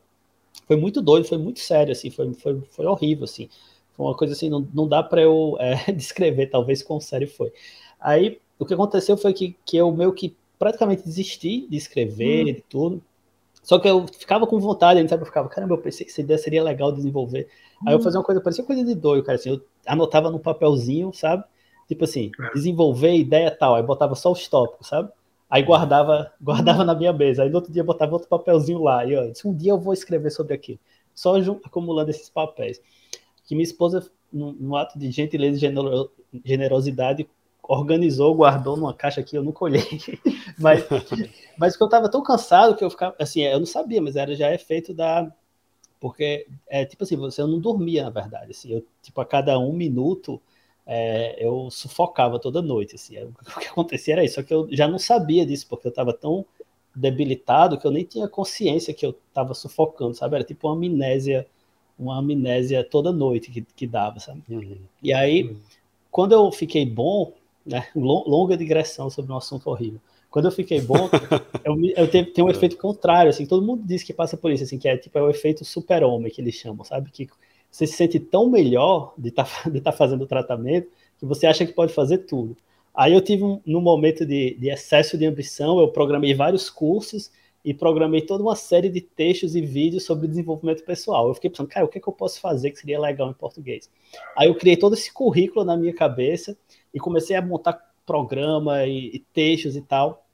Foi muito doido, foi muito sério, assim, foi, foi, foi horrível, assim. Foi uma coisa assim, não, não dá para eu é, descrever, talvez, quão sério foi. Aí, o que aconteceu foi que, que eu meio que praticamente desisti de escrever, hum. de tudo. Só que eu ficava com vontade, sabe? Eu ficava, caramba, eu pensei que essa ideia seria legal desenvolver. Aí eu hum. fazia uma coisa, parecia coisa de doido, cara. Assim, eu anotava no papelzinho, sabe? Tipo assim, é. desenvolver ideia tal. Aí botava só os tópicos, sabe? Aí guardava, guardava na minha mesa. Aí no outro dia botava outro papelzinho lá. E ó, disse, um dia eu vou escrever sobre aquilo. Só acumulando esses papéis. Que minha esposa, no ato de gentileza e generosidade, organizou, guardou numa caixa que eu nunca olhei. mas, mas que eu estava tão cansado que eu ficava, assim, eu não sabia, mas era já efeito da porque é tipo assim, você não dormia na verdade, assim, eu tipo a cada um minuto é, eu sufocava toda noite, assim, o que acontecia era isso, só que eu já não sabia disso porque eu estava tão debilitado que eu nem tinha consciência que eu estava sufocando, sabe? Era tipo uma amnésia, uma amnésia toda noite que, que dava, sabe? Uhum. E aí, uhum. quando eu fiquei bom, né? Longa digressão sobre um assunto horrível. Quando eu fiquei bom, eu, eu tenho, tenho um efeito contrário, assim, todo mundo diz que passa por isso, assim, que é tipo é o efeito super-homem que eles chamam, sabe? Que você se sente tão melhor de tá, estar tá fazendo o tratamento que você acha que pode fazer tudo. Aí eu tive um, no momento de, de excesso de ambição, eu programei vários cursos e programei toda uma série de textos e vídeos sobre desenvolvimento pessoal. Eu fiquei pensando, cara, o que, é que eu posso fazer que seria legal em português? Aí eu criei todo esse currículo na minha cabeça e comecei a montar programa e, e textos e tal.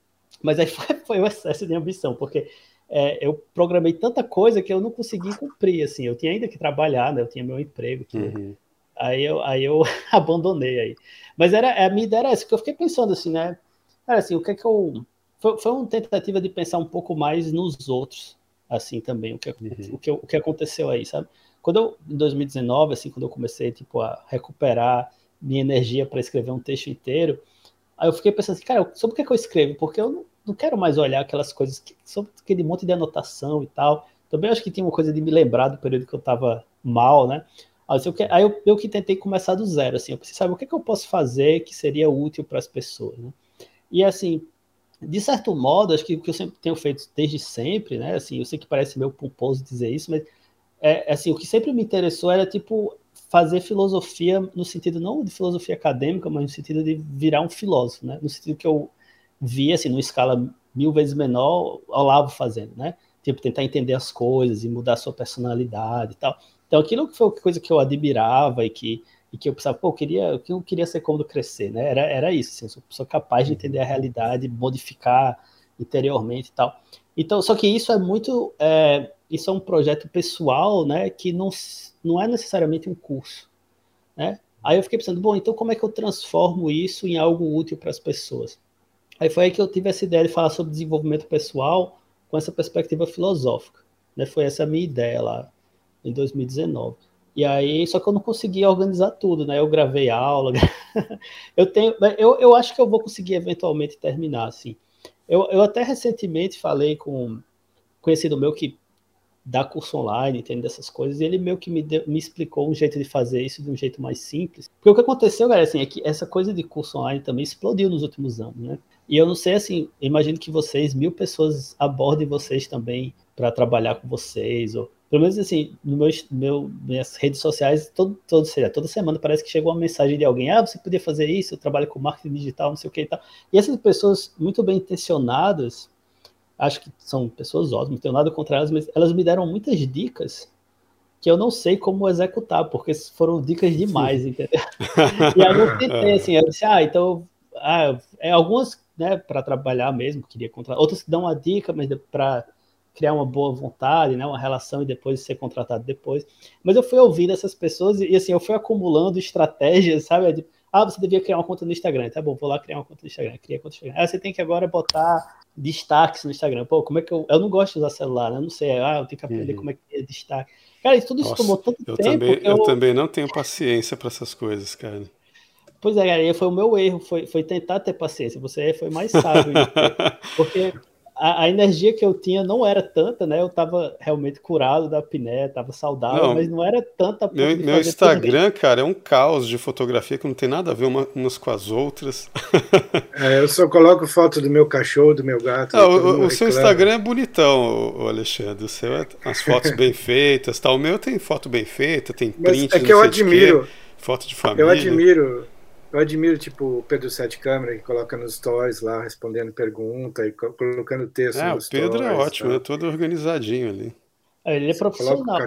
Mas aí foi, foi o excesso de ambição, porque é, eu programei tanta coisa que eu não consegui cumprir, assim, eu tinha ainda que trabalhar, né, eu tinha meu emprego, uhum. aí, eu, aí eu abandonei aí. Mas era, a minha ideia era essa, que eu fiquei pensando assim, né, cara, assim, o que é que eu... Foi, foi uma tentativa de pensar um pouco mais nos outros, assim, também, o que, uhum. o, que, o que aconteceu aí, sabe? Quando eu, em 2019, assim, quando eu comecei, tipo, a recuperar minha energia para escrever um texto inteiro, aí eu fiquei pensando assim, cara, sobre o que, é que eu escrevo? Porque eu não, quero mais olhar aquelas coisas, que, sobre aquele monte de anotação e tal. Também acho que tinha uma coisa de me lembrar do período que eu estava mal, né? Aí eu, eu que tentei começar do zero, assim, eu pensei, sabe, o que, é que eu posso fazer que seria útil para as pessoas, né? E assim, de certo modo, acho que o que eu sempre tenho feito desde sempre, né? Assim, eu sei que parece meio pomposo dizer isso, mas é, assim, o que sempre me interessou era tipo fazer filosofia no sentido não de filosofia acadêmica, mas no sentido de virar um filósofo, né? No sentido que eu via, assim, numa escala mil vezes menor, Olavo fazendo, né? Tipo, tentar entender as coisas e mudar a sua personalidade e tal. Então, aquilo foi coisa que eu admirava e que, e que eu pensava, pô, eu queria, eu queria ser como crescer, né? Era, era isso, assim, eu sou, sou capaz de entender a realidade, modificar interiormente e tal. Então, só que isso é muito, é, isso é um projeto pessoal, né, que não, não é necessariamente um curso, né? Aí eu fiquei pensando, bom, então como é que eu transformo isso em algo útil para as pessoas? Aí foi aí que eu tive essa ideia de falar sobre desenvolvimento pessoal com essa perspectiva filosófica. Né? Foi essa a minha ideia lá em 2019. E aí, só que eu não conseguia organizar tudo, né? Eu gravei aula. eu tenho, eu, eu acho que eu vou conseguir eventualmente terminar, assim. Eu, eu até recentemente falei com um conhecido meu que dá curso online, entende dessas coisas, e ele meio que me, deu, me explicou um jeito de fazer isso de um jeito mais simples. Porque o que aconteceu, galera, assim, é que essa coisa de curso online também explodiu nos últimos anos, né? E eu não sei, assim, imagino que vocês, mil pessoas abordem vocês também para trabalhar com vocês, ou pelo menos assim, no meu, meu, minhas redes sociais, todo, todo, seja, toda semana parece que chega uma mensagem de alguém, ah, você podia fazer isso, eu trabalho com marketing digital, não sei o que e tal. E essas pessoas muito bem intencionadas, acho que são pessoas ótimas, não tenho nada contra elas, mas elas me deram muitas dicas que eu não sei como executar, porque foram dicas demais, entendeu? e aí eu tentei, assim, eu disse, ah, então, ah, é algumas né, para trabalhar mesmo, queria contratar. Outros que dão uma dica, mas para criar uma boa vontade, né, uma relação e depois ser contratado depois. Mas eu fui ouvindo essas pessoas e, assim, eu fui acumulando estratégias, sabe? Ah, você devia criar uma conta no Instagram. Tá bom, vou lá criar uma conta no Instagram. Cria conta no Instagram. Ah, você tem que agora botar destaques no Instagram. Pô, como é que eu. Eu não gosto de usar celular, né? Eu não sei. Ah, eu tenho que aprender uhum. como é que é destaque. Cara, tudo isso Nossa, tomou tanto eu tempo. Também, eu... eu também não tenho paciência para essas coisas, cara. Pois é, cara, foi o meu erro, foi, foi tentar ter paciência. Você foi mais sábio. porque a, a, energia que eu tinha não era tanta, né? Eu tava realmente curado da apneia, tava saudável, não, mas não era tanta. Meu, meu Instagram, cara, é um caos de fotografia que não tem nada a ver uma, umas com as outras. É, eu só coloco foto do meu cachorro, do meu gato. Não, o, o seu Instagram é bonitão, o Alexandre. O seu é as fotos bem feitas, tal. O meu tem foto bem feita, tem print. Mas é que eu admiro. Foto de família. Eu admiro eu admiro, tipo, o Pedro Sete Câmara, que coloca nos stories lá, respondendo pergunta e colocando texto é, nos stories. o Pedro é ótimo, tá? é todo organizadinho ali. É, ele é profissional. Né?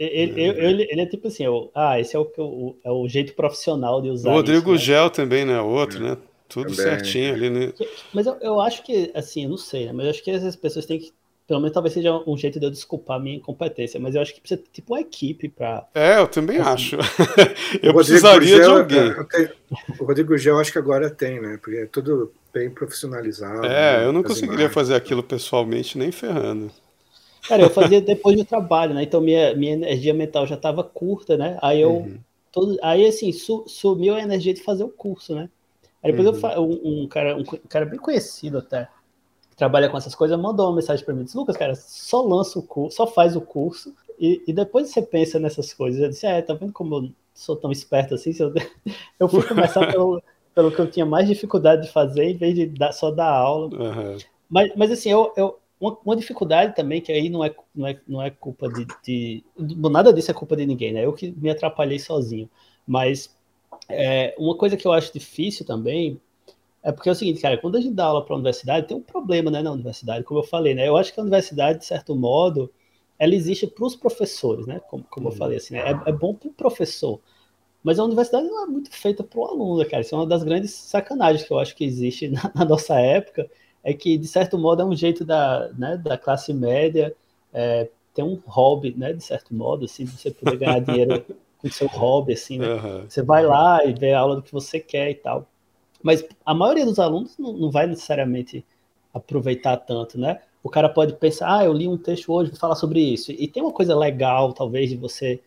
Ele, ele, ele, ele, é tipo assim, eu, ah, esse é o, o, é o jeito profissional de usar O Rodrigo isso, né? Gel também, né? Outro, né? Tudo também. certinho ali, né? Mas eu, eu acho que, assim, eu não sei, né? Mas eu acho que essas pessoas têm que pelo menos talvez seja um jeito de eu desculpar a minha incompetência, mas eu acho que precisa ter tipo uma equipe para. É, eu também assim. acho. eu precisaria Gel, de alguém. É, o Rodrigo Gel acho que agora tem, né? Porque é tudo bem profissionalizado. É, né? eu não conseguiria imagens. fazer aquilo pessoalmente nem ferrando. Cara, eu fazia depois do trabalho, né? Então minha, minha energia mental já estava curta, né? Aí eu. Uhum. Todo, aí assim, su, sumiu a energia de fazer o curso, né? Aí depois uhum. eu um, um, cara, um cara bem conhecido até trabalha com essas coisas, mandou uma mensagem para mim, disse, Lucas, cara, só lança o curso, só faz o curso, e, e depois você pensa nessas coisas. Eu disse, é, tá vendo como eu sou tão esperto assim? Eu, eu fui começar pelo, pelo que eu tinha mais dificuldade de fazer, em vez de dar, só dar aula. Uhum. Mas, mas assim, eu, eu uma, uma, dificuldade também, que aí não é, não é, não é culpa de, de, Nada disso é culpa de ninguém, né? Eu que me atrapalhei sozinho. Mas é, uma coisa que eu acho difícil também é porque é o seguinte, cara, quando a gente dá aula para a universidade, tem um problema né, na universidade, como eu falei, né? Eu acho que a universidade, de certo modo, ela existe para os professores, né? Como, como eu uhum. falei, assim, né? é, é bom para o professor. Mas a universidade não é muito feita para o aluno, cara. Isso é uma das grandes sacanagens que eu acho que existe na, na nossa época é que, de certo modo, é um jeito da, né, da classe média é, ter um hobby, né, de certo modo, assim, você poder ganhar dinheiro com seu hobby, assim, né? Uhum. Você vai lá e vê a aula do que você quer e tal. Mas a maioria dos alunos não, não vai necessariamente aproveitar tanto, né? O cara pode pensar, ah, eu li um texto hoje, vou falar sobre isso. E tem uma coisa legal, talvez, de você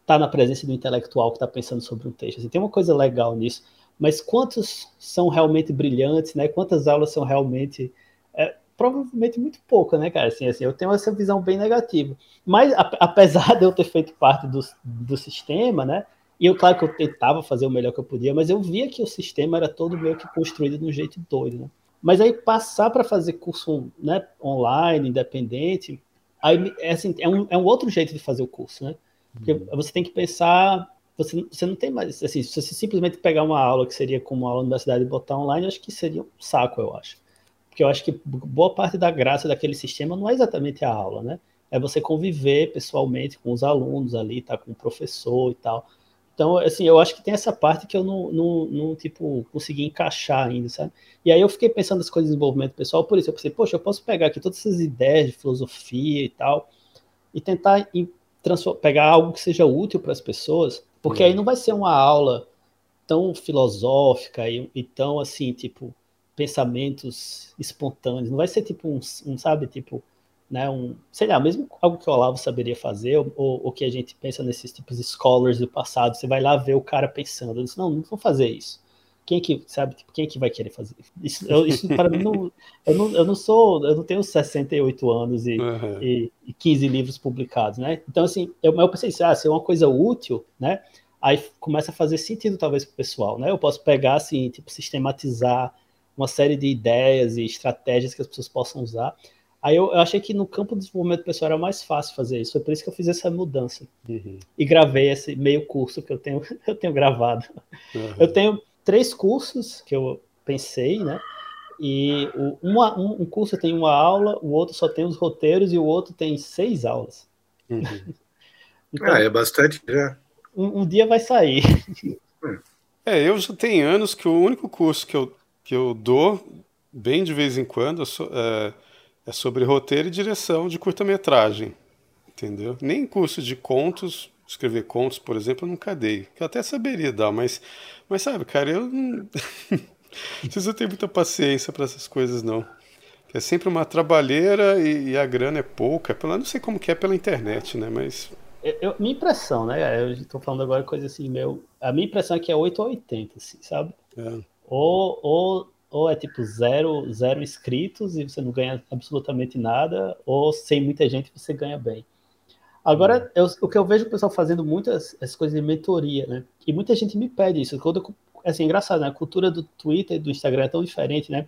estar tá na presença do intelectual que está pensando sobre um texto. Assim, tem uma coisa legal nisso mas quantos são realmente brilhantes, né? Quantas aulas são realmente é, provavelmente muito pouco, né, cara? Assim, assim, eu tenho essa visão bem negativa. Mas apesar de eu ter feito parte do, do sistema, né? E eu, claro que eu tentava fazer o melhor que eu podia, mas eu via que o sistema era todo meio que construído de um jeito doido, né? Mas aí passar para fazer curso né, online, independente, aí, é, assim, é, um, é um outro jeito de fazer o curso, né? Porque uhum. você tem que pensar você, você não tem mais. Assim, se você simplesmente pegar uma aula que seria como aula na universidade e botar online, acho que seria um saco, eu acho. Porque eu acho que boa parte da graça daquele sistema não é exatamente a aula, né? É você conviver pessoalmente com os alunos ali, tá com o professor e tal. Então, assim, eu acho que tem essa parte que eu não, não, não, tipo, consegui encaixar ainda, sabe? E aí eu fiquei pensando nas coisas de desenvolvimento pessoal, por isso eu pensei, poxa, eu posso pegar aqui todas essas ideias de filosofia e tal, e tentar pegar algo que seja útil para as pessoas porque aí não vai ser uma aula tão filosófica e, e tão assim, tipo, pensamentos espontâneos. Não vai ser tipo um, um sabe, tipo, né, um, sei lá, mesmo algo que o Olavo saberia fazer, ou, ou, que a gente pensa nesses tipos de scholars do passado, você vai lá ver o cara pensando, disse, não, não vou fazer isso. Quem é que, sabe, tipo, quem é que vai querer fazer isso? Eu, isso para mim, não eu, não, eu não sou, eu não tenho 68 anos e, uhum. e, e 15 livros publicados, né? Então, assim, eu, eu pensei assim, ah, se é uma coisa útil, né? Aí começa a fazer sentido, talvez, para o pessoal, né? Eu posso pegar, assim, tipo, sistematizar uma série de ideias e estratégias que as pessoas possam usar. Aí eu, eu, achei que no campo do desenvolvimento pessoal era mais fácil fazer isso. Foi por isso que eu fiz essa mudança. Uhum. E gravei esse meio curso que eu tenho, eu tenho gravado. Uhum. Eu tenho três cursos que eu pensei, né? E o, uma, um, um, curso tem uma aula, o outro só tem os roteiros e o outro tem seis aulas. Uhum. então, ah, é bastante já. Um, um, dia vai sair. É, eu já tenho anos que o único curso que eu, que eu dou, bem de vez em quando, é, é sobre roteiro e direção de curta-metragem. Entendeu? Nem curso de contos escrever contos, por exemplo, eu nunca dei. Eu até saberia dar, mas, mas sabe, cara, eu não, não preciso ter muita paciência para essas coisas, não. É sempre uma trabalheira e, e a grana é pouca. Pela, não sei como que é pela internet, né? Mas. Eu, eu, minha impressão, né? Eu estou falando agora coisa assim, meu. A minha impressão é que é 8 ou 80, assim, sabe? É. Ou, ou, ou é tipo zero, zero inscritos e você não ganha absolutamente nada, ou sem muita gente você ganha bem. Agora, eu, o que eu vejo o pessoal fazendo muitas essas coisas de mentoria, né? E muita gente me pede isso. Quando eu, assim, é engraçado, né? A cultura do Twitter e do Instagram é tão diferente, né?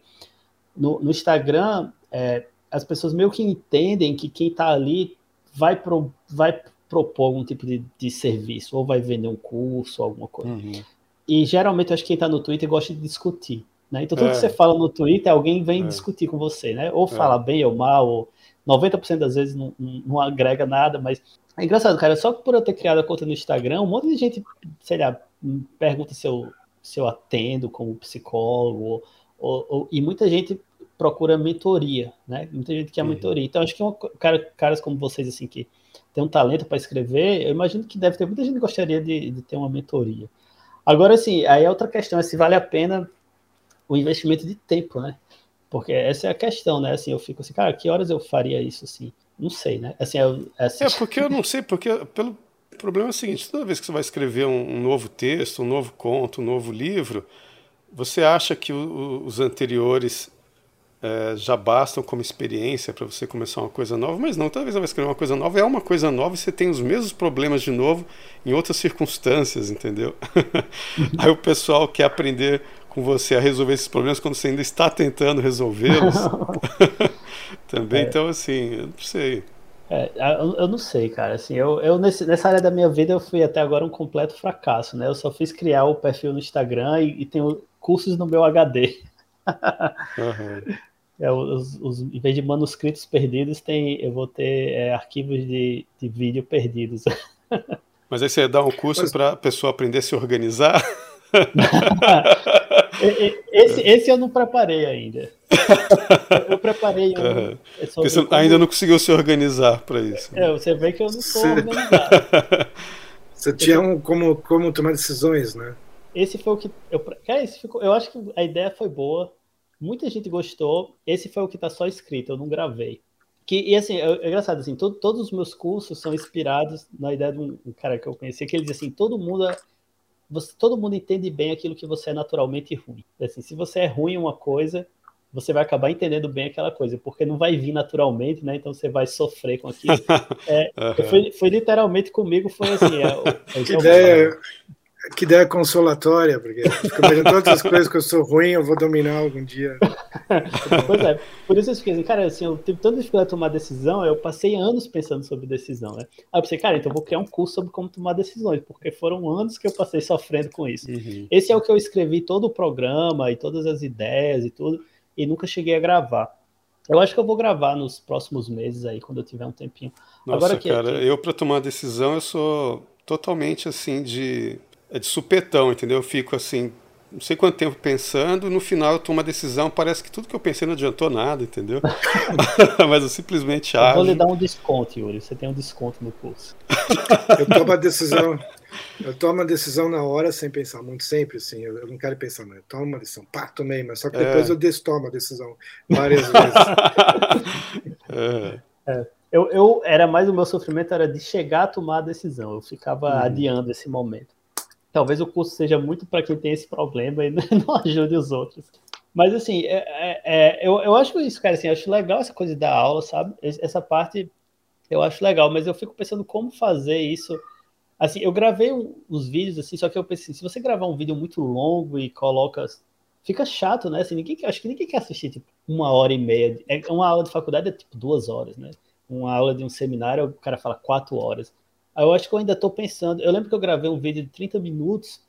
No, no Instagram, é, as pessoas meio que entendem que quem está ali vai, pro, vai propor algum tipo de, de, serviço, ou vai vender um curso, alguma coisa. Uhum. E geralmente, eu acho que quem está no Twitter gosta de discutir. Né? Então, tudo é. que você fala no Twitter, alguém vem é. discutir com você, né? Ou é. fala bem ou mal, ou 90% das vezes não, não, agrega nada, mas é engraçado, cara. Só por eu ter criado a conta no Instagram, um monte de gente, sei lá, pergunta se eu, se eu atendo como psicólogo, ou, ou, e muita gente procura mentoria, né? Muita gente quer uhum. mentoria. Então, acho que um, cara, caras como vocês, assim, que tem um talento para escrever, eu imagino que deve ter muita gente que gostaria de, de ter uma mentoria. Agora, assim, aí a outra questão é se vale a pena o investimento de tempo, né? Porque essa é a questão, né? Assim, eu fico assim, cara, que horas eu faria isso assim? Não sei, né? Assim, eu, assim... É, porque eu não sei, porque pelo problema é o seguinte, toda vez que você vai escrever um, um novo texto, um novo conto, um novo livro, você acha que o, os anteriores é, já bastam como experiência para você começar uma coisa nova, mas não, talvez você vai escrever uma coisa nova, é uma coisa nova e você tem os mesmos problemas de novo em outras circunstâncias, entendeu? Aí o pessoal quer aprender com você a resolver esses problemas quando você ainda está tentando resolvê-los. Também, é. então assim, eu não sei. É, eu, eu, não sei, cara. Assim, eu, eu nesse, nessa área da minha vida eu fui até agora um completo fracasso, né? Eu só fiz criar o perfil no Instagram e, e tenho cursos no meu HD. Uhum. É, os, os, em vez de manuscritos perdidos, tem, eu vou ter é, arquivos de, de vídeo perdidos. Mas aí você dá um curso para a pessoa aprender a se organizar? esse, esse eu não preparei ainda. Eu preparei um. Uhum. Você como... ainda não conseguiu se organizar para isso. É, você vê que eu não estou organizado. Você tinha um como, como tomar decisões, né? Esse foi o que. Eu, cara, esse ficou, eu acho que a ideia foi boa. Muita gente gostou. Esse foi o que está só escrito, eu não gravei. Que, e assim, é, é engraçado, assim, todo, todos os meus cursos são inspirados na ideia de um, um cara que eu conheci, que ele diz assim, todo mundo você, todo mundo entende bem aquilo que você é naturalmente ruim. Assim, se você é ruim em uma coisa, você vai acabar entendendo bem aquela coisa, porque não vai vir naturalmente, né? Então você vai sofrer com aquilo. É, uhum. foi, foi, literalmente comigo, foi assim. É, que ideia, que ideia consolatória, porque imaginando todas as coisas que eu sou ruim, eu vou dominar algum dia. pois é, por isso eu fiquei assim, cara, assim, eu tive tanta dificuldade de tomar decisão, eu passei anos pensando sobre decisão, né? Aí eu pensei, cara, então eu vou criar um curso sobre como tomar decisões, porque foram anos que eu passei sofrendo com isso. Uhum. Esse é o que eu escrevi todo o programa e todas as ideias e tudo, e nunca cheguei a gravar. Eu acho que eu vou gravar nos próximos meses aí, quando eu tiver um tempinho. Nossa, Agora, que, cara, que... eu para tomar decisão, eu sou totalmente assim de é de supetão, entendeu? Eu fico assim, não sei quanto tempo pensando, no final eu tomo uma decisão, parece que tudo que eu pensei não adiantou nada, entendeu? Mas eu simplesmente acho. Eu vou lhe dar um desconto, Yuri. Você tem um desconto no curso. eu tomo a decisão. Eu tomo a decisão na hora sem pensar muito, sempre assim. Eu, eu não quero pensar, mas eu tomo uma decisão, pá, tomei, mas só que depois é. eu destomo a decisão várias vezes. é. É. Eu, eu, era mais o meu sofrimento era de chegar a tomar a decisão. Eu ficava hum. adiando esse momento talvez o curso seja muito para quem tem esse problema e não ajude os outros. Mas assim, é, é, é, eu, eu acho isso, cara, assim, eu acho legal essa coisa da aula, sabe? Essa parte eu acho legal, mas eu fico pensando como fazer isso. Assim, eu gravei os vídeos, assim, só que eu pensei, se você gravar um vídeo muito longo e coloca. Fica chato, né? Assim, ninguém, acho que ninguém quer assistir tipo, uma hora e meia. É, uma aula de faculdade é tipo duas horas, né? Uma aula de um seminário, o cara fala quatro horas. Eu acho que eu ainda estou pensando. Eu lembro que eu gravei um vídeo de 30 minutos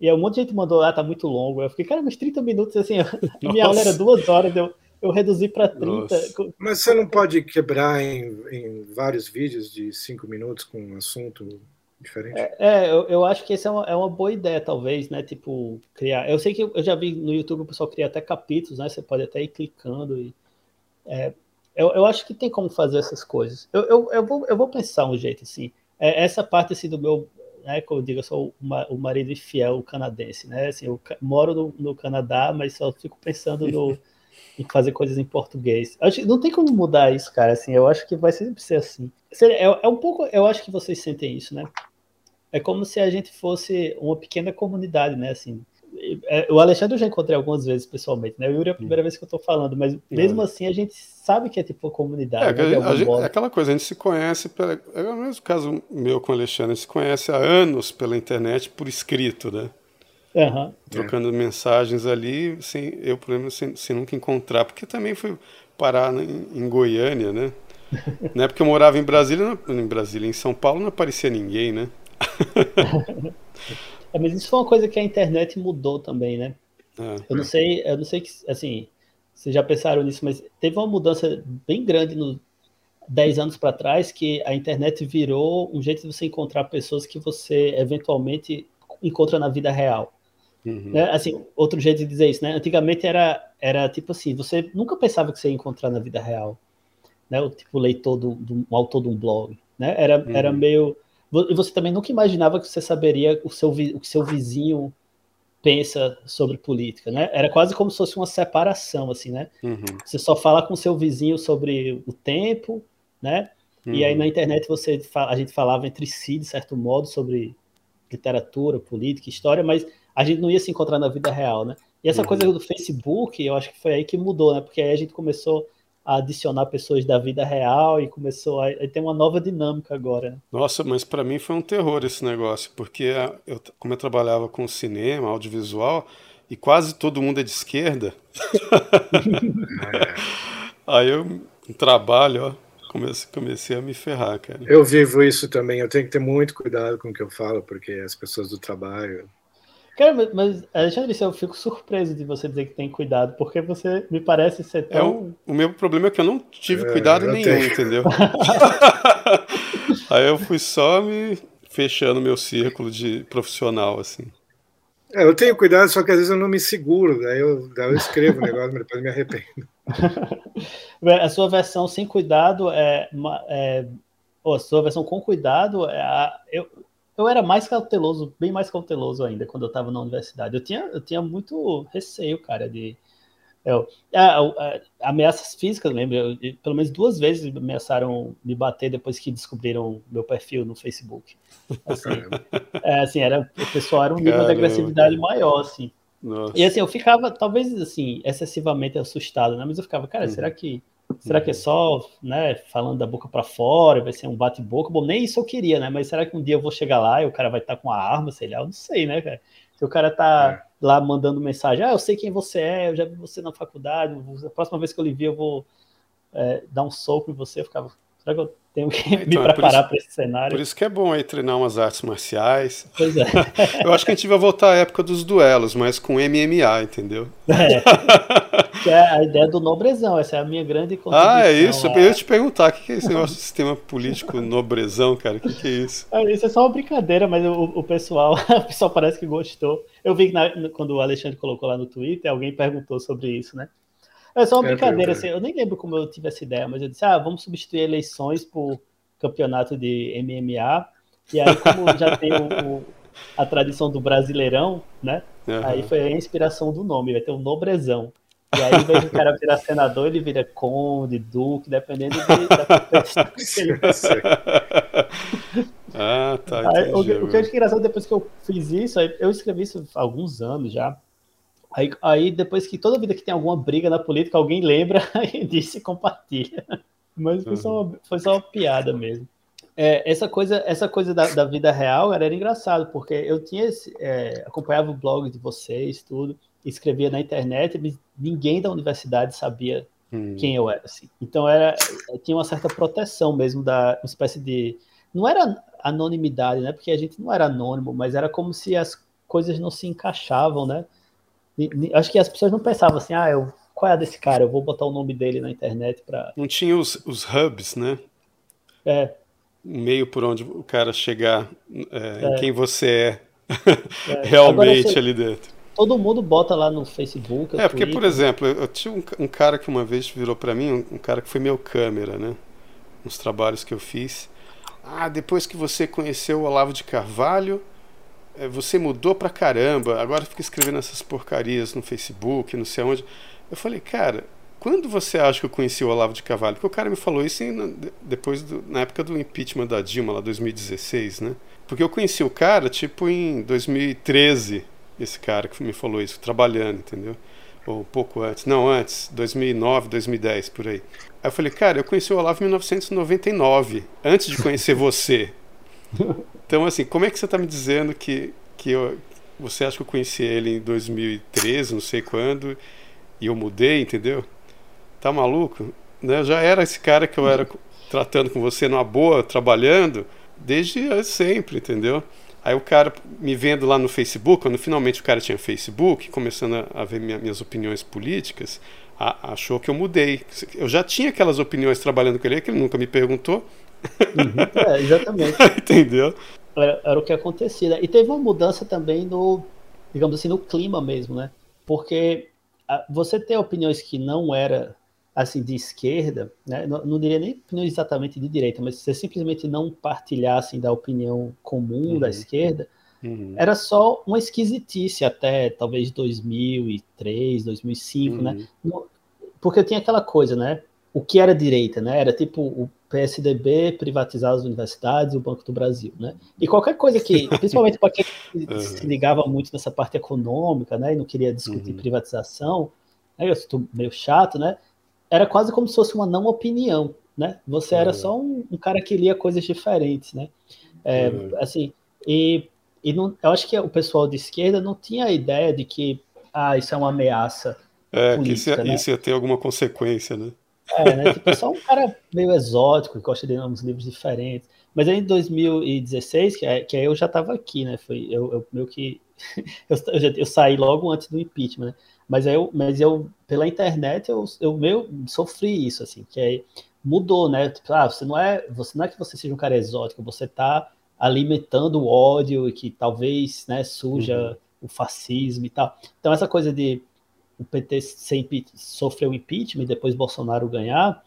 e um monte de gente mandou lá, ah, tá muito longo. Eu fiquei, cara, mas 30 minutos, assim, minha aula era duas horas, eu, eu reduzi para 30. Nossa. Mas você não pode quebrar em, em vários vídeos de 5 minutos com um assunto diferente? É, é eu, eu, acho que essa é uma, é uma boa ideia, talvez, né? Tipo, criar. Eu sei que eu já vi no YouTube o pessoal criar até capítulos, né? Você pode até ir clicando e. É, eu, eu acho que tem como fazer essas coisas. Eu, eu, eu, vou, eu vou pensar um jeito assim é, essa parte assim, do meu, né, como eu digo, eu sou o marido infiel canadense, né? Assim, eu moro no, no Canadá, mas só fico pensando no, em fazer coisas em português. Acho, não tem como mudar isso, cara. Assim, eu acho que vai sempre ser assim. É, é um pouco, eu acho que vocês sentem isso, né? É como se a gente fosse uma pequena comunidade, né? Assim, o Alexandre eu já encontrei algumas vezes pessoalmente, né? O Yuri é a primeira vez que eu estou falando, mas mesmo assim a gente sabe que é tipo comunidade. É, né? a gente, é aquela coisa, a gente se conhece, pela, é o mesmo caso meu com o Alexandre, a gente se conhece há anos pela internet por escrito, né? Uhum. Trocando é. mensagens ali, sem, eu, por exemplo, sem, sem, nunca encontrar, porque também fui parar em, em Goiânia, né? Na época eu morava em Brasília, em Brasília, em São Paulo não aparecia ninguém, né? É, mas isso foi uma coisa que a internet mudou também, né? É. Eu não sei, eu não sei que, assim, vocês já pensaram nisso, mas teve uma mudança bem grande no 10 anos para trás que a internet virou um jeito de você encontrar pessoas que você eventualmente encontra na vida real. Uhum. Né? Assim, outro jeito de dizer isso, né? Antigamente era, era tipo assim, você nunca pensava que você ia encontrar na vida real, né? O tipo leitor do, do um autor de um blog, né? Era, uhum. era meio e você também nunca imaginava que você saberia o, seu, o que seu vizinho pensa sobre política, né? Era quase como se fosse uma separação, assim, né? Uhum. Você só fala com seu vizinho sobre o tempo, né? Uhum. E aí uhum. na internet você a gente falava entre si, de certo modo, sobre literatura, política, história, mas a gente não ia se encontrar na vida real, né? E essa uhum. coisa do Facebook, eu acho que foi aí que mudou, né? Porque aí a gente começou a adicionar pessoas da vida real e começou a, a ter uma nova dinâmica agora. Né? Nossa, mas para mim foi um terror esse negócio, porque eu, como eu trabalhava com cinema, audiovisual, e quase todo mundo é de esquerda. aí eu trabalho, ó, comecei, comecei a me ferrar, cara. Eu vivo isso também, eu tenho que ter muito cuidado com o que eu falo, porque as pessoas do trabalho Cara, mas, Alexandre, eu fico surpreso de você dizer que tem cuidado, porque você me parece ser tão. É, o, o meu problema é que eu não tive é, cuidado nenhum, tenho. entendeu? Aí eu fui só me fechando meu círculo de profissional, assim. É, eu tenho cuidado, só que às vezes eu não me seguro, daí eu, daí eu escrevo o negócio, mas depois me arrependo. a sua versão sem cuidado é. é ou a sua versão com cuidado, é a, eu, eu era mais cauteloso, bem mais cauteloso ainda quando eu estava na universidade. Eu tinha, eu tinha muito receio, cara, de. Eu, a, a, ameaças físicas, lembra? Eu, pelo menos duas vezes ameaçaram me bater depois que descobriram meu perfil no Facebook. Assim, é, assim era, o pessoal era um nível Caramba. de agressividade maior, assim. Nossa. E assim, eu ficava, talvez, assim, excessivamente assustado, né? Mas eu ficava, cara, uhum. será que Será que é só, né, falando da boca para fora, vai ser um bate-boca? Bom, nem isso eu queria, né? Mas será que um dia eu vou chegar lá e o cara vai estar tá com a arma, sei lá? Eu não sei, né, cara? Se o cara tá é. lá mandando mensagem, ah, eu sei quem você é, eu já vi você na faculdade, a próxima vez que eu lhe vi eu vou é, dar um soco em você, eu ficava, será que eu tenho que então, me é preparar para esse cenário? Por isso que é bom aí treinar umas artes marciais. Pois é. eu acho que a gente vai voltar à época dos duelos, mas com MMA, entendeu? É. que é a ideia do nobrezão, essa é a minha grande contribuição. Ah, é isso? Eu ia te perguntar, o que é esse negócio de sistema político nobrezão, cara? O que, que, é isso? Ah, isso é só uma brincadeira, mas o, o pessoal o pessoal parece que gostou. Eu vi que na, quando o Alexandre colocou lá no Twitter, alguém perguntou sobre isso, né? É só uma é, brincadeira, assim, eu nem lembro como eu tive essa ideia, mas eu disse, ah, vamos substituir eleições por campeonato de MMA, e aí como já tem o, o, a tradição do Brasileirão, né? Uhum. Aí foi a inspiração do nome, vai ter o Nobrezão. E aí, vez do cara virar senador, ele vira conde, duque, dependendo de, da ele Ah, tá. Aí, o, o, que eu acho engraçado, depois que eu fiz isso, eu escrevi isso há alguns anos já. Aí, aí, depois que toda vida que tem alguma briga na política, alguém lembra e diz e compartilha. Mas foi, só, uma, foi só uma piada mesmo. É, essa coisa, essa coisa da, da, vida real era, era engraçado, porque eu tinha esse, é, acompanhava o blog de vocês, tudo escrevia na internet, ninguém da universidade sabia hum. quem eu era. Assim. Então era, tinha uma certa proteção mesmo da uma espécie de não era anonimidade, né? Porque a gente não era anônimo, mas era como se as coisas não se encaixavam, né? E, acho que as pessoas não pensavam assim, ah, eu, qual é a desse cara? Eu vou botar o nome dele na internet para. Não tinha os, os hubs, né? É. Meio por onde o cara chegar é, é. em quem você é, é. realmente Agora, ali dentro todo mundo bota lá no Facebook. É, porque, Twitter. por exemplo, eu tinha um, um, cara que uma vez virou para mim, um, um, cara que foi meu câmera, né? Nos trabalhos que eu fiz. Ah, depois que você conheceu o Olavo de Carvalho, é, você mudou pra caramba, agora fica escrevendo essas porcarias no Facebook, não sei aonde. Eu falei, cara, quando você acha que eu conheci o Olavo de Carvalho? Porque o cara me falou isso em, depois do, na época do impeachment da Dilma, lá 2016, né? Porque eu conheci o cara, tipo, em 2013 esse cara que me falou isso, trabalhando, entendeu? Ou um pouco antes. Não, antes, 2009, 2010, por aí. Aí eu falei, cara, eu conheci o Olavo em 1999, antes de conhecer você. Então, assim, como é que você está me dizendo que, que eu, você acha que eu conheci ele em 2013, não sei quando, e eu mudei, entendeu? Tá maluco? Né? Já era esse cara que eu era tratando com você numa boa, trabalhando, desde sempre, entendeu? Aí o cara me vendo lá no Facebook, quando finalmente o cara tinha Facebook, começando a, ver minha, minhas opiniões políticas, a, achou que eu mudei. Eu já tinha aquelas opiniões trabalhando com ele, que ele nunca me perguntou. Uhum, é, exatamente. Entendeu? Era, era, o que acontecia. Né? E teve uma mudança também no, digamos assim, no clima mesmo, né? Porque a, você ter opiniões que não era assim de esquerda, né? não, não, diria nem exatamente de direita, mas você simplesmente não partilhar assim, da opinião comum uhum. da esquerda, uhum. era só uma esquisitice até talvez 2003, 2005, né? uhum. né? Porque tinha aquela coisa, né? O que era direita, né? Era tipo o PSDB privatizar as universidades o Banco do Brasil, né? E qualquer coisa que, principalmente para quem se ligava muito nessa parte econômica, né, e não queria discutir uhum. privatização, né, eu estou meio chato, né? Era quase como se fosse uma não opinião, né? Você era só um, um cara que lia coisas diferentes, né? É, uhum. Assim, e, e não, eu acho que o pessoal de esquerda não tinha a ideia de que ah, isso é uma ameaça. É, política, que isso ia, né? isso ia ter alguma consequência, né? É, né? Tipo, só um cara meio exótico, que gosta de uns livros diferentes. Mas aí em 2016, que, é, que aí eu já estava aqui, né? Foi, eu, eu meio que. eu, eu, saí logo antes do impeachment, né? Mas eu, mas eu pela internet, eu, eu meio sofri isso, assim, que aí mudou, né? Tipo, ah, você não é, você não é que você seja um cara exótico, você está alimentando o ódio e que talvez, né, suja uhum. o fascismo e tal. Então essa coisa de o PT sempre sofreu impeachment e depois Bolsonaro ganhar,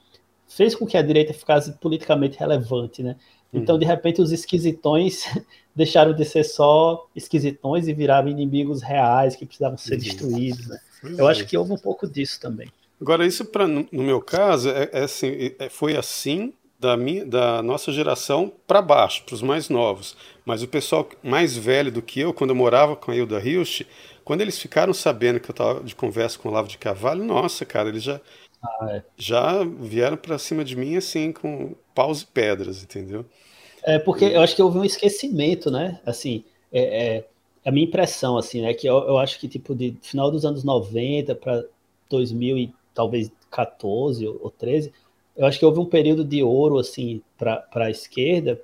fez com que a direita ficasse politicamente relevante, né? Então, de repente, os esquisitões deixaram de ser só esquisitões e viraram inimigos reais que precisavam ser destruídos, né? Eu acho que houve um pouco disso também. Agora, isso pra, no meu caso, é, é assim, é, foi assim da, minha, da nossa geração para baixo, para os mais novos. Mas o pessoal mais velho do que eu, quando eu morava com a Hilda Hilst, quando eles ficaram sabendo que eu estava de conversa com o Lavo de Carvalho, nossa, cara, eles já, ah, é. já vieram para cima de mim assim, com paus e pedras, entendeu? É porque e... eu acho que houve um esquecimento, né? Assim, é, é a minha impressão, assim, né? Que eu, eu acho que, tipo, de final dos anos 90 para 2000 e talvez 14 ou, ou 13, eu acho que houve um período de ouro, assim, para a esquerda,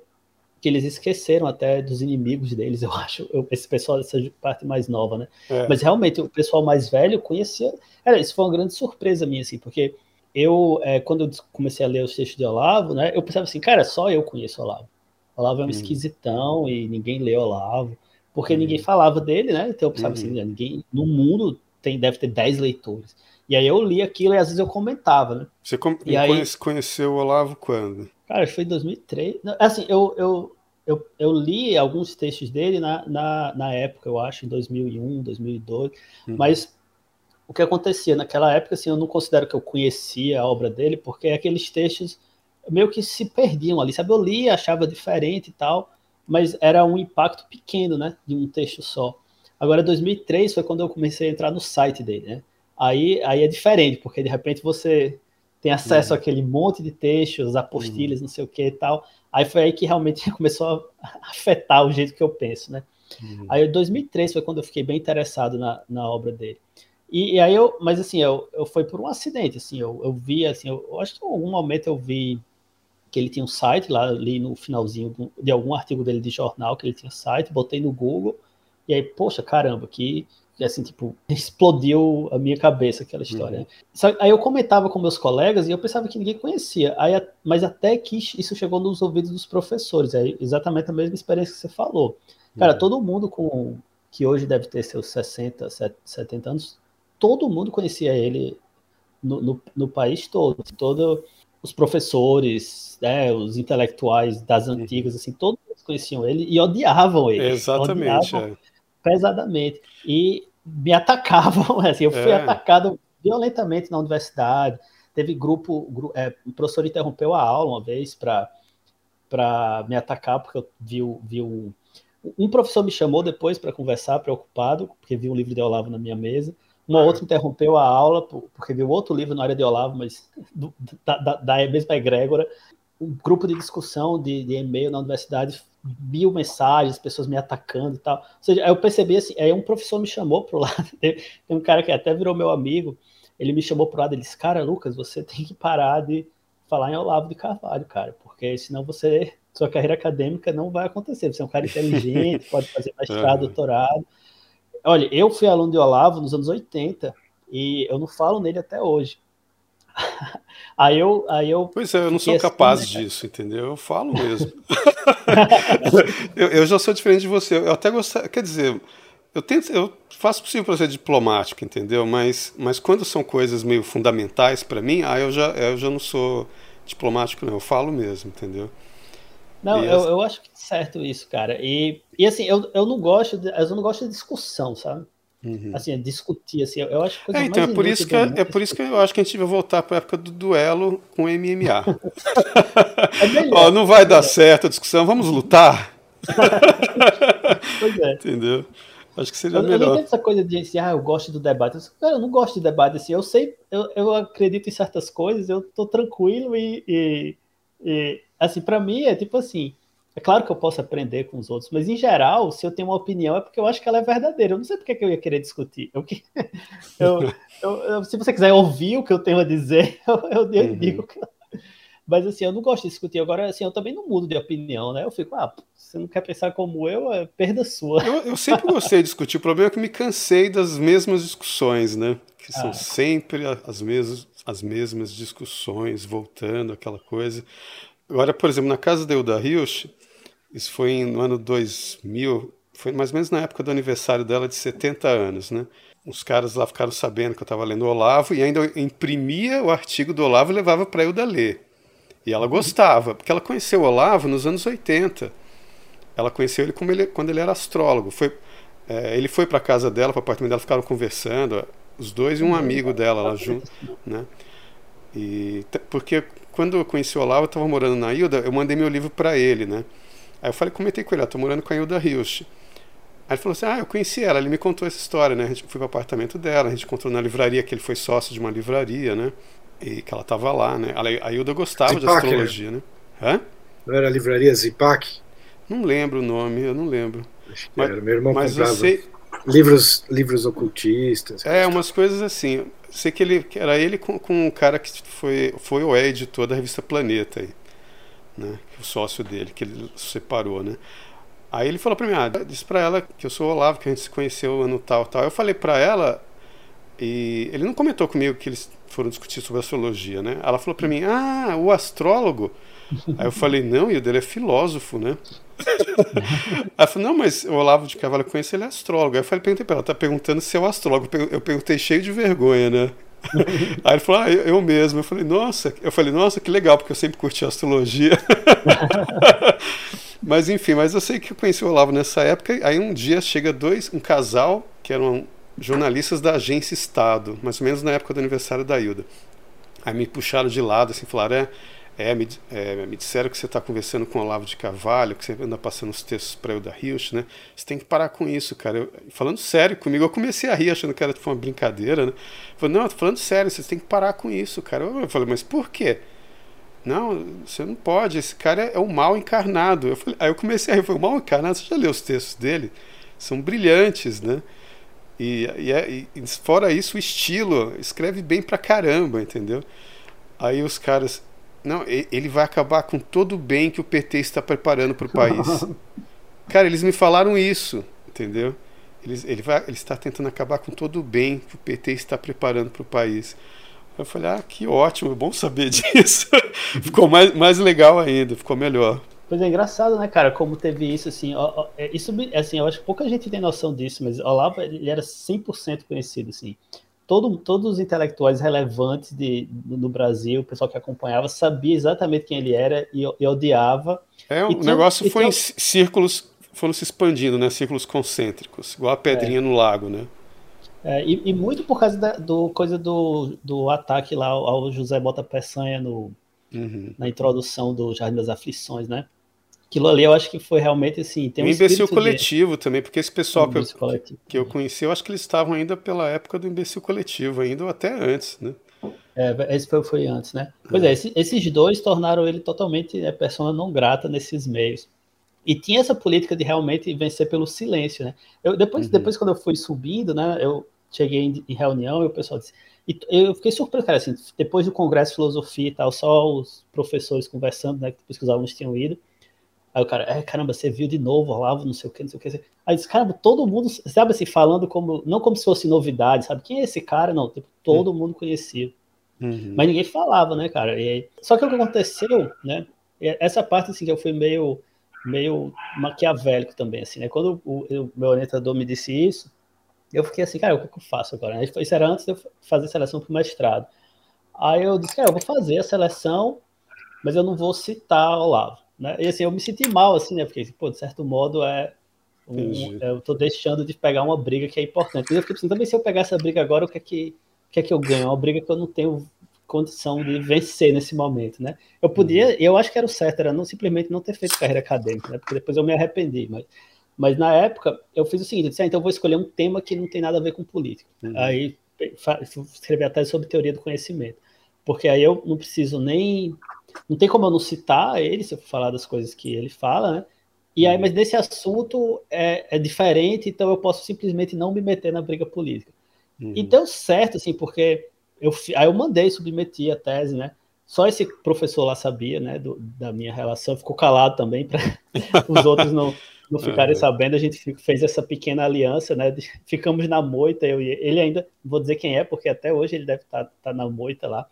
que eles esqueceram até dos inimigos deles, eu acho, eu, esse pessoal dessa parte mais nova, né? É. Mas realmente o pessoal mais velho conhecia. Era, isso foi uma grande surpresa minha, assim, porque eu, é, quando eu comecei a ler os textos de Olavo, né, eu pensava assim, cara, só eu conheço Olavo. Olavo é um hum. esquisitão e ninguém lê Olavo, porque hum. ninguém falava dele, né? Então eu pensava assim, uhum. ninguém no mundo tem, deve ter 10 leitores. E aí eu li aquilo e às vezes eu comentava, né? Você com e aí, conheceu o Olavo quando? Cara, foi em 2003. Assim, eu, eu, eu, eu li alguns textos dele na, na, na época, eu acho, em 2001, 2002, uhum. mas o que acontecia naquela época, assim, eu não considero que eu conhecia a obra dele, porque aqueles textos meio que se perdiam ali, sabe? Eu li, achava diferente e tal, mas era um impacto pequeno, né, de um texto só. Agora, 2003 foi quando eu comecei a entrar no site dele, né? Aí, aí é diferente, porque de repente você tem acesso uhum. àquele monte de textos, apostilhas, uhum. não sei o que e tal. Aí foi aí que realmente começou a afetar o jeito que eu penso, né? Uhum. Aí em 2003 foi quando eu fiquei bem interessado na, na obra dele. E, e aí eu, mas assim, eu, eu foi por um acidente, assim, eu, eu vi, assim, eu, eu, acho que em algum momento eu vi que ele tinha um site lá, ali no finalzinho de algum artigo dele de jornal, que ele tinha site, botei no Google, e aí, poxa, caramba, que assim, tipo, explodiu a minha cabeça aquela história. Uhum. Aí eu comentava com meus colegas e eu pensava que ninguém conhecia. Aí, mas até que isso chegou nos ouvidos dos professores. É exatamente a mesma experiência que você falou. Cara, uhum. todo mundo com que hoje deve ter seus 60, 70 anos, todo mundo conhecia ele no, no, no país todo. Todo os professores, né, os intelectuais das uhum. antigas, assim, todos conheciam ele e odiavam ele. Exatamente. Odiavam, é pesadamente. E me atacavam, assim, eu fui é. atacado violentamente na universidade. Teve grupo, é, o professor interrompeu a aula uma vez para me atacar, porque eu vi, vi um, um professor me chamou depois para conversar, preocupado, porque viu um livro de Olavo na minha mesa. Uma outra interrompeu a aula, porque viu outro livro na área de Olavo, mas do, da, da, da mesma egrégora. Um grupo de discussão de, de e-mail na universidade mil mensagens, pessoas me atacando e tal. Ou seja, aí eu percebi assim, aí um professor me chamou pro lado, tem um cara que até virou meu amigo, ele me chamou pro lado, ele disse, cara, Lucas, você tem que parar de falar em Olavo de Carvalho, cara, porque senão você, sua carreira acadêmica não vai acontecer. Você é um cara inteligente, pode fazer mestrado, doutorado. Olha, eu fui aluno de Olavo nos anos 80 e eu não falo nele até hoje. Aí eu, aí eu. Pois é, eu não sou assim, capaz né, disso, entendeu? Eu falo mesmo. eu, eu, já sou diferente de você. Eu até gosto, quer dizer, eu tento, eu faço o possível para ser diplomático, entendeu? Mas, mas quando são coisas meio fundamentais para mim, aí eu já, eu já não sou diplomático, não. Eu falo mesmo, entendeu? Não, eu, eu acho que é certo isso, cara. E, e assim, eu, eu não gosto de, eu não gosto de discussão, sabe? Uhum. Assim, é discutir, assim, eu acho que é, então, é por isso que é, é por isso que eu acho que a gente vai voltar para a época do duelo com MMA. é melhor, Ó, não vai é dar certo a discussão, vamos lutar. pois é. Entendeu? Acho que seria eu, melhor. Eu não essa coisa de assim, ah, eu gosto do debate. Eu, cara, eu não gosto de debate assim. Eu sei, eu, eu acredito em certas coisas, eu tô tranquilo e, e, e assim, para mim é tipo assim, é claro que eu posso aprender com os outros, mas em geral, se eu tenho uma opinião é porque eu acho que ela é verdadeira. Eu não sei porque que eu ia querer discutir. Eu, eu, eu, se você quiser ouvir o que eu tenho a dizer, eu, uhum. digo. Mas assim, eu não gosto de discutir. Agora, assim, eu também não mudo de opinião, né? Eu fico, ah, você não quer pensar como eu, é perda sua. Eu, sempre gostei de discutir. O problema é que me cansei das mesmas discussões, né? Que são ah. sempre as mesmas, as mesmas discussões, voltando, aquela coisa. Agora, por exemplo, na casa da Euda Rios, isso foi no ano 2000, foi mais ou menos na época do aniversário dela de 70 anos, né? Os caras lá ficaram sabendo que eu estava lendo Olavo e ainda imprimia o artigo do Olavo e levava para eu da ler. E ela gostava, porque ela conheceu o Olavo nos anos 80. Ela conheceu ele, ele quando ele era astrólogo. Foi, é, ele foi para a casa dela, para o apartamento dela, ficaram conversando, os dois e um amigo dela lá junto, né? E porque quando eu conheci o Olavo, eu estava morando na Ilda, eu mandei meu livro para ele, né? Aí eu falei, comentei com ele, estou morando com a Hilda Hilst. Aí ele falou assim, ah, eu conheci ela, ele me contou essa história, né? A gente foi para o apartamento dela, a gente encontrou na livraria, que ele foi sócio de uma livraria, né? E que ela estava lá, né? A Hilda gostava Zipac, de né? astrologia, né? né? Hã? Não era a livraria Zipac? Não lembro o nome, eu não lembro. Acho que mas, era, meu irmão mas comprava sei... livros, livros ocultistas. É, umas coisas assim. Sei que ele que era ele com, com um cara que foi, foi o editor da revista Planeta aí né? O sócio dele, que ele separou, né? Aí ele falou para mim, ah, disse para ela que eu sou o Olavo, que a gente se conheceu ano tal, tal. Eu falei para ela e ele não comentou comigo que eles foram discutir sobre astrologia, né? Ela falou para mim, ah, o astrólogo. Aí eu falei, não, e o dele é filósofo, né? Ela falou, não, mas o Olavo de Carvalho eu conheço, ele é astrólogo. Aí eu falei, perguntei pra ela, tá perguntando se é o astrólogo. Eu perguntei cheio de vergonha, né? Aí ele falou, ah, eu, eu, mesmo. Eu falei, nossa, eu falei, nossa, que legal, porque eu sempre curti astrologia. mas enfim, mas eu sei que eu conheci o Olavo nessa época. Aí um dia chega dois, um casal que eram jornalistas da agência Estado, mais ou menos na época do aniversário da Hilda. Aí me puxaram de lado, assim, falaram, é, é, me, é, me disseram que você está conversando com o Olavo de Carvalho, que você anda passando os textos para o da Hilch, né? Você tem que parar com isso, cara. Eu, falando sério comigo, eu comecei a rir achando que era tipo, uma brincadeira, né? Eu falei, não, eu falando sério, você tem que parar com isso, cara. Eu, falei, mas por quê? Não, você não pode, esse cara é, é o mal encarnado. Eu falei, aí eu comecei a rir, eu falei, o mal encarnado, você já leu os textos dele? São brilhantes, né? E, e, é, e fora isso, o estilo, escreve bem pra caramba, entendeu? Aí os caras, não, ele vai acabar com todo o bem que o PT está preparando para o país. Cara, eles me falaram isso, entendeu? Ele, ele, vai, ele está tentando acabar com todo o bem que o PT está preparando para o país. Eu falei, ah, que ótimo, é bom saber disso. ficou mais, mais legal ainda, ficou melhor. Pois é, engraçado, né, cara, como teve isso, assim, ó, ó, é, isso, assim, eu acho que pouca gente tem noção disso, mas Olavo, ele era 100% conhecido, assim, todo, todos os intelectuais relevantes de, no Brasil, o pessoal que acompanhava, sabia exatamente quem ele era e, e odiava. É, o negócio foi tinha... em círculos, foram se expandindo, né? Círculos concêntricos, igual a pedrinha é. no lago, né? É, e, e, muito por causa da do, coisa do, do ataque lá ao José Bota Peçanha no, uhum. na introdução do Jardim das Aflições, né? Aquilo ali eu acho que foi realmente assim. Tem um imbecil coletivo de... também, porque esse pessoal que eu, que eu conheci, eu acho que eles estavam ainda pela época do imbecil coletivo, ainda ou até antes, né? É, esse foi, foi antes, né? Pois é, é esse, esses dois tornaram ele totalmente né, persona não grata nesses meios. E tinha essa política de realmente vencer pelo silêncio, né? Eu, depois, uhum. depois, quando eu fui subindo, né? Eu cheguei em, em reunião e o pessoal disse. E eu fiquei surpreso, cara, assim, depois do Congresso de Filosofia e tal, só os professores conversando, né? Depois que os alunos tinham ido. Aí o cara, é, caramba, você viu de novo Olavo, não sei o que, não sei o que. Aí diz, caramba, todo mundo, sabe assim, falando como, não como se fosse novidade, sabe? Quem é esse cara? Não, tipo, todo mundo conhecia. Uhum. Mas ninguém falava, né, cara? E aí, só que o que aconteceu, né? Essa parte, assim, que eu fui meio, meio maquiavélico também, assim, né? Quando o, o meu orientador me disse isso, eu fiquei assim, cara, o que, é eu faço agora? Isso era antes de eu fazer seleção para o mestrado. Aí eu disse, cara, eu vou fazer a seleção, mas eu não vou citar Olavo. Né? E assim, eu me senti mal, assim, né? Porque, pô, de certo modo, é, Um, eu tô deixando de pegar uma briga que é importante. Eu fiquei pensando, também se eu pegar essa briga agora, o que é que, o que, é que eu ganho? É uma briga que eu não tenho condição de vencer nesse momento, né? Eu podia, uhum. eu acho que era o certo, era não simplesmente não ter feito carreira acadêmica, né? Porque depois eu me arrependi, mas, mas na época eu fiz o seguinte, eu disse, ah, então eu vou escolher um tema que não tem nada a ver com política. Uhum. Aí escrevi a tese sobre teoria do conhecimento, porque aí eu não preciso nem, não tem como eu não citar ele se eu falar das coisas que ele fala, né? E aí, uhum. mas nesse assunto é, é diferente, então eu posso simplesmente não me meter na briga política. Uhum. E deu certo, assim, porque eu, aí eu mandei submeter a tese, né? Só esse professor lá sabia, né, do, da minha relação, ficou calado também para os outros não, não ficarem uhum. sabendo. A gente fez essa pequena aliança, né? Ficamos na moita, eu e ele ainda, vou dizer quem é, porque até hoje ele deve estar tá, tá na moita lá.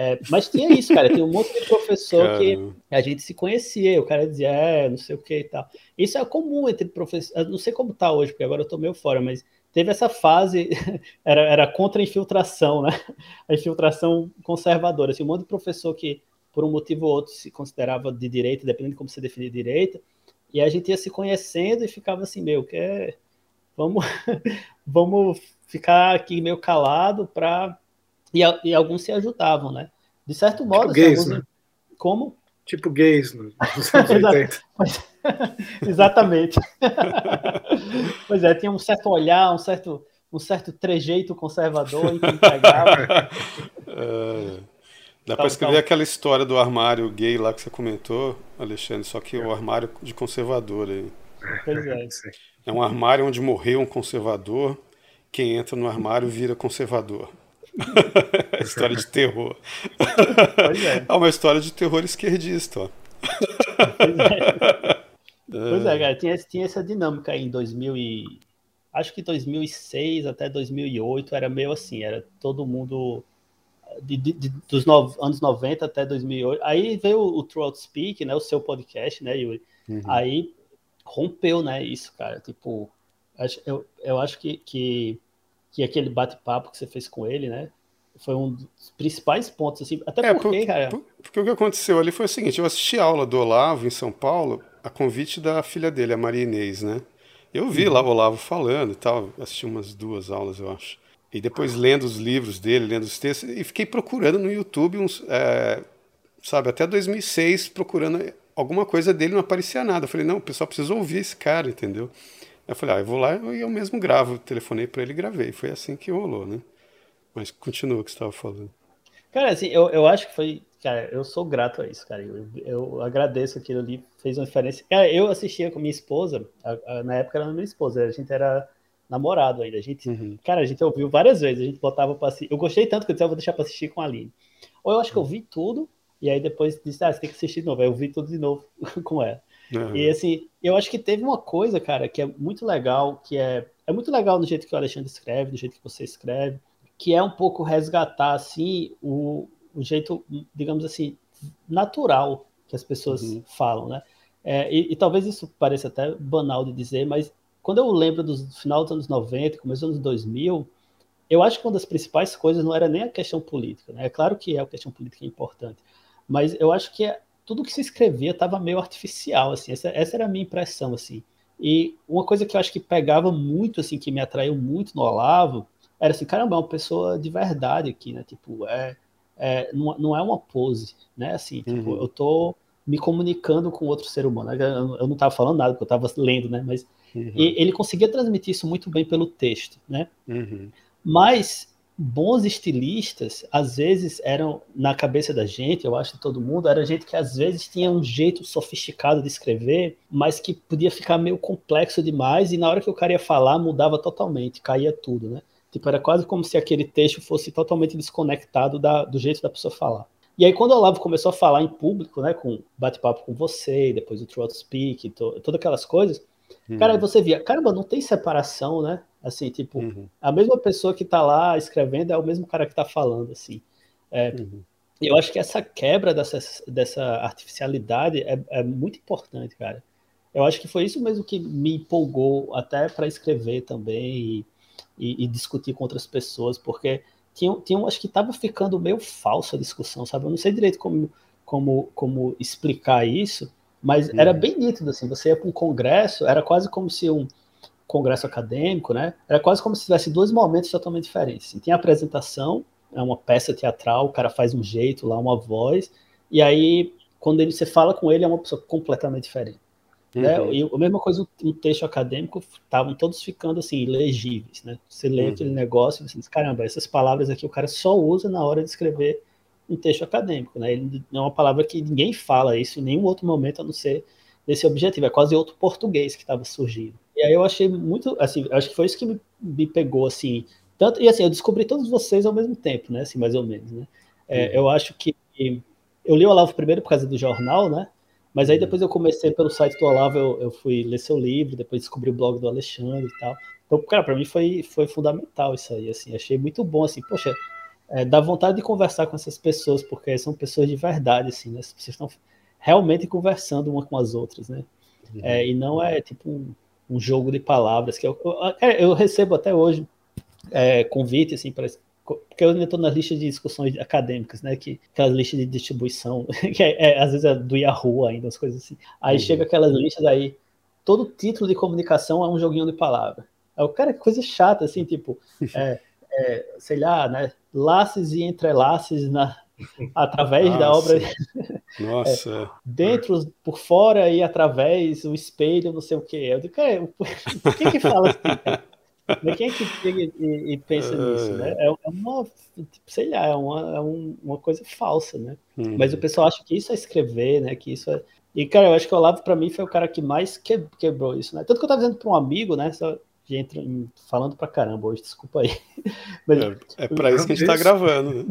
É, mas tinha isso, cara. Tinha um monte de professor Caramba. que a gente se conhecia. O cara dizia, é, não sei o que e tal. Isso é comum entre professores. Não sei como tá hoje, porque agora eu tô meio fora, mas teve essa fase, era, era contra a infiltração, né? A infiltração conservadora. Assim, um monte de professor que, por um motivo ou outro, se considerava de direita, dependendo de como você definir direita, e a gente ia se conhecendo e ficava assim, meu, que é... vamos, vamos ficar aqui meio calado para e, e, alguns se ajudavam, né? De certo modo, tipo gays, alguns... né? como? Tipo gays nos anos 80. Exatamente. pois é, tinha um certo olhar, um certo, um certo trejeito conservador em que. É, dá para escrever tal. aquela história do armário gay lá que você comentou, Alexandre, só que o armário de conservador aí. Pois é. É um armário onde morreu um conservador, quem entra no armário vira conservador. história de terror. Pois é. é uma história de terror esquerdista, ó. Pois é. Pois é, cara, tinha, tinha essa dinâmica aí em 2000 e... Acho que 2006 até 2008 era meio assim, era todo mundo... De, de, de, dos no, anos 90 até 2008. Aí veio o, o True Speak, né, o seu podcast, né, Yuri? Uhum. Aí rompeu, né, isso, cara. Tipo, eu, eu acho que, que, que aquele bate-papo que você fez com ele, né, foi um dos principais pontos, assim, até é, porque, por, cara... Porque o que aconteceu ali foi o seguinte, eu assisti a aula do Olavo em São Paulo, a convite da filha dele, a Maria Inês, né? Eu vi uhum. lá o Olavo falando e tal, assisti umas duas aulas, eu acho. E depois lendo os livros dele, lendo os textos, e fiquei procurando no YouTube, uns, é, sabe, até 2006, procurando alguma coisa dele, não aparecia nada. Eu falei, não, o pessoal precisa ouvir esse cara, entendeu? Eu falei, ah, eu vou lá e eu mesmo gravo. Telefonei para ele e gravei. Foi assim que rolou, né? Mas continua o que você estava falando. Cara, assim, eu, eu acho que foi. Cara, eu sou grato a isso, cara. Eu, eu agradeço aquilo ali, fez uma diferença. Cara, eu assistia com minha esposa, a, a, na época era minha esposa, a gente era namorado ainda. A gente, uhum. cara, a gente ouviu várias vezes, a gente botava pra assistir. Eu gostei tanto que eu disse, ah, eu vou deixar pra assistir com a Aline. Ou eu acho que eu vi tudo, e aí depois disse, ah, você tem que assistir de novo. Aí eu vi tudo de novo com ela. Uhum. E assim, eu acho que teve uma coisa, cara, que é muito legal, que é. É muito legal no jeito que o Alexandre escreve, do jeito que você escreve que é um pouco resgatar assim o, o jeito, digamos assim, natural que as pessoas uhum. falam, né? É, e, e, talvez isso pareça até banal de dizer, mas quando eu lembro do final dos anos 90, começo dos anos 2000, eu acho que uma das principais coisas não era nem a questão política, né? É claro que é a questão política é importante, mas eu acho que é, tudo que se escrevia estava meio artificial, assim, essa, essa era a minha impressão, assim. E uma coisa que eu acho que pegava muito, assim, que me atraiu muito no Olavo, era assim, caramba, é uma pessoa de verdade aqui, né? Tipo, é, é não, não é uma pose, né? Assim, tipo, uhum. eu tô me comunicando com outro ser humano. Eu, eu não estava falando nada, porque eu estava lendo, né? Mas uhum. ele conseguia transmitir isso muito bem pelo texto, né? Uhum. Mas bons estilistas, às vezes eram na cabeça da gente, eu acho de todo mundo, era gente que às vezes tinha um jeito sofisticado de escrever, mas que podia ficar meio complexo demais e na hora que o cara ia falar mudava totalmente, caía tudo, né? Tipo, era quase como se aquele texto fosse totalmente desconectado da, do jeito da pessoa falar. E aí, quando o Olavo começou a falar em público, né, com bate-papo com você, depois o Throat Speak, to, todas aquelas coisas, uhum. cara, você via, caramba, não tem separação, né? Assim, tipo, uhum. a mesma pessoa que tá lá escrevendo é o mesmo cara que tá falando, assim. É, uhum. Eu acho que essa quebra dessa, dessa artificialidade é, é muito importante, cara. Eu acho que foi isso mesmo que me empolgou até para escrever também. E, e, e discutir com outras pessoas, porque tinha, tinha acho que estava ficando meio falsa a discussão, sabe? Eu não sei direito como, como, como explicar isso, Mas uhum. era bem nítido, assim, você ia para um congresso, era quase como se um congresso acadêmico, né? Era quase como se tivesse dois momentos totalmente diferentes. Tem a apresentação, é uma peça teatral, o cara faz um jeito lá, uma voz, e aí quando ele, você fala com ele é uma pessoa completamente diferente. Né? Uhum. E a mesma coisa, um texto acadêmico, estavam todos ficando assim, legíveis, né? Você lê uhum. aquele negócio e você diz, caramba, essas palavras aqui o cara só usa na hora de escrever um texto acadêmico, né? Ele não é uma palavra que ninguém fala isso em nenhum outro momento a não ser desse objetivo, é quase outro português que estava surgindo. E aí eu achei muito, assim, acho que foi isso que me, me, pegou, assim, tanto, e assim, eu descobri todos vocês ao mesmo tempo, né, assim, mais ou menos, né. É, eu acho que, eu li o Olavo primeiro por causa do jornal, né, mas aí depois eu comecei pelo site do Olavo, eu, eu fui ler seu livro, depois descobri o blog do Alexandre e tal. Então, cara, para mim foi, foi fundamental isso aí, assim, achei muito bom, assim, poxa, é, dá vontade de conversar com essas pessoas, porque são pessoas de verdade, assim, né, vocês estão realmente conversando uma com as outras, né, uhum. é, e não é tipo um, um jogo de palavras que eu, eu, é, eu recebo até hoje é, convite assim para porque eu ainda estou nas listas de discussões acadêmicas, né? Que aquelas listas de distribuição, que é, é, às vezes é do Yahoo ainda, as coisas assim. Aí uhum. chega aquelas listas aí, todo título de comunicação é um joguinho de palavra. É o cara que coisa chata, assim, tipo, é, é, sei lá, né? Laces e entrelaces na, através Nossa. da obra. Nossa. É, dentro, por fora e através, o espelho, não sei o quê. Eu digo, cara, por que fala assim? Quem é que chega e, e pensa nisso, né? É, é uma, tipo, sei lá, é uma, é uma coisa falsa, né? Uhum. Mas o pessoal acha que isso é escrever, né? Que isso é... E, cara, eu acho que o Olavo, para mim, foi o cara que mais quebrou isso, né? Tanto que eu tava dizendo para um amigo, né? Só entra falando pra caramba hoje, desculpa aí. Mas, é, é para isso que a gente tá gravando, né?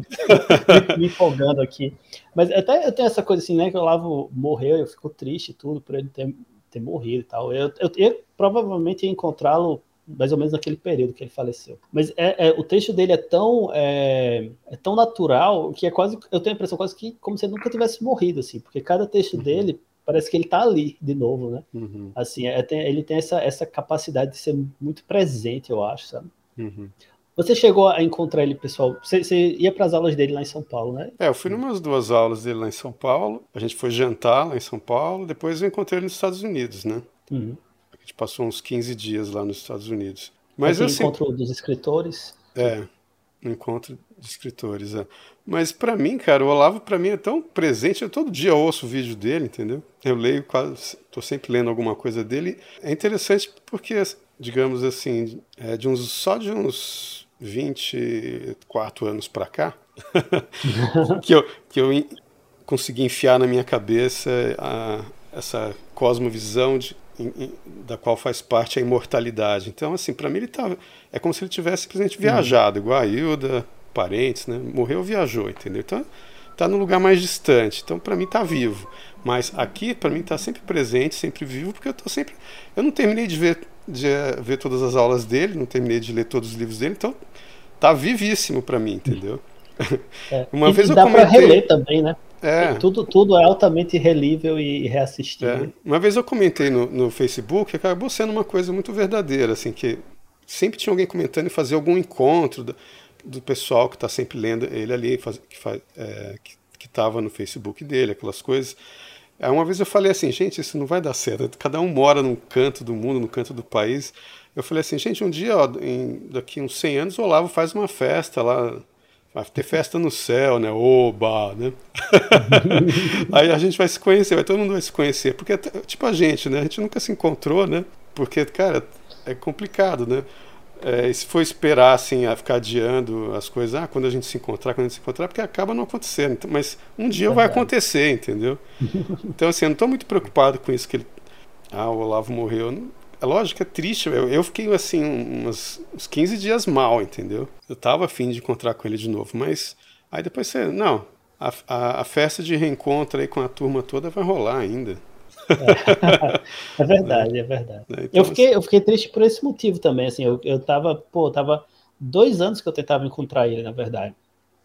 me, empolgando aqui. Mas até eu tenho essa coisa assim, né? Que o Olavo morreu, eu fico triste e tudo por ele ter, ter morrido e tal. Eu, eu, eu provavelmente ia encontrá-lo mais ou menos naquele período que ele faleceu. Mas é, é o texto dele é tão, é, é, tão natural que é quase, eu tenho a impressão quase que como se ele nunca tivesse morrido, assim, porque cada texto uhum. dele parece que ele está ali de novo, né? Uhum. Assim, é, ele tem essa, essa capacidade de ser muito presente, eu acho, sabe? Uhum. Você chegou a encontrar ele, pessoal? Você, você ia para as aulas dele lá em São Paulo, né? É, eu fui numas duas aulas dele lá em São Paulo. A gente foi jantar lá em São Paulo. Depois eu encontrei ele nos Estados Unidos, né? Uhum gente passou uns 15 dias lá nos Estados Unidos. Mas assim, encontro dos escritores. É, um encontro de escritores, é. Mas para mim, cara, o Olavo para mim é tão presente, eu todo dia ouço o vídeo dele, entendeu? Eu leio quase, tô sempre lendo alguma coisa dele. É interessante porque, digamos assim, é de uns só de uns 24 anos para cá, que eu que eu consegui enfiar na minha cabeça a, essa cosmovisão de da qual faz parte a imortalidade. Então, assim, para mim ele tá, é como se ele tivesse simplesmente uhum. viajado, igual a Hilda, parentes, né? Morreu, viajou, entendeu? Então, tá no lugar mais distante. Então, para mim tá vivo. Mas aqui, para mim tá sempre presente, sempre vivo, porque eu tô sempre eu não terminei de ver de ver todas as aulas dele, não terminei de ler todos os livros dele, então tá vivíssimo para mim, entendeu? É. Uma e vez eu dá comentei... para reler também, né? É. Tudo, tudo é altamente relível e reassistível. É. Uma vez eu comentei no, no Facebook, acabou sendo uma coisa muito verdadeira, assim, que sempre tinha alguém comentando e fazer algum encontro do, pessoal que está sempre lendo ele ali, faz, que faz, é, estava no Facebook dele, aquelas coisas. Aí uma vez eu falei assim, gente, isso não vai dar certo. Cada um mora num canto do mundo, no canto do país. Eu falei assim, gente, um dia, ó, em, daqui uns 100 anos, o Olavo faz uma festa lá Vai ter festa no céu, né? Oba, né? Aí a gente vai se conhecer, vai todo mundo vai se conhecer. Porque, tipo a gente, né? A gente nunca se encontrou, né? Porque, cara, é complicado, né? É, se for esperar, assim, a ficar adiando as coisas, ah, quando a gente se encontrar, quando a gente se encontrar, porque acaba não acontecendo. Então, mas um dia vai acontecer, entendeu? Então, assim, eu não estou muito preocupado com isso que ele. Ah, o Olavo morreu. É lógico, é triste. Eu, eu fiquei assim uns, uns 15 dias mal, entendeu? Eu tava afim de encontrar com ele de novo, mas aí depois você. Não, a, a, a festa de reencontro aí com a turma toda vai rolar ainda. É, é verdade, é verdade. É, então, eu, fiquei, eu fiquei triste por esse motivo também. Assim, eu, eu tava, pô, tava dois anos que eu tentava encontrar ele, na verdade.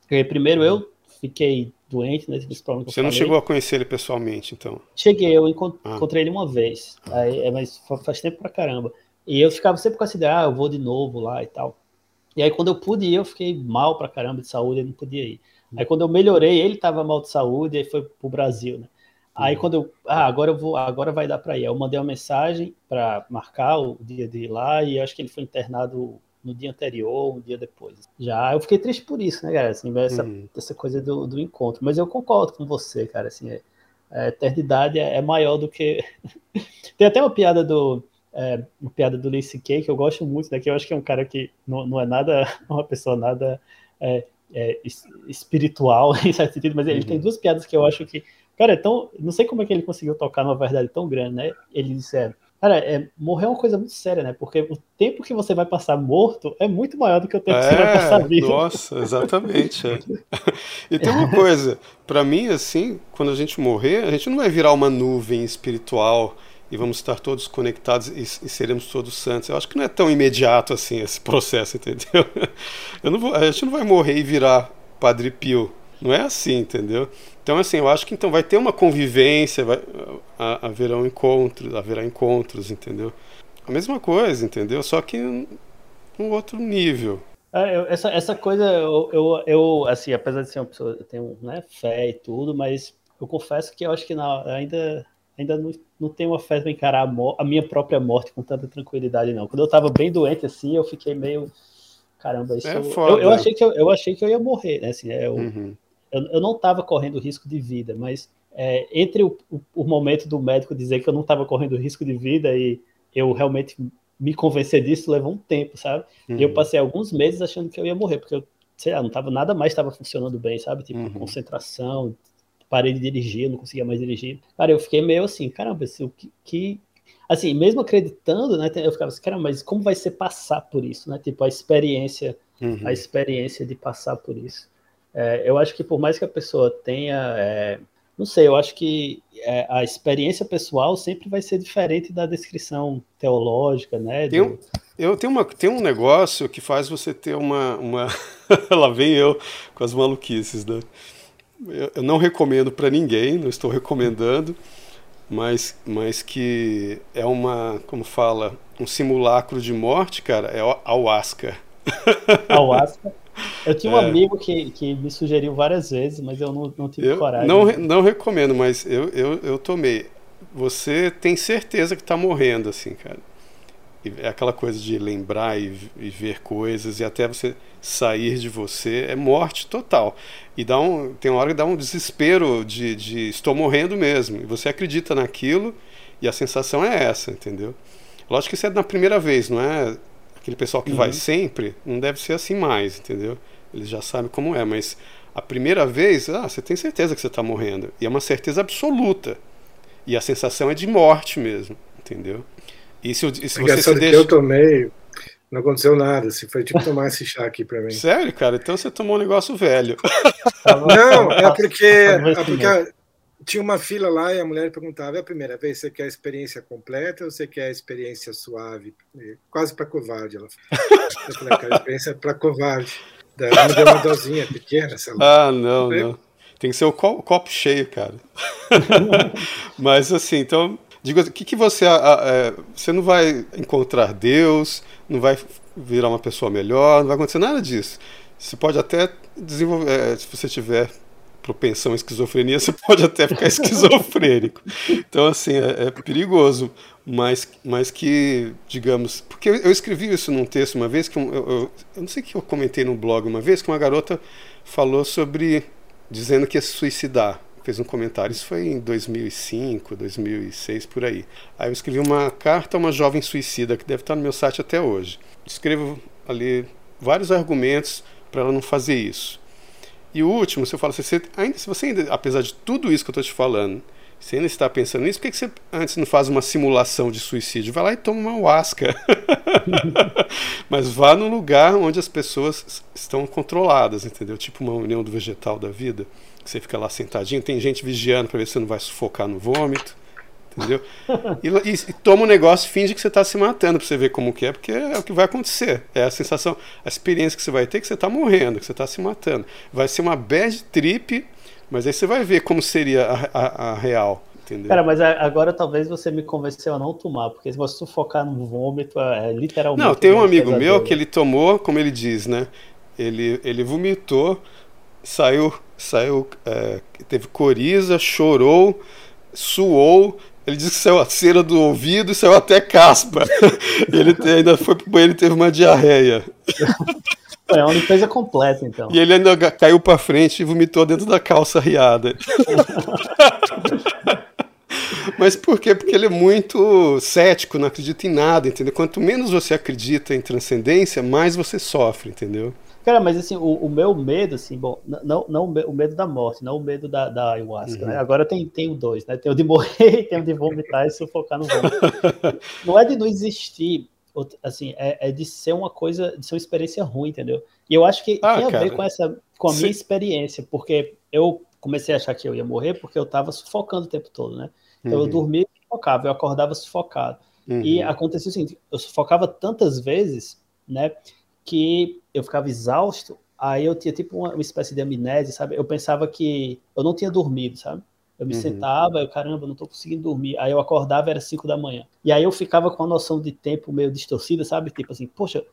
Porque primeiro eu fiquei doente, né? Esse problema Você não falei. chegou a conhecer ele pessoalmente, então? Cheguei, eu ah. encontrei ah. ele uma vez, aí, é, mas faz tempo pra caramba. E eu ficava sempre com essa ideia, ah, eu vou de novo lá e tal. E aí quando eu pude ir, eu fiquei mal pra caramba de saúde, eu não podia ir. Aí quando eu melhorei, ele tava mal de saúde, e foi pro Brasil, né? Aí quando eu, ah, agora eu vou, agora vai dar para ir. Eu mandei uma mensagem para marcar o dia de ir lá e acho que ele foi internado no dia anterior, um dia depois. Já eu fiquei triste por isso, né, cara? Assim, essa, uhum. essa coisa do, do encontro. Mas eu concordo com você, cara. Assim, é, a eternidade é, é maior do que. Tem até uma piada do. É, uma piada do Lee C.K. que eu gosto muito, né? Que eu acho que é um cara que não, não é nada. Uma pessoa nada. É, é, espiritual em certo sentido, mas ele uhum. tem duas piadas que eu acho que Cara, é tão. Não sei como é que ele conseguiu tocar numa verdade tão grande, né? Ele disse, é, cara, é, morrer é uma coisa muito séria, né? Porque o tempo que você vai passar morto é muito maior do que o tempo é, que você vai é, passar vivo. Nossa, exatamente. É. E tem uma coisa, para mim, assim, quando a gente morrer, a gente não vai virar uma nuvem espiritual e vamos estar todos conectados e, e, seremos todos santos. Eu acho que não é tão imediato assim esse processo, entendeu? Vou, a gente não vai morrer e virar Padre Pio. Não é assim, entendeu? Então, assim, eu acho que então vai ter uma convivência, vai, haverá encontros, haverá encontros, entendeu? A mesma coisa, entendeu? Só que um outro nível. É, essa, essa coisa, eu, eu, eu, assim, apesar de ser uma pessoa, eu tenho né, fé e tudo, mas eu confesso que eu acho que não, ainda, ainda não, não tenho uma fé para encarar a, a, minha própria morte com tanta tranquilidade, não. Quando eu estava bem doente, assim, eu fiquei meio. Caramba, isso. É eu, eu, achei que eu, eu achei que eu ia morrer, né? Assim, é, eu, uhum eu, eu não estava correndo risco de vida, mas é, entre o, o, o, momento do médico dizer que eu não estava correndo risco de vida e eu realmente me convencer disso levou um tempo, sabe? Uhum. E eu passei alguns meses achando que eu ia morrer, porque eu, sei lá, não tava, nada mais estava funcionando bem, sabe? Tipo, uhum. concentração, parei de dirigir, não conseguia mais dirigir. Cara, eu fiquei meio assim, caramba, assim, o que, que assim, mesmo acreditando, né, eu ficava assim, cara, mas como vai ser passar por isso, né? Tipo, a experiência, uhum. a experiência de passar por isso. É, eu acho que por mais que a pessoa tenha, é, não sei, eu acho que é, a experiência pessoal sempre vai ser diferente da descrição teológica, né? Tem um, eu tenho, uma, tem um negócio que faz você ter uma, uma... lá vem eu com as maluquices, né? Eu, eu não recomendo para ninguém, não estou recomendando, mas, mas que é uma, como fala, um simulacro de morte, cara, é a ayahuasca. Ayahuasca. Eu tinha um é. amigo que, que me sugeriu várias vezes, mas eu não, não tive eu coragem. Não, não recomendo, mas eu, eu, eu tomei. Você tem certeza que está morrendo, assim, cara. é aquela coisa de lembrar e, e, ver coisas, e até você sair de você, é morte total. E dá um, tem uma hora que dá um desespero de, de estou morrendo mesmo. E você acredita naquilo, e a sensação é essa, entendeu? Lógico que isso é na primeira vez, não é aquele pessoal que uhum. vai sempre, não deve ser assim mais, entendeu? Eles já sabem como é, mas a primeira vez, ah, você tem certeza que você está morrendo. E é uma certeza absoluta. E a sensação é de morte mesmo, entendeu? E se, e se você se deixa... eu tomei, não aconteceu nada. Se foi tipo tomar esse chá aqui para mim. Sério, cara? Então você tomou um negócio velho. Não, é porque, é porque tinha uma fila lá e a mulher perguntava: é a primeira vez você quer a experiência completa ou você quer a experiência suave? Quase para covarde. Ela Eu falei: a experiência para covarde. Daí ela me deu uma dosinha pequena. Ah, não, não. Tem que ser o copo cheio, cara. Mas assim, então, diga, o que, que você. É, você não vai encontrar Deus, não vai virar uma pessoa melhor, não vai acontecer nada disso. Você pode até desenvolver, é, se você tiver propensão à esquizofrenia, você pode até ficar esquizofrênico. Então, assim, é, é, perigoso, mas, mas que, digamos. Porque eu, escrevi isso num texto uma vez, que eu, eu, eu não sei que eu comentei no blog uma vez, que uma garota falou sobre. dizendo que ia se suicidar. Fez um comentário, isso foi em 2005, 2006, por aí. Aí eu escrevi uma carta a uma jovem suicida, que deve estar no meu site até hoje. Escrevo ali vários argumentos para ela não fazer isso. E o último, você fala, você, ainda, se você ainda, apesar de tudo isso que eu estou te falando, você ainda está pensando nisso, por que, que você antes não faz uma simulação de suicídio? Vai lá e toma uma huasca. Mas vá num lugar onde as pessoas estão controladas, entendeu? Tipo uma união do vegetal da vida. Que você fica lá sentadinho, tem gente vigiando para ver se você não vai sufocar no vômito entendeu? E, e, toma um negócio, finge que você está se matando para você ver como que é, porque é o que vai acontecer. É a sensação, a experiência que você vai ter que você está morrendo, que você está se matando. Vai ser uma bad trip, mas aí você vai ver como seria a, a, a real. Entendeu? Cara, mas agora talvez você me convenceu a não tomar, porque se você sufocar no vômito, é, é literalmente. Não, tem um amigo pesadelo. meu que ele tomou, como ele diz, né? Ele, ele vomitou, saiu, saiu, é, teve coriza, chorou, suou, ele disse que saiu a cera do ouvido e saiu até caspa. ele ainda foi pro banheiro e teve uma diarreia. É uma limpeza completa, então. E ele ainda caiu para frente e vomitou dentro da calça riada. Mas por quê? Porque ele é muito cético, não acredita em nada, entendeu? Quanto menos você acredita em transcendência, mais você sofre, entendeu? Cara, mas assim, o, o, meu medo, assim, bom, não, não o medo da morte, não o medo da, da ayahuasca, né? uhum. né? Agora tem, tem o dois, né? Tem o de morrer e tem o de vomitar e sufocar no vômito. não é de não existir, assim, é, é, de ser uma coisa, de ser uma experiência ruim, entendeu? E eu acho que ah, tem a cara. ver com essa, com a Sim. minha experiência, porque eu comecei a achar que eu ia morrer porque eu tava sufocando o tempo todo, né? Então uhum. eu dormia e sufocava, eu acordava sufocado. Uhum. E acontecia o seguinte, eu sufocava tantas vezes, né? Que eu ficava exausto, aí eu tinha tipo uma, uma, espécie de amnésia, sabe? Eu pensava que eu não tinha dormido, sabe? Eu me uhum. sentava, eu, caramba, não tô conseguindo dormir. Aí eu acordava, era 5 da manhã. E aí eu ficava com a noção de tempo meio distorcida, sabe? Tipo assim, poxa,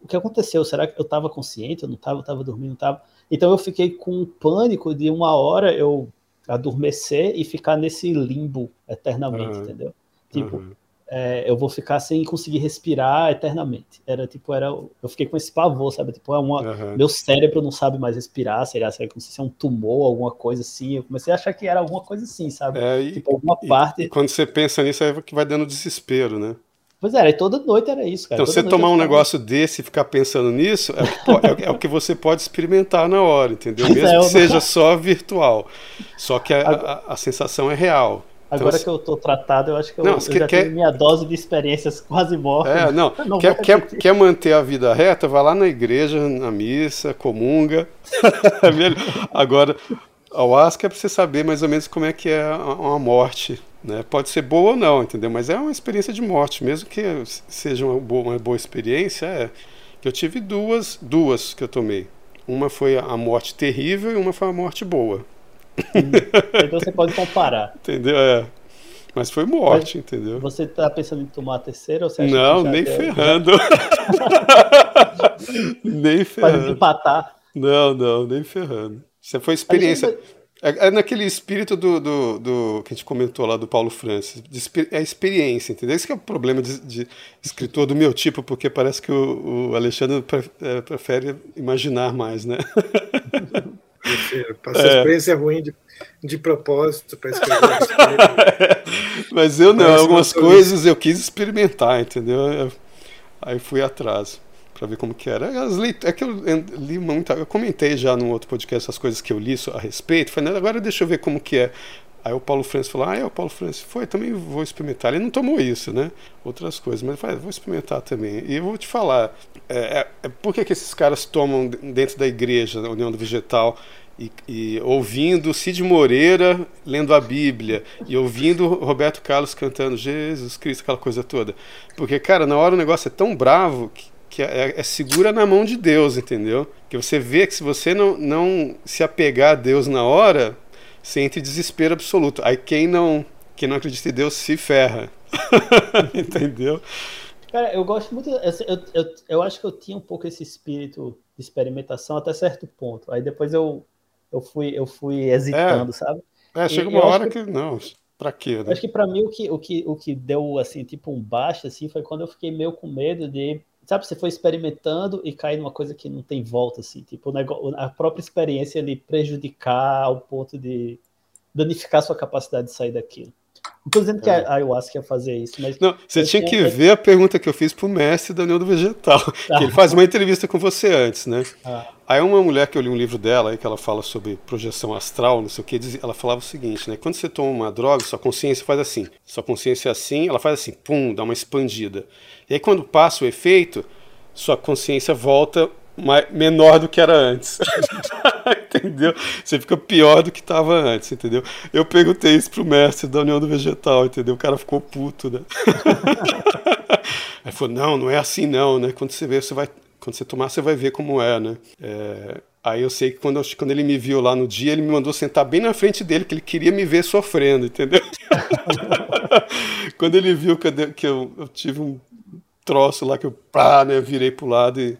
o que aconteceu? Será que eu estava consciente? Eu não estava, eu estava dormindo, não estava. Então eu fiquei com um pânico de uma hora eu adormecer e ficar nesse limbo eternamente, uhum. entendeu? Tipo, uhum é, eu vou ficar sem conseguir respirar eternamente. Era tipo, era, eu fiquei com esse pavor, sabe? Tipo, é uma, uhum. meu cérebro não sabe mais respirar, será, será que se é um tumor, alguma coisa assim. Eu comecei a achar que era alguma coisa assim, sabe? É, e, tipo, alguma e, parte. E quando você pensa nisso, é que vai dando desespero, né? Pois é, toda noite era isso, cara. Então, toda você tomar um negócio desse e ficar pensando nisso, é o, que, é o que você pode experimentar na hora, entendeu? Mesmo é, que seja só virtual. Só que a, a, a sensação é real. Agora então, que eu tô tratado, eu acho que eu, não, eu já quer, tenho minha dose de experiências quase mortas. É, não, não quer, quer, quer, manter a vida reta, vai lá na igreja, na missa, comunga. Agora, a ayahuasca é para você saber mais ou menos como é que é uma morte. Né? Pode ser boa ou não, entendeu? Mas é uma experiência de morte, mesmo que seja uma boa, uma boa experiência. É. Eu tive duas, duas que eu tomei. Uma foi a morte terrível e uma foi a morte boa. Então você pode comparar. Entendeu? É. Mas foi morte, Mas entendeu? Você está pensando em tomar a terceira ou você acha Não, nem deu, ferrando. nem ferrando. Pode empatar. Não, não, nem ferrando. Isso foi experiência. É, é, naquele espírito do, do, do, que a gente comentou lá do Paulo Francis. é a experiência, entendeu? Esse é o problema de, de, escritor do meu tipo, porque parece que o, o Alexandre é, prefere imaginar mais, né? Passar é. experiência ruim de, de propósito para escrever. Mas eu não, algumas coisas eu quis experimentar, entendeu? Eu, aí fui atrás para ver como que era. As leit é que eu li muito, eu comentei já num outro podcast as coisas que eu li a respeito. Falei, agora deixa eu ver como que é. Aí o Paulo Francis falou: Ah, é, o Paulo Francis foi, também vou experimentar. Ele não tomou isso, né? Outras coisas, mas falei, vou experimentar também. E eu vou te falar: é, é, é por que, que esses caras tomam dentro da igreja, da União do Vegetal, e, e, ouvindo Cid Moreira lendo a Bíblia e ouvindo Roberto Carlos cantando Jesus Cristo, aquela coisa toda. Porque, cara, na hora o negócio é tão bravo que, que é, é, segura na mão de Deus, entendeu? Que você vê que se você não, não se apegar a Deus na hora, sente desespero absoluto. Aí quem não, quem não acredita em Deus se ferra. Entendeu? Cara, eu gosto muito. Eu, eu, eu, acho que eu tinha um pouco esse espírito de experimentação até certo ponto. Aí depois eu, eu, fui, eu fui hesitando, é, sabe? É, chega uma hora que, que, Não, pra quê? Né? Acho que pra mim o que, o, que, o que deu, assim, tipo um baixo, assim, foi quando eu fiquei meio com medo de sabe, você foi experimentando e cai numa coisa que não tem volta, assim, tipo, negócio, a própria experiência ele prejudicar ao ponto de danificar sua capacidade de sair daquilo. Não estou dizendo que é. a ayahuasca ia fazer isso, mas. Não, você tinha que ver a pergunta que eu fiz pro mestre da União do Vegetal. Ah. ele faz uma entrevista com você antes, né? Ah. Aí uma mulher que eu li um livro dela, aí que ela fala sobre projeção astral, não sei o que, ela falava o seguinte, né? Quando você toma uma droga, sua consciência faz assim. Sua consciência é assim, ela faz assim, pum, dá uma expandida. E aí quando passa o efeito, sua consciência volta menor do que era antes. entendeu? Você fica pior do que estava antes, entendeu? Eu perguntei isso pro mestre da União do Vegetal, entendeu? O cara ficou puto, né? Aí falou, não, não é assim não, né? Quando você vê, você vai. Quando você tomar, você vai ver como é, né? É... Aí eu sei que quando, eu, quando ele me viu lá no dia, ele me mandou sentar bem na frente dele, que ele queria me ver sofrendo, entendeu? quando ele viu que, eu, que eu, eu tive um troço lá que eu pá, né, virei pro lado e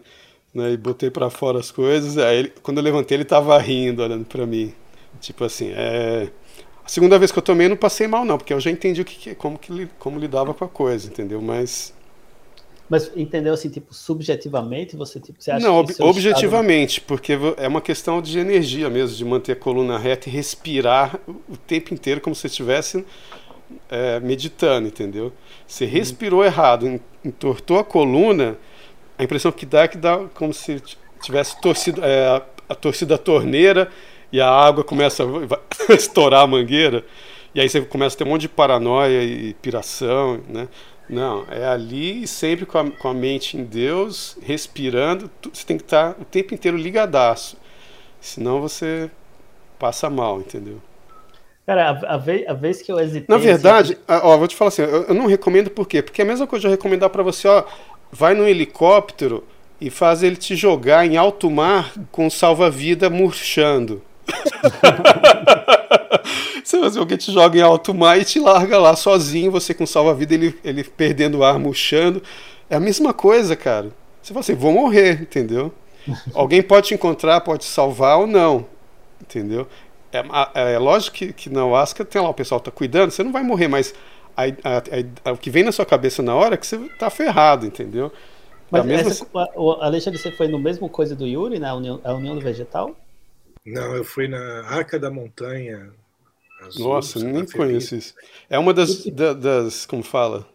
né, e botei para fora as coisas. Aí, ele, quando eu levantei, ele tava rindo, olhando para mim. Tipo assim, é. A segunda vez que eu tomei, eu não passei mal, não, porque eu já entendi o que, como, que, como lidava com a coisa, entendeu? Mas. Mas entendeu assim, tipo, subjetivamente, você, tipo, você acha Não, que ob objetivamente, estado... porque é uma questão de energia mesmo, de manter a coluna reta e respirar o tempo inteiro como se estivesse é, meditando, entendeu? Você uhum. respirou errado, entortou a coluna, a impressão que dá é que dá como se tivesse torcido, é, a torcida a torneira e a água começa a estourar a mangueira, e aí você começa a ter um monte de paranoia e piração, né? Não, é ali sempre com a, com a mente em Deus, respirando, você tem que estar o tempo inteiro ligadaço, senão você passa mal, entendeu? Cara, a, a, vez, a vez que eu hesitei. Na verdade, assim, ó, vou te falar assim, eu, eu, não recomendo por quê? Porque é a mesma coisa de eu recomendar para você, ó, vai no helicóptero e faz ele te jogar em alto mar com salva-vida murchando. você vai alguém te joga em alto mar e te larga lá sozinho, você com salva-vida, ele, ele perdendo o ar, murchando. É a mesma coisa, cara. Você fala assim, vou morrer, entendeu? alguém pode te encontrar, pode te salvar ou não, entendeu? É, é lógico que, que na Ayahuasca tem lá, o pessoal tá cuidando, você não vai morrer, mas a, a, a, o que vem na sua cabeça na hora é que você tá ferrado, entendeu? Mas é mesma... essa, o Alexandre, você foi no mesmo coisa do Yuri, na União, a União do Vegetal? Não, eu fui na Arca da Montanha. Azul, Nossa, nem conheço isso. É uma das, da, das, como fala?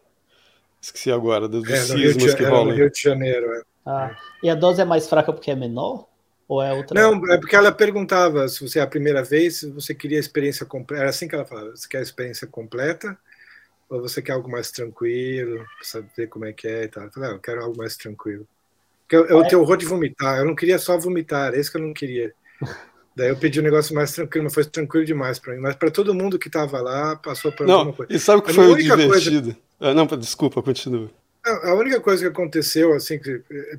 Esqueci agora, dos é, sismos que rolam. no Rio de Janeiro, é. Ah, e a dose é mais fraca porque é menor? Ou é outra? Não, é porque ela perguntava se você é a primeira vez, se você queria a experiência completa. Era assim que ela falava: você quer a experiência completa ou você quer algo mais tranquilo, saber como é que é e tal. Eu falei: ah, eu quero algo mais tranquilo. Porque eu, eu é. tenho horror de vomitar, eu não queria só vomitar, é isso que eu não queria. Daí eu pedi um negócio mais tranquilo, mas foi tranquilo demais para mim. Mas para todo mundo que estava lá, passou por não, alguma coisa. E sabe o que foi o divertido? Coisa... Ah, não, desculpa, continua. A única coisa que aconteceu, assim,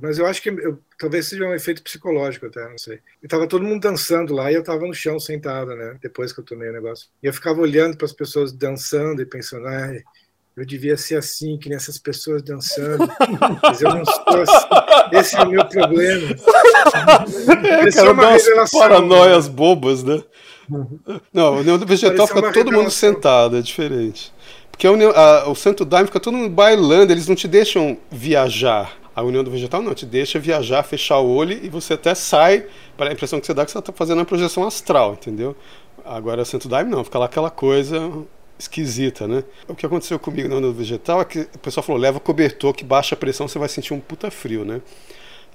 mas eu acho que eu, talvez seja um efeito psicológico até, não sei. E tava todo mundo dançando lá e eu tava no chão sentado, né? Depois que eu tomei o negócio. E eu ficava olhando para as pessoas dançando e pensando, ai, eu devia ser assim, que nessas pessoas dançando. Mas eu não sou assim. Esse é o meu problema. É, Esse cara, é uma revelação. Paranoias bobas, né? Não, o Neo Vegetal fica todo revelação. mundo sentado, é diferente. Porque a União, a, o Santo Daime fica todo mundo bailando, eles não te deixam viajar. A União do Vegetal não, te deixa viajar, fechar o olho e você até sai, para a impressão que você dá que você está fazendo uma projeção astral, entendeu? Agora o Santo Daime não, fica lá aquela coisa esquisita, né? O que aconteceu comigo na União do Vegetal é que o pessoal falou, leva cobertor que baixa a pressão, você vai sentir um puta frio, né?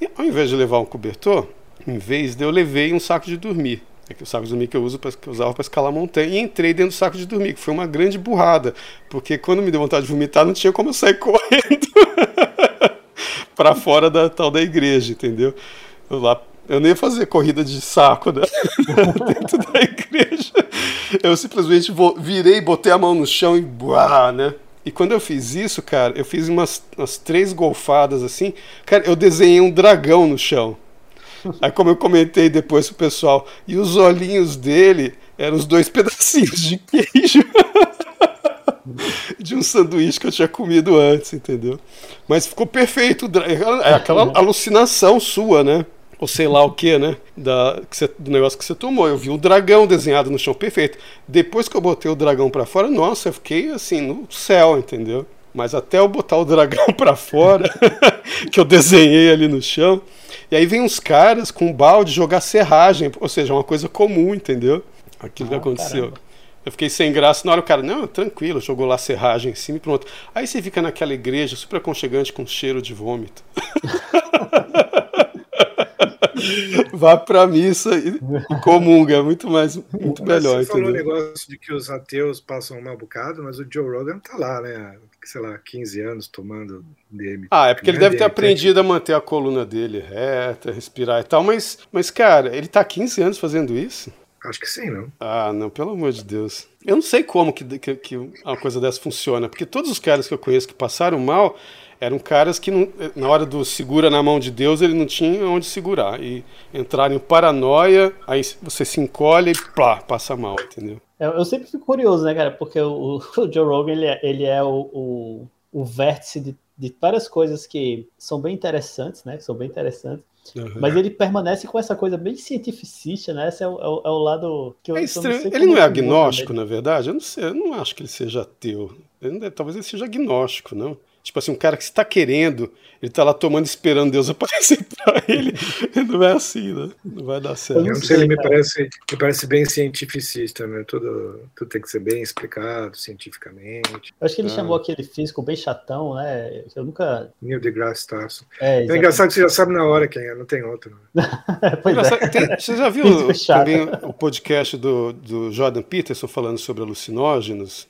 E ao invés de levar um cobertor, em vez de eu levei um saco de dormir. É que o saco de dormir que eu, uso pra, que eu usava para escalar montanha. E entrei dentro do saco de dormir, que foi uma grande burrada. Porque quando me deu vontade de vomitar, não tinha como eu sair correndo para fora da tal da igreja, entendeu? Eu, lá, eu nem ia fazer corrida de saco né? dentro da igreja. Eu simplesmente virei, botei a mão no chão e buá, né? E quando eu fiz isso, cara, eu fiz umas, umas três golfadas assim. Cara, eu desenhei um dragão no chão. Aí, como eu comentei depois pro pessoal, e os olhinhos dele eram os dois pedacinhos de queijo de um sanduíche que eu tinha comido antes, entendeu? Mas ficou perfeito. É aquela alucinação sua, né? Ou sei lá o que, né? Da, que do negócio que você tomou. Eu vi o dragão desenhado no chão perfeito. Depois que eu botei o dragão para fora, nossa, eu fiquei assim, no céu, entendeu? Mas até eu botar o dragão para fora, que eu desenhei ali no chão, e aí vem uns caras com um balde jogar serragem, ou seja, uma coisa comum, entendeu? Aquilo ah, que aconteceu. Caramba. Eu fiquei sem graça. Na hora o cara, não, tranquilo, jogou lá serragem em cima e pronto. Aí você fica naquela igreja super aconchegante com cheiro de vômito. Vá pra missa e comunga, é muito mais, muito melhor. Você falou o negócio de que os ateus passam um mal bocado, mas o Joe Rogan tá lá, né? Sei lá, 15 anos tomando DMT. Ah, é porque ele deve ter aprendido a manter a coluna dele reta, respirar e tal, mas, mas cara, ele tá 15 anos fazendo isso? Acho que sim, não? Ah, não, pelo amor de Deus. Eu não sei como que, que, que uma coisa dessa funciona, porque todos os caras que eu conheço que passaram mal eram caras que, não, na hora do segura na mão de Deus, ele não tinha onde segurar. E entraram em paranoia, aí você se encolhe e plá, passa mal, entendeu? Eu, eu sempre fico curioso, né, cara? Porque o, o Joe Rogan, ele é, ele é o, o, o vértice de, de várias coisas que são bem interessantes, né? Que são bem interessantes. Uhum. Mas ele permanece com essa coisa bem cientificista, né? Esse é o, é o, é lado que eu, é estranho. Não ele não é agnóstico, na verdade? Eu não sei, eu não acho que ele seja ateu. Ele, talvez ele seja agnóstico, não? Tipo assim, um cara que está querendo, ele está lá tomando, esperando Deus aparecer para ele. Não é assim, né? Não vai dar certo. Eu não sei, ele me parece, me parece bem cientificista, né? Tudo, tudo tem que ser bem explicado cientificamente. Eu acho que ele ah. chamou aquele físico bem chatão, né? Eu nunca. Neil deGrasse Tyson. É, é engraçado que você já sabe na hora quem é, não tem outro. Né? pois é. Tem, você já viu também o podcast do, do Jordan Peterson falando sobre alucinógenos?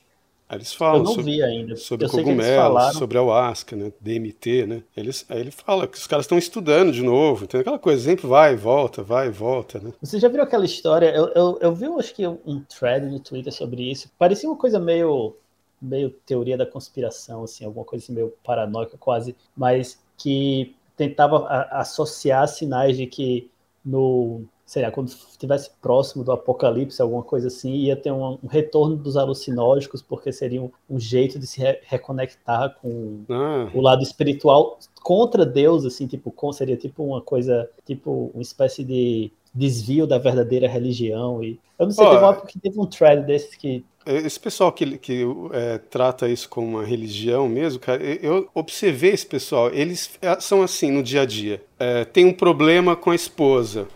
Eles falam eu não sobre, vi ainda. sobre cogumelos, sobre ayahuasca, né? DMT, né? Eles, aí ele fala que os caras estão estudando de novo, entendeu? Aquela coisa, sempre vai e volta, vai e volta, né? Você já viu aquela história? Eu, eu, eu vi, acho que um thread no Twitter sobre isso. Parecia uma coisa meio, meio teoria da conspiração, assim, alguma coisa assim, meio paranoica quase, mas que tentava associar sinais de que no sei lá, quando estivesse próximo do apocalipse, alguma coisa assim, ia ter um, um retorno dos alucinógenos, porque seria um, um jeito de se re reconectar com ah. o lado espiritual contra Deus, assim, tipo, com, seria tipo uma coisa, tipo uma espécie de desvio da verdadeira religião. E eu não sei, oh, teve uma época que teve um thread desses que esse pessoal que, que é, trata isso como uma religião mesmo, cara, eu observei esse pessoal, eles é, são assim no dia a dia. É, tem um problema com a esposa.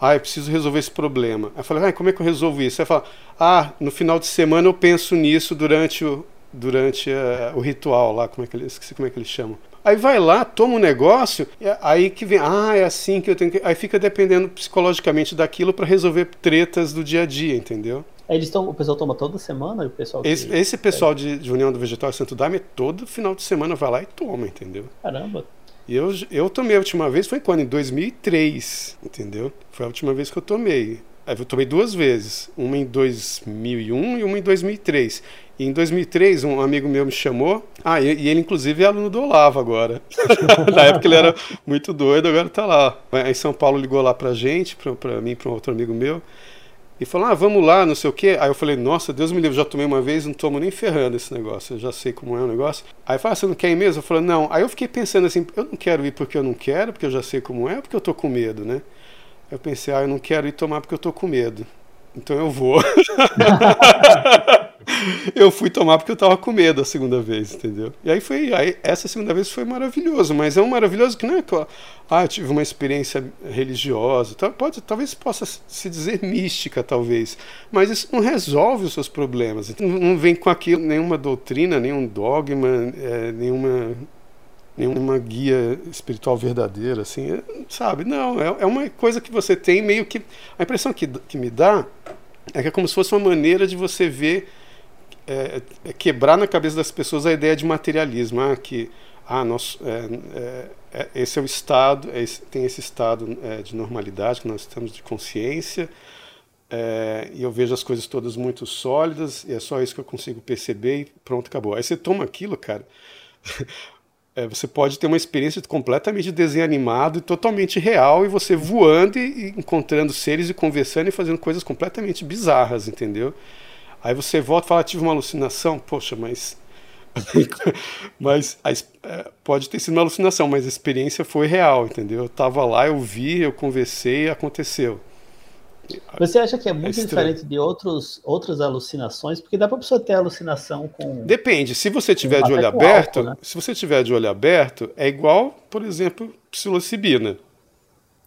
Ah, eu preciso resolver esse problema. Aí eu falei, ah, como é que eu resolvo isso? Aí fala, ah, no final de semana eu penso nisso durante o, durante uh, o ritual lá, como é que ele, esqueci como é que eles chamam. Aí vai lá, toma um negócio, aí que vem, ah, é assim que eu tenho que. Aí fica dependendo psicologicamente daquilo para resolver tretas do dia a dia, entendeu? Eles tão, o pessoal toma toda semana? O pessoal que... esse, esse pessoal é. de, de União do Vegetal Santo Daime, todo final de semana vai lá e toma, entendeu? Caramba. Eu, eu tomei a última vez, foi quando? Em 2003, entendeu? Foi a última vez que eu tomei. Eu tomei duas vezes, uma em 2001 e uma em 2003. E em 2003, um amigo meu me chamou. Ah, e, ele, inclusive, é aluno do Olavo agora. Na época ele era muito doido, agora tá lá. Aí em São Paulo ligou lá pra gente, pra, pra mim, pra um outro amigo meu e falou, ah, vamos lá, não sei o quê. Aí eu falei, nossa, Deus me livre, já tomei uma vez, não tomo nem ferrando esse negócio, eu já sei como é o negócio. Aí falou, ah, você não quer ir mesmo? Eu falei, não. Aí eu fiquei pensando assim, eu não quero ir porque eu não quero, porque eu já sei como é, porque eu tô com medo, né? Aí eu pensei, ah, eu não quero ir tomar porque eu tô com medo. Então eu vou. eu fui tomar porque eu tava com medo a segunda vez, entendeu? E aí foi, aí essa segunda vez foi maravilhoso, mas é um maravilhoso que não é ah, eu tive uma experiência religiosa, pode, talvez possa se dizer mística, talvez, mas isso não resolve os seus problemas. Então, não vem com aquilo nenhuma doutrina, nenhum dogma, é, nenhuma nenhuma guia espiritual verdadeira, assim, é, sabe? Não, é, é uma coisa que você tem meio que. A impressão que, que me dá é que é como se fosse uma maneira de você ver é, é quebrar na cabeça das pessoas a ideia de materialismo, ah, que ah, nós, é, é, é esse é o estado, é tem esse estado é, de normalidade que nós estamos de consciência, e eu vejo as coisas todas muito sólidas, e é só isso que eu consigo perceber e pronto, acabou. Aí você toma aquilo, cara. você pode ter uma experiência completamente desenho animado e totalmente real, e você voando e, e encontrando seres e conversando e fazendo coisas completamente bizarras, entendeu? Aí você volta e fala, tive uma alucinação. Poxa, mas. mas a, é, pode ter sido uma alucinação, mas a experiência foi real, entendeu? Eu estava lá, eu vi, eu conversei, aconteceu. Você acha que é muito é diferente de outros, outras alucinações? Porque dá para a pessoa ter alucinação com. Depende. Se você tiver de olho aberto, álcool, né? se você tiver de olho aberto, é igual, por exemplo, psilocibina.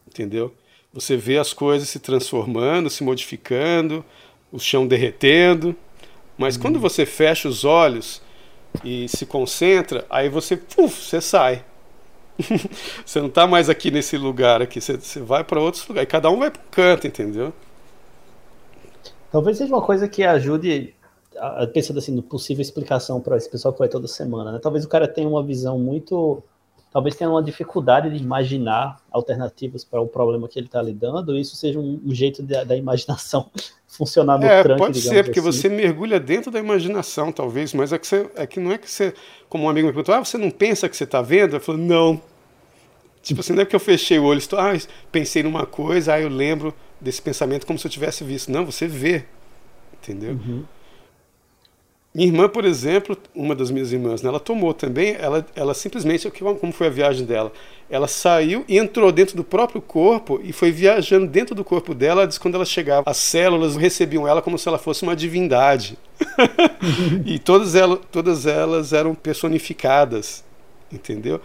Entendeu? Você vê as coisas se transformando, se modificando, o chão derretendo. Mas quando uhum. você fecha os olhos e se concentra, aí você, uf, você sai. você não está mais aqui nesse lugar aqui, você, você vai para outros lugares. E cada um vai para um canto, entendeu? Talvez seja uma coisa que ajude, pensando assim, no possível explicação para esse pessoal que vai toda semana. Né? Talvez o cara tenha uma visão muito talvez tenha uma dificuldade de imaginar alternativas para o problema que ele está lidando, e isso seja um, um jeito de, da imaginação funcionar no é, Pode ser, porque assim. você mergulha dentro da imaginação, talvez, mas é que, você, é que não é que você, como um amigo me perguntou, ah, você não pensa que você está vendo? Eu falo, não. Tipo assim, não é porque eu fechei o olho, estou, ah, pensei numa coisa, aí eu lembro desse pensamento como se eu tivesse visto. Não, você vê, entendeu? Uhum. Minha irmã, por exemplo, uma das minhas irmãs, né, ela tomou também, ela, ela simplesmente, como foi a viagem dela? Ela saiu e entrou dentro do próprio corpo e foi viajando dentro do corpo dela, diz quando ela chegava, as células recebiam ela como se ela fosse uma divindade. e todas elas, todas elas eram personificadas, entendeu?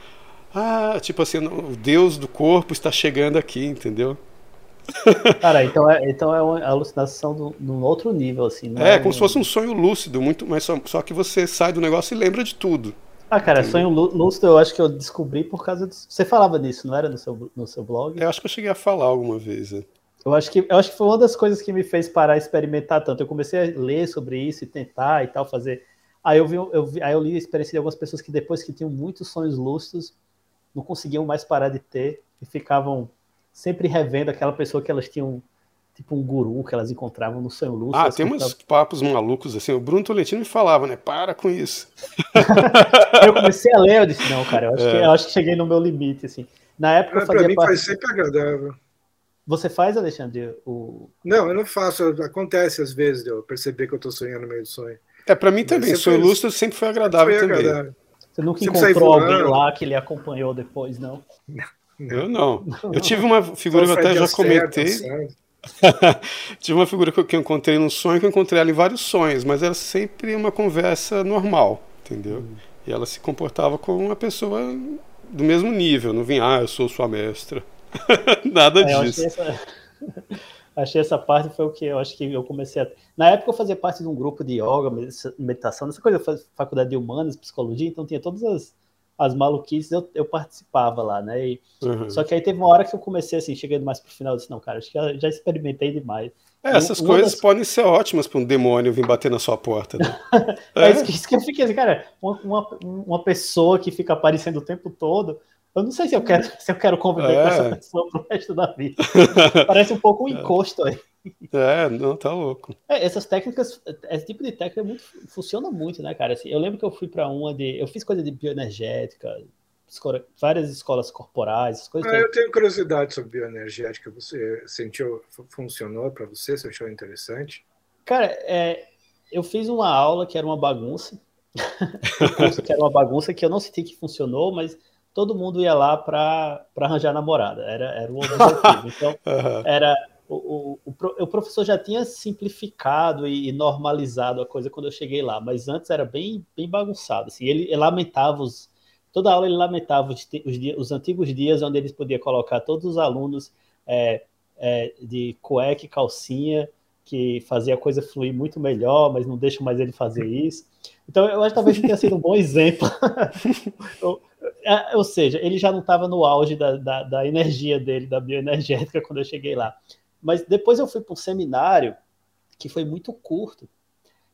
Ah, tipo assim, o Deus do corpo está chegando aqui, entendeu? Cara, então é, então é uma alucinação num outro nível, assim. é, é como um... se fosse um sonho lúcido, muito, mas só, só, que você sai do negócio e lembra de tudo. Ah, cara, sonho lúcido eu acho que eu descobri por causa disso. Você falava disso, não era no seu, no seu blog? Eu acho que eu cheguei a falar alguma vez. É. Eu acho, que, eu acho que foi uma das coisas que me fez parar a experimentar tanto. Eu comecei a ler sobre isso e tentar e tal, fazer. Aí eu vi, eu vi, aí eu li a experiência de algumas pessoas que depois que tinham muitos sonhos lúcidos, não conseguiam mais parar de ter e ficavam sempre revendo aquela pessoa que elas tinham, tipo um guru que elas encontravam no sonho lúcido. Ah, tem uns papos malucos assim. O Bruno Tolentino me falava, né? Para com isso. eu comecei a ler, eu disse, não, cara, eu acho, é. que, eu acho que cheguei no meu limite, assim. Na época ah, eu fazia pra mim parte... foi sempre agradável. Você faz, Alexandre? O... Não, eu não faço. Acontece às vezes de eu perceber que eu estou sonhando no meio do sonho. É, para mim também. Sonho lúcido sempre foi agradável foi também. Agradável. Você nunca sempre encontrou alguém lá que lhe acompanhou depois, não? Não. Eu não. Eu tive uma figura que eu até já comentei. tive uma figura que eu encontrei num sonho, que eu encontrei ela em vários sonhos, mas era sempre uma conversa normal, entendeu? Uhum. E ela se comportava como uma pessoa do mesmo nível, não vinha, ah, eu sou sua mestra. Nada é, disso. Achei essa... achei essa parte foi o que eu acho que eu comecei a. Na época eu fazia parte de um grupo de yoga, meditação, essa coisa, faculdade de humanas, psicologia, então tinha todas as as maluquices eu, eu participava lá, né? E, uhum. Só que aí teve uma hora que eu comecei assim, chegando mais pro final, eu disse, não, cara, acho que já, já experimentei demais. É, essas coisas das... podem ser ótimas para um demônio vir bater na sua porta, né? é, é. Isso, que, isso, que, eu fiquei assim, cara, uma, uma, pessoa que fica aparecendo o tempo todo, eu não sei se eu quero, se eu quero conviver é. com essa pessoa pro resto da vida. Parece um pouco um é. encosto aí. É, não, tá louco. É, essas técnicas, esse tipo de técnica é muito, funciona muito, né, cara? Assim, eu lembro que eu fui para uma de. Eu fiz coisa de bioenergética, várias escolas corporais, coisas. Ah, eu tenho curiosidade sobre bioenergética. Você sentiu, funcionou para você? Você achou interessante? Cara, é, eu fiz uma aula que era uma bagunça. um que era uma bagunça que eu não senti que funcionou, mas todo mundo ia lá para arranjar namorada. Era, era o objetivo. Então, uhum. era o, o, o, professor já tinha simplificado e normalizado a coisa quando eu cheguei lá, mas antes era bem, bem bagunçado. Assim, ele, ele lamentava os. Toda aula ele lamentava os, os, dias, os antigos dias onde eles podia colocar todos os alunos é, é, de cueca e calcinha, que fazia a coisa fluir muito melhor, mas não deixa mais ele fazer isso. Então, eu acho que talvez tenha sido um bom exemplo. ou, é, ou, seja, ele já não estava no auge da, da, da energia dele, da bioenergética, quando eu cheguei lá. Mas depois eu fui para um seminário que foi muito curto.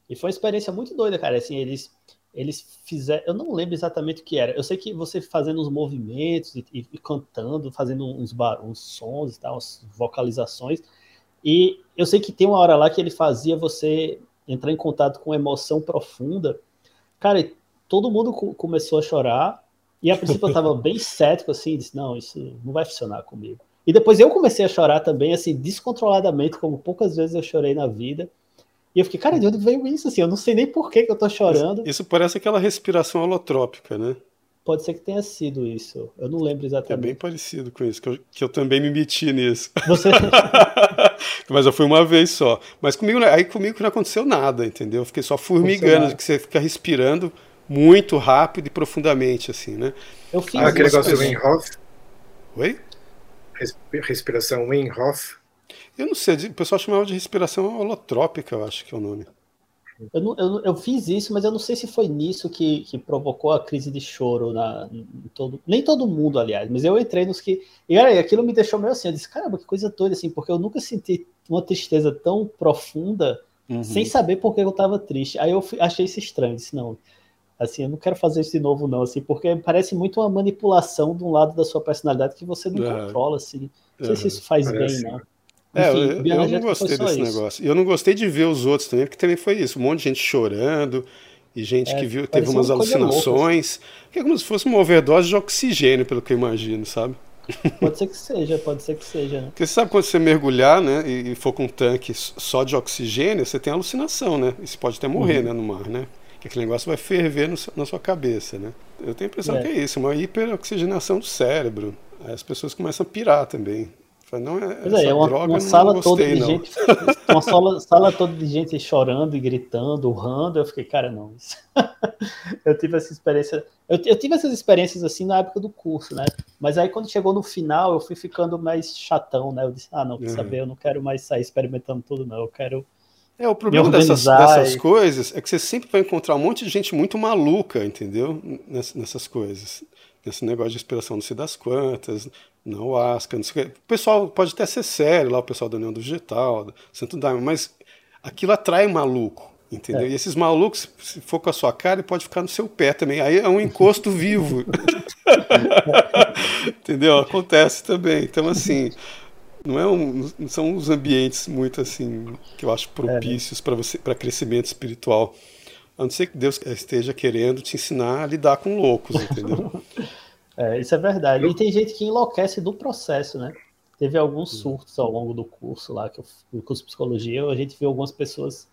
E foi uma experiência muito doida, cara. Assim, eles, eles fizeram. Eu não lembro exatamente o que era. Eu sei que você fazendo uns movimentos e, e, e cantando, fazendo uns, bar, uns sons e tal, umas vocalizações. E eu sei que tem uma hora lá que ele fazia você entrar em contato com emoção profunda. Cara, todo mundo começou a chorar. E a princípio eu estava bem cético assim, disse: não, isso não vai funcionar comigo. E depois eu comecei a chorar também, assim, descontroladamente, como poucas vezes eu chorei na vida. E eu fiquei, cara, de onde veio isso? Assim, eu não sei nem por que, que eu tô chorando. Isso, isso parece aquela respiração holotrópica, né? Pode ser que tenha sido isso. Eu não lembro exatamente. É bem parecido com isso, que eu, que eu também me meti nisso. Você... Mas eu fui uma vez só. Mas comigo, aí comigo não aconteceu nada, entendeu? Eu fiquei só formigando, que você fica respirando muito rápido e profundamente, assim, né? Eu fiz ah, aquele negócio do Wim Hof? Oi? Respiração Wim Hof? Eu não sei, o pessoal chamava de respiração holotrópica, eu acho que é o nome. Eu, não, eu, eu, fiz isso, mas eu não sei se foi nisso que, que provocou a crise de choro na todo, nem todo mundo, aliás, mas eu entrei nos que e aí, aquilo me deixou meio assim, eu disse, caramba, que coisa toda assim, porque eu nunca senti uma tristeza tão profunda uhum. sem saber por que eu estava triste. Aí eu achei isso estranho, disse, não, Assim, eu não quero fazer isso de novo, não, assim, porque parece muito uma manipulação de um lado da sua personalidade que você não uhum. controla, assim. Não sei se isso faz parece. bem, não. É, Enfim, eu, eu não gostei desse isso. negócio. E eu não gostei de ver os outros também, porque também foi isso. Um monte de gente chorando e gente é, que viu, teve umas alucinações. Que é como se fosse uma overdose de oxigênio, pelo que eu imagino, sabe? Pode ser que seja, pode ser que seja. Né? Porque você sabe quando você mergulhar, né, e, for com um tanque só de oxigênio, você tem alucinação, né? E você pode até morrer, uhum. né, no mar, né? Que aquele negócio vai ferver no, na sua cabeça, né? Eu tenho a impressão é. que é isso, uma hiperoxigenação do cérebro. Aí as pessoas começam a pirar também. Não, é, pois é, uma, droga, uma sala toda de não. gente, uma sala, sala toda de gente chorando e gritando, urrando. Eu fiquei, cara, não. eu tive essa experiência. Eu, eu, tive essas experiências assim na época do curso, né? Mas aí quando chegou no final, eu fui ficando mais chatão, né? Eu disse, ah, não, quer uhum. saber, eu não quero mais sair experimentando tudo, não. Eu quero é, o problema dessas, dessas e... coisas é que você sempre vai encontrar um monte de gente muito maluca, entendeu? Ness, nessas coisas. Nesse negócio de inspiração não sei das quantas, na Huasca, não sei o que. O pessoal pode até ser sério lá, o pessoal da União do Digital, Santo Daime, mas aquilo atrai maluco. Entendeu? É. E esses malucos, se for com a sua cara, ele pode ficar no seu pé também. Aí é um encosto vivo. entendeu? Acontece também. Então, assim, não é um, não são os ambientes muito assim que eu acho propícios é. para você para crescimento espiritual. A não ser que Deus esteja querendo te ensinar a lidar com loucos, entendeu? é, isso é verdade. E tem gente que enlouquece do processo, né? Teve alguns surtos ao longo do curso lá, que eu, no curso de psicologia, a gente viu algumas pessoas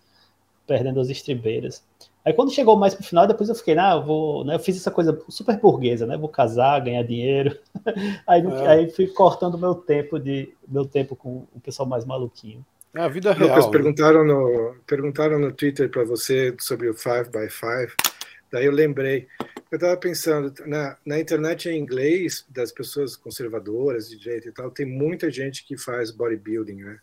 perdendo as estribeiras. Aí quando chegou mais pro final, depois eu fiquei, ah, eu vou, né, eu fiz essa coisa super burguesa, né, vou casar, ganhar dinheiro. aí, é. aí fui cortando meu tempo de meu tempo com o pessoal mais maluquinho. É a vida real. Lucas, né? perguntaram no perguntaram no Twitter para você sobre o 5 by 5. Daí eu lembrei. Eu estava pensando, na, na internet em inglês, das pessoas conservadoras de direito e tal, tem muita gente que faz bodybuilding, né?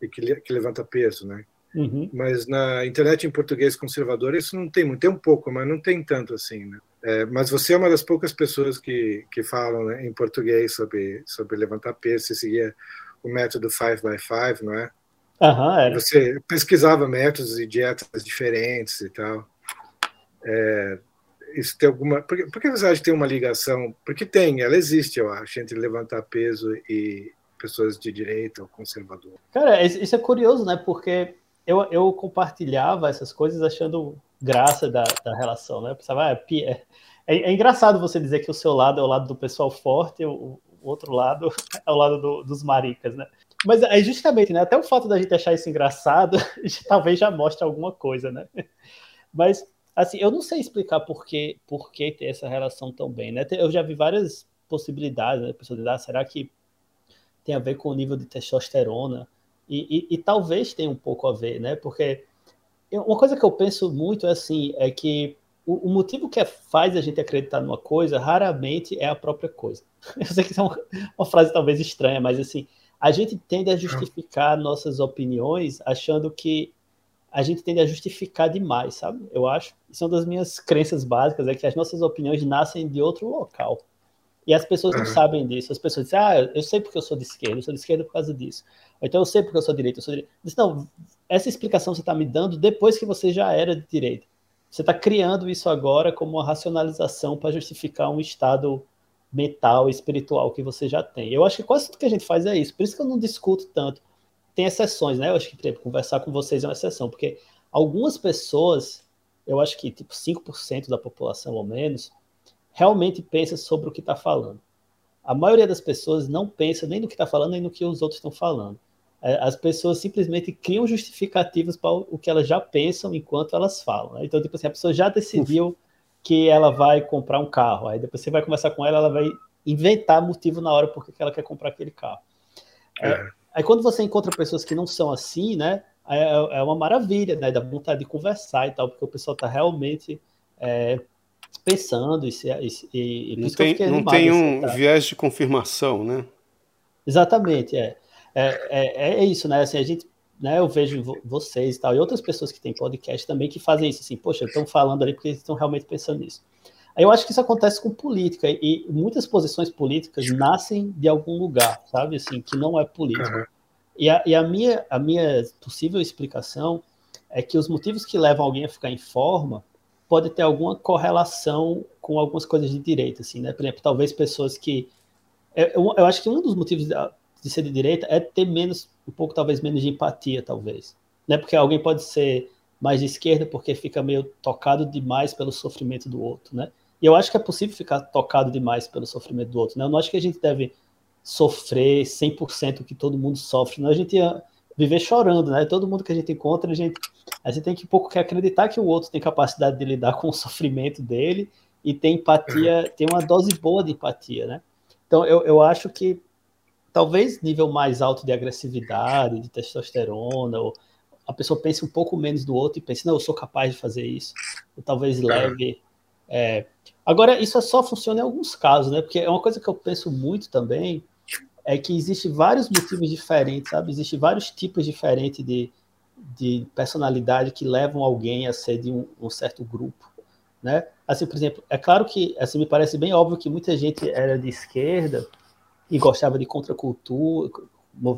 E que, que levanta peso, né? Uhum. Mas na internet em português conservador isso não tem muito, tem um pouco, mas não tem tanto assim, né? É, mas você é uma das poucas pessoas que, que falam né, em português sobre, sobre levantar peso, você seguia o método 5x5, não é? Uhum, Você pesquisava métodos e dietas diferentes e tal. É, isso tem alguma. Por que, por que você acha que tem uma ligação? Porque tem, ela existe, eu acho, entre levantar peso e pessoas de direita ou conservador. Cara, isso é curioso, né? Porque eu, eu compartilhava essas coisas achando graça da, da relação, né? Eu pensava, ah, é, é, é, engraçado você dizer que o seu lado é o lado do pessoal forte, o, o outro lado é o lado do, dos maricas, né? Mas aí justamente, né? Até o fato da gente achar isso engraçado, talvez já mostre alguma coisa, né? Mas assim, eu não sei explicar por que, por que ter essa relação tão bem, né? Eu já vi várias possibilidades, né? Pessoas dizem, ah, será que tem a ver com o nível de testosterona? E, e, e, talvez tenha um pouco a ver, né? Porque uma coisa que eu penso muito é assim, é que o, o, motivo que faz a gente acreditar numa coisa raramente é a própria coisa. Eu sei que é uma, uma frase talvez estranha, mas assim, a gente tende a justificar nossas opiniões achando que a gente tende a justificar demais, sabe? Eu acho. Isso é uma das minhas crenças básicas, é que as nossas opiniões nascem de outro local. E as pessoas não sabem disso. As pessoas dizem, ah, eu sei porque eu sou de esquerda, eu sou de esquerda por causa disso. Ou então eu sei porque eu sou direita, eu sou direita. Diz, não, essa explicação você está me dando depois que você já era de direita. Você está criando isso agora como uma racionalização para justificar um estado mental, espiritual que você já tem. Eu acho que quase tudo que a gente faz é isso. Por isso que eu não discuto tanto. Tem exceções, né? Eu acho que, por exemplo, conversar com vocês é uma exceção, porque algumas pessoas, eu acho que tipo 5% da população ou menos, realmente pensa sobre o que está falando. A maioria das pessoas não pensa nem no que está falando, nem no que os outros estão falando. É, as pessoas simplesmente criam justificativas para o que elas já pensam enquanto elas falam. Né? Então, tipo assim, a pessoa já decidiu que ela vai comprar um carro. Aí depois você vai conversar com ela, ela vai inventar motivo na hora porque ela quer comprar aquele carro. É. É, aí quando você encontra pessoas que não são assim, né? É, é uma maravilha, né? Dá vontade de conversar e tal, porque o pessoal está realmente é, pensando e, se, e, e não tem, não tem um viés de confirmação, né? Exatamente, é. É, é, é isso, né? Assim, a gente, né, eu vejo vocês e tal, e outras pessoas que têm podcast também que fazem isso, assim, poxa, estão falando ali porque estão realmente pensando nisso. Aí eu acho que isso acontece com política, e muitas posições políticas nascem de algum lugar, sabe, assim, que não é política. Uhum. E, a, e a, minha, a minha possível explicação é que os motivos que levam alguém a ficar em forma pode ter alguma correlação com algumas coisas de direita, assim, né? Por exemplo, talvez pessoas que. Eu, eu acho que um dos motivos de ser de direita é ter menos, um pouco talvez menos de empatia, talvez. Né? Porque alguém pode ser mais de esquerda porque fica meio tocado demais pelo sofrimento do outro, né? E eu acho que é possível ficar tocado demais pelo sofrimento do outro, né? Eu não acho que a gente deve sofrer 100% o que todo mundo sofre, né? A gente viver chorando, né? Todo mundo que a gente encontra, a gente, a gente tem que um pouco que acreditar que o outro tem capacidade de lidar com o sofrimento dele e tem empatia, tem uma dose boa de empatia, né? Então eu, eu acho que talvez nível mais alto de agressividade, de testosterona, ou a pessoa pense um pouco menos do outro e pense, não, eu sou capaz de fazer isso. Ou talvez leve. É... Agora, isso só funciona em alguns casos, né? Porque é uma coisa que eu penso muito também, é que existe vários motivos diferentes, sabe? Existem vários tipos diferentes de, de personalidade que levam alguém a ser de um, um, certo grupo, né? Assim, por exemplo, é claro que, assim, me parece bem óbvio que muita gente era de esquerda e gostava de contracultura,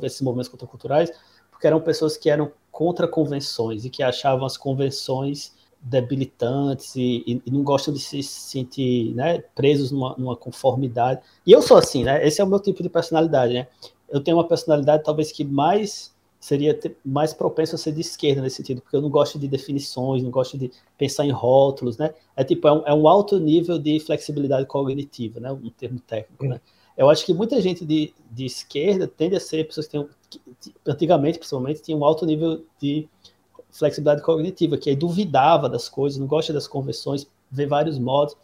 esses movimentos contraculturais, porque eram pessoas que eram contra convenções e que achavam as convenções debilitantes e, e, não gostam de se sentir né, presos numa, numa, conformidade. E eu sou assim, né? Esse é o meu tipo de personalidade, né? Eu tenho uma personalidade talvez que mais seria mais propenso a ser de esquerda nesse sentido, porque eu não gosto de definições, não gosto de pensar em rótulos, né? É tipo, é um, é um alto nível de flexibilidade cognitiva, né? Um termo técnico, né? Eu acho que muita gente de, de esquerda tende a ser pessoas que têm, que, antigamente, principalmente, tinham um alto nível de flexibilidade cognitiva, que aí duvidava das coisas, não gosta das convenções, vê vários modos.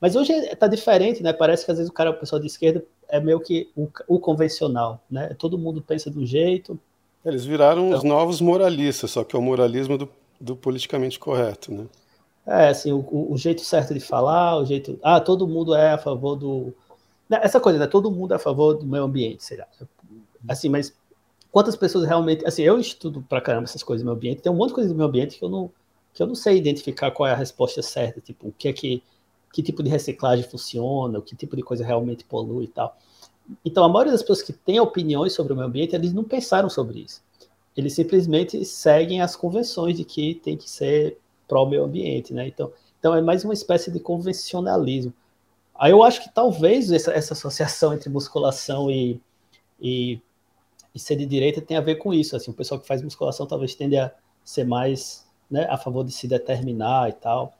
Mas hoje está diferente, né? Parece que às vezes o cara, o pessoal de esquerda, é meio que o, o convencional, né? Todo mundo pensa de um jeito. Eles viraram então, os novos moralistas, só que é o moralismo do, do politicamente correto, né? É, assim, o, o, jeito certo de falar, o jeito. Ah, todo mundo é a favor do. Né, essa coisa, né? Todo mundo é a favor do meio ambiente, será? Assim, mas quantas pessoas realmente. Assim, eu estudo pra caramba essas coisas do meio ambiente, tem um monte de coisa do meio ambiente que eu não, que eu não sei identificar qual é a resposta certa, tipo, o que é que. Que tipo de reciclagem funciona, que tipo de coisa realmente polui e tal. Então, a maioria das pessoas que têm opiniões sobre o meio ambiente, eles não pensaram sobre isso. Eles simplesmente seguem as convenções de que tem que ser pró meio ambiente, né? Então, então é mais uma espécie de convencionalismo. Aí eu acho que talvez essa, essa associação entre musculação e, e, e, ser de direita tem a ver com isso. Assim, o pessoal que faz musculação talvez tende a ser mais né, a favor de se determinar e tal.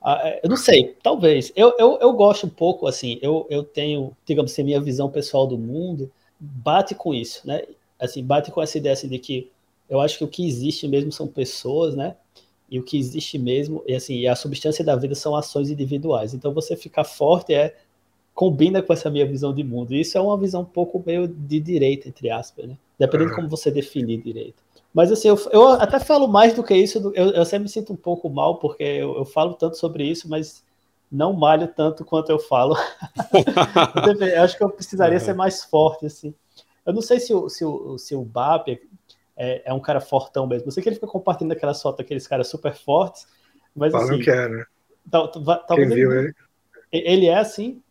Ah, é, eu não sei, talvez. Eu, eu, eu gosto um pouco, assim, eu, eu tenho, digamos assim, minha visão pessoal do mundo bate com isso, né? Assim, bate com essa ideia assim, de que eu acho que o que existe mesmo são pessoas, né? E o que existe mesmo, e assim, a substância da vida são ações individuais. Então você ficar forte é combina com essa minha visão de mundo. E isso é uma visão um pouco meio de direita, entre aspas, né? Dependendo de como você definir direito. Mas assim, eu, eu, até falo mais do que isso, eu, eu sempre me sinto um pouco mal, porque eu, eu, falo tanto sobre isso, mas não malho tanto quanto eu falo. eu acho que eu precisaria uhum. ser mais forte, assim. Eu não sei se o, se o, se o BAP é, é, um cara fortão mesmo. Eu sei que ele fica compartilhando aquelas fotos daqueles caras super fortes, mas Falam assim... que é, né? Tal, tal, Quem viu ele, ele... Ele é assim?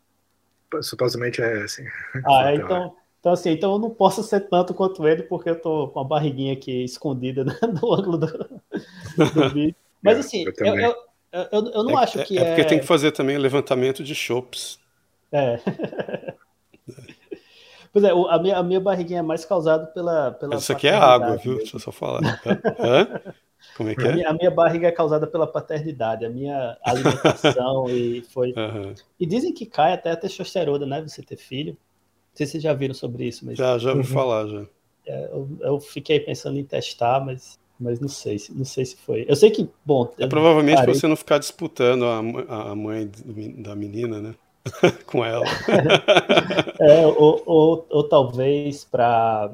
Supostamente é assim. Ah, então... Então, assim, então eu não posso ser tanto quanto ele, porque eu tô com a barriguinha aqui escondida no ângulo do, do vídeo. Mas, assim, eu, eu, eu, eu, eu não é, acho que é... É porque tem que fazer também o levantamento de chopps. É. Pois é, a minha, a minha barriguinha é mais causada pela. pela Isso aqui é água, viu? Deixa eu só falar. Hã? Como é que é? A minha, a minha, barriga é causada pela paternidade, a minha alimentação e foi. Uhum. E dizem que cai até a testosterona, né? Você ter filho. Não sei se vocês já viram sobre isso. Mas... Já, já ouvi uhum. falar, já. É, eu, eu, fiquei pensando em testar, mas, mas não sei, não sei se foi. Eu sei que, bom. É provavelmente parei... você não ficar disputando a, a mãe da menina, né? com ela. é, ou, ou, ou talvez para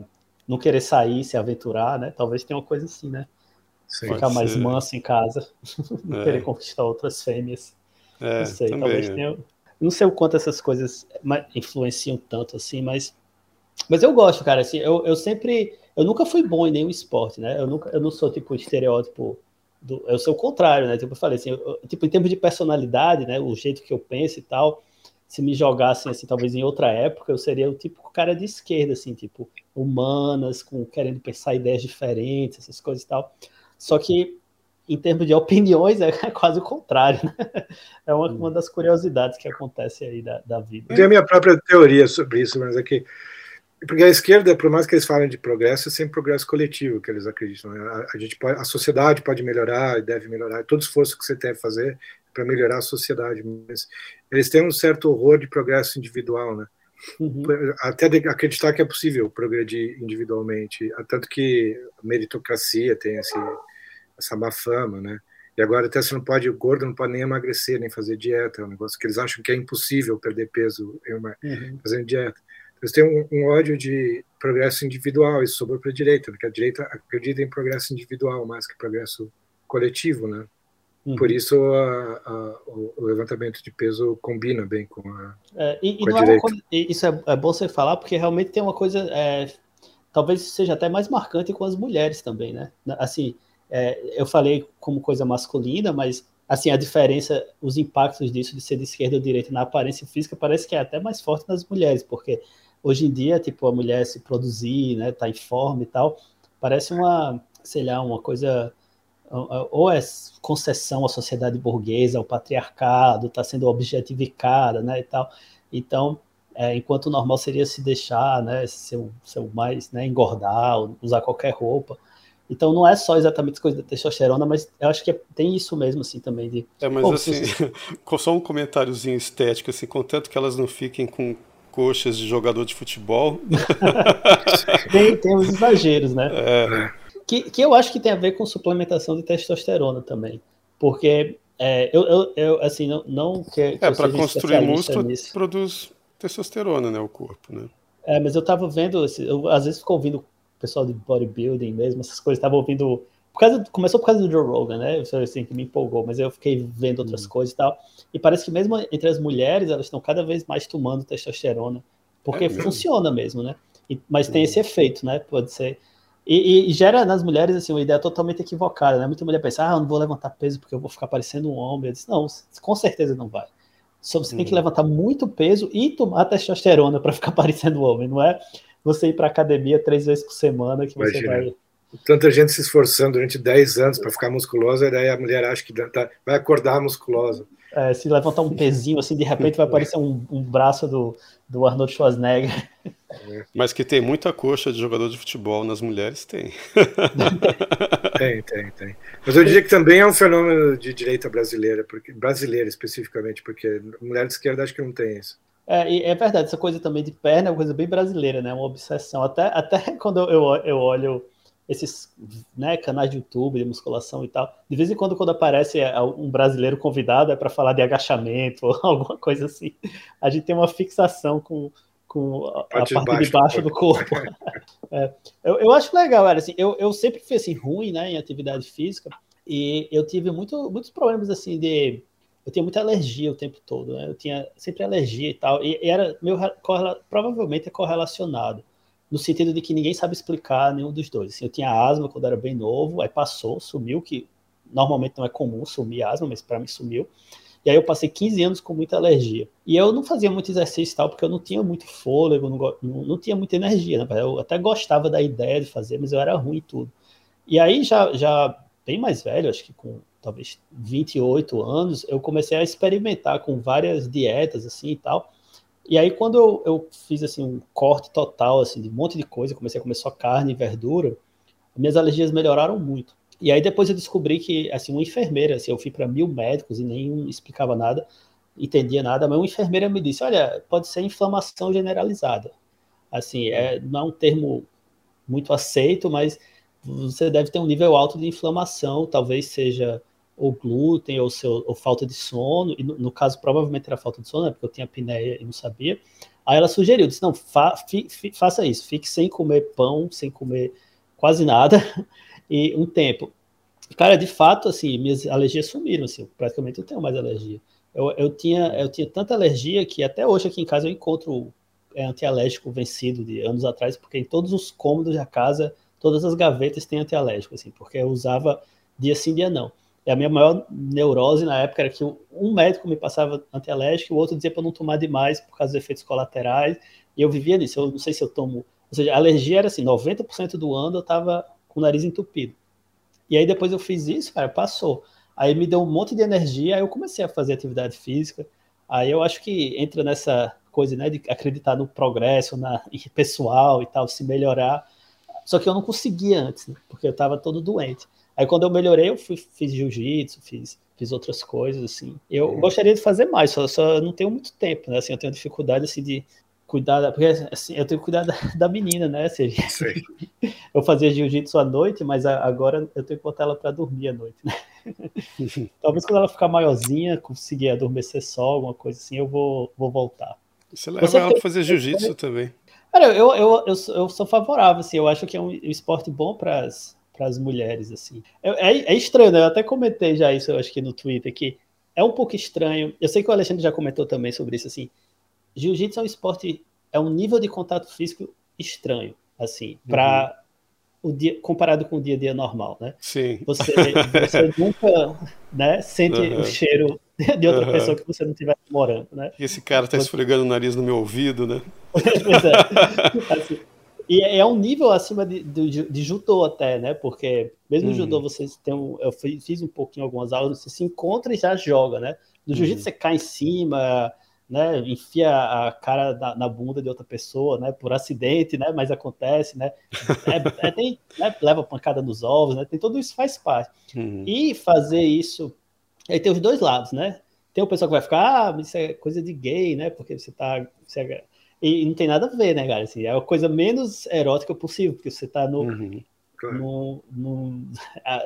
não querer sair, se aventurar, né? Talvez tenha uma coisa assim, né? Sim, Ficar mais manso em casa, não é. querer conquistar outras fêmeas. É, não sei, também, talvez é. tenha. Não sei o quanto essas coisas influenciam tanto assim, mas. Mas eu gosto, cara. Assim, eu, eu sempre. Eu nunca fui bom em nenhum esporte, né? Eu, nunca, eu não sou tipo estereótipo do, eu sou o contrário, né? Tipo, eu falei assim, eu, tipo, em termos de personalidade, né? O jeito que eu penso e tal, se me jogassem assim, talvez em outra época, eu seria o típico cara de esquerda, assim, tipo, humanas, com querendo pensar ideias diferentes, essas coisas e tal. Só que em termos de opiniões é quase o contrário, né? É uma, uma das curiosidades que acontece aí da, da vida. Eu tenho a minha própria teoria sobre isso, mas é que porque a esquerda, por mais que eles falem de progresso, é sempre progresso coletivo que eles acreditam. Né? A, a, gente pode, a sociedade pode melhorar, deve melhorar, todo esforço que você deve fazer para melhorar a sociedade. Mas eles têm um certo horror de progresso individual, né? Uhum. Até acreditar que é possível progredir individualmente. Tanto que a meritocracia tem esse, essa má fama, né? E agora até você não pode, o gordo não pode nem emagrecer, nem fazer dieta. É um negócio que eles acham que é impossível perder peso uhum. fazendo dieta. Eles têm um, um, ódio de progresso individual, isso sobrou para a direita, porque a direita acredita em progresso individual mais que progresso coletivo, né? Uhum. Por isso a, a, o levantamento de peso combina bem com a, é, e, com a é direita. Coisa, isso é, é, bom você falar, porque realmente tem uma coisa, é, talvez seja até mais marcante com as mulheres também, né? Assim, é, eu falei como coisa masculina, mas assim a diferença, os impactos disso de ser de esquerda ou direita na aparência física parece que é até mais forte nas mulheres, porque hoje em dia, tipo, a mulher se produzir, né, tá em forma e tal, parece uma, sei lá, uma coisa ou é concessão à sociedade burguesa, ao patriarcado, está sendo objetificada, né, e tal. Então, é, enquanto o normal seria se deixar, né, ser, ser mais, né, engordar, usar qualquer roupa. Então não é só exatamente coisa da testosterona, mas eu acho que é, tem isso mesmo, assim, também. De, é, mas assim, só um comentáriozinho estético, assim, contanto que elas não fiquem com coxas de jogador de futebol. tem, tem os exageros, né? É que, que eu acho que tem a ver com suplementação de testosterona também. Porque é, eu, eu, eu, assim, não, não que, É, para construir músculo, nisso. produz testosterona, né, o corpo, né? É, mas eu tava vendo, eu, às vezes fico ouvindo pessoal de bodybuilding mesmo, essas coisas, tava ouvindo. Por causa, começou por causa do Joe Rogan, né? Assim, que me empolgou, mas eu fiquei vendo outras hum. coisas e tal. E parece que mesmo entre as mulheres, elas estão cada vez mais tomando testosterona, porque é mesmo? funciona mesmo, né? E, mas tem hum. esse efeito, né? Pode ser. E, e, gera nas mulheres assim, uma ideia totalmente equivocada, né? Muita mulher pensa, ah, eu não vou levantar peso porque eu vou ficar parecendo um homem. Eu disse, não, com certeza não vai. Só você tem que uhum. levantar muito peso e tomar testosterona para ficar parecendo um homem, não é você ir para academia três vezes por semana que Imagina. você vai. Tanta gente se esforçando durante 10 anos para ficar musculosa, e daí a mulher acha que tá, vai acordar musculosa. É, se levantar um pezinho assim, de repente vai aparecer um, um braço do, do Arnold Schwarzenegger. Mas que tem muita coxa de jogador de futebol nas mulheres, tem. tem, tem, tem. Mas eu diria que também é um fenômeno de direita brasileira, porque brasileira especificamente, porque mulher de esquerda acho que não tem isso. É, é verdade, essa coisa também de perna é uma coisa bem brasileira, né? Uma obsessão. Até, até quando eu, eu olho esses né, canais de YouTube de musculação e tal. De vez em quando, quando aparece é, um brasileiro convidado, é para falar de agachamento ou alguma coisa assim. A gente tem uma fixação com, com a, parte, a parte de baixo do corpo. é, eu, eu acho legal, era assim, eu, eu sempre fui assim, ruim né, em atividade física e eu tive muito, muitos problemas assim de. Eu tinha muita alergia o tempo todo, né? Eu tinha sempre alergia e tal, e, e era meu provavelmente é correlacionado no sentido de que ninguém sabe explicar nenhum dos dois. Assim, eu tinha asma quando era bem novo, aí passou, sumiu, que normalmente não é comum sumir asma, mas para mim sumiu. E aí eu passei 15 anos com muita alergia. E eu não fazia muito exercício e tal, porque eu não tinha muito fôlego, não, não, não tinha muita energia. Né? Eu até gostava da ideia de fazer, mas eu era ruim em tudo. E aí, já, já bem mais velho, acho que com talvez 28 anos, eu comecei a experimentar com várias dietas assim e tal. E aí, quando eu, eu, fiz assim um corte total assim, de um monte de coisa, comecei a comer só carne e verdura, minhas alergias melhoraram muito. E aí depois eu descobri que assim uma enfermeira, assim, eu fui para mil médicos e nenhum explicava nada, entendia nada, mas uma enfermeira me disse, olha, pode ser inflamação generalizada. Assim, é, não é um termo muito aceito, mas você deve ter um nível alto de inflamação, talvez seja ou glúten, ou, seu, ou falta de sono, e no, no, caso provavelmente era falta de sono, né, porque eu tinha apneia e não sabia. Aí ela sugeriu, disse, não, fa, fi, fi, faça isso, fique sem comer pão, sem comer quase nada, e um tempo. Cara, de fato, assim, minhas alergias sumiram, assim, praticamente eu tenho mais alergia. Eu, eu, tinha, eu tinha tanta alergia que até hoje aqui em casa eu encontro é, antialérgico vencido de anos atrás, porque em todos os cômodos da casa, todas as gavetas têm antialérgico, assim, porque eu usava dia sim, dia não. E a minha maior neurose na época era que um médico me passava antialérgico e o outro dizia para não tomar demais por causa dos efeitos colaterais. E eu vivia nisso. Eu não sei se eu tomo. Ou seja, a alergia era assim: 90% do ano eu estava com o nariz entupido. E aí depois eu fiz isso, cara, passou. Aí me deu um monte de energia, aí eu comecei a fazer atividade física. Aí eu acho que entra nessa coisa, né, de acreditar no progresso, na pessoal e tal, se melhorar. Só que eu não conseguia antes, né, porque eu estava todo doente. Aí quando eu melhorei, eu fui, fiz jiu-jitsu, fiz, fiz outras coisas, assim. Eu uhum. gostaria de fazer mais, só, só não tenho muito tempo, né? Assim, eu tenho dificuldade, assim, de cuidar, porque assim, eu tenho que cuidar da, da menina, né? Assim, eu fazia jiu-jitsu à noite, mas agora eu tenho que botar ela para dormir à noite, né? Talvez quando ela ficar maiorzinha, conseguir adormecer só, alguma coisa assim, eu vou, vou voltar. Você leva Você ela para fazer jiu-jitsu também. Cara, eu, eu, eu, eu, sou favorável, assim, eu acho que é um, esporte bom para as mulheres, assim. É, é, é, estranho, né? Eu até comentei já isso, eu acho que no Twitter, que é um pouco estranho. Eu sei que o Alexandre já comentou também sobre isso, assim. Jiu-jitsu é um esporte, é um nível de contato físico estranho, assim, para uhum. o dia comparado com o dia a dia normal, né? Sim. Você, você nunca, né, sente uhum. o cheiro de outra uhum. pessoa que você não estiver morando, né? E esse cara tá esfregando o nariz no meu ouvido, né? pois é. Assim, e é, é um nível acima de, de, de judô até, né? Porque mesmo no judô vocês têm um, eu fiz um pouquinho algumas aulas, você se encontra e já joga, né? No jiu-jitsu uhum. você cai em cima, né, enfia a cara na, na, bunda de outra pessoa, né, por acidente, né, mas acontece, né, é, é, tem, né, leva pancada nos ovos, né, tem tudo isso faz parte. Uhum. E fazer isso, aí tem os dois lados, né, tem o pessoal que vai ficar, ah, isso é coisa de gay, né, porque você tá, você é... e não tem nada a ver, né, cara, assim, é a coisa menos erótica possível, porque você tá no, uhum. no, no,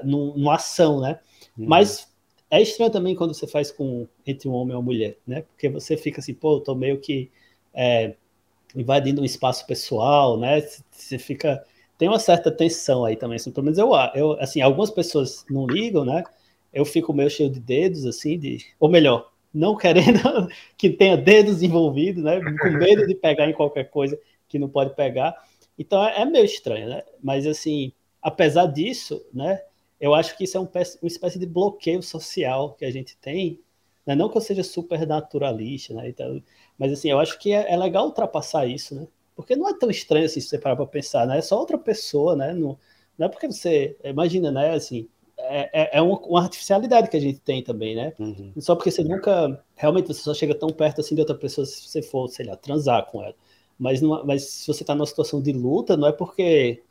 no, no, ação, né, uhum. mas é estranho também quando você faz com entre um homem e uma mulher, né? Porque você fica assim, pô, eu tô meio que é, invadindo um espaço pessoal, né? Você fica tem uma certa tensão aí também, assim, pelo menos eu, eu assim, algumas pessoas não ligam, né? Eu fico meio cheio de dedos assim, de ou melhor, não querendo que tenha dedos envolvidos, né? Com medo de pegar em qualquer coisa que não pode pegar. Então é, é meio estranho, né? Mas assim, apesar disso, né? eu acho que isso é um, uma espécie de bloqueio social que a gente tem. Né? Não que eu seja super naturalista, né? Então, mas assim, eu acho que é, é, legal ultrapassar isso, né? Porque não é tão estranho assim, se você parar para pensar, né? É só outra pessoa, né? Não, não é porque você. Imagina, né? Assim, é, é, é uma, uma, artificialidade que a gente tem também, né? Uhum. Só porque você nunca. Realmente você só chega tão perto assim de outra pessoa se você for, sei lá, transar com ela. Mas, não, mas se você está numa situação de luta, não é porque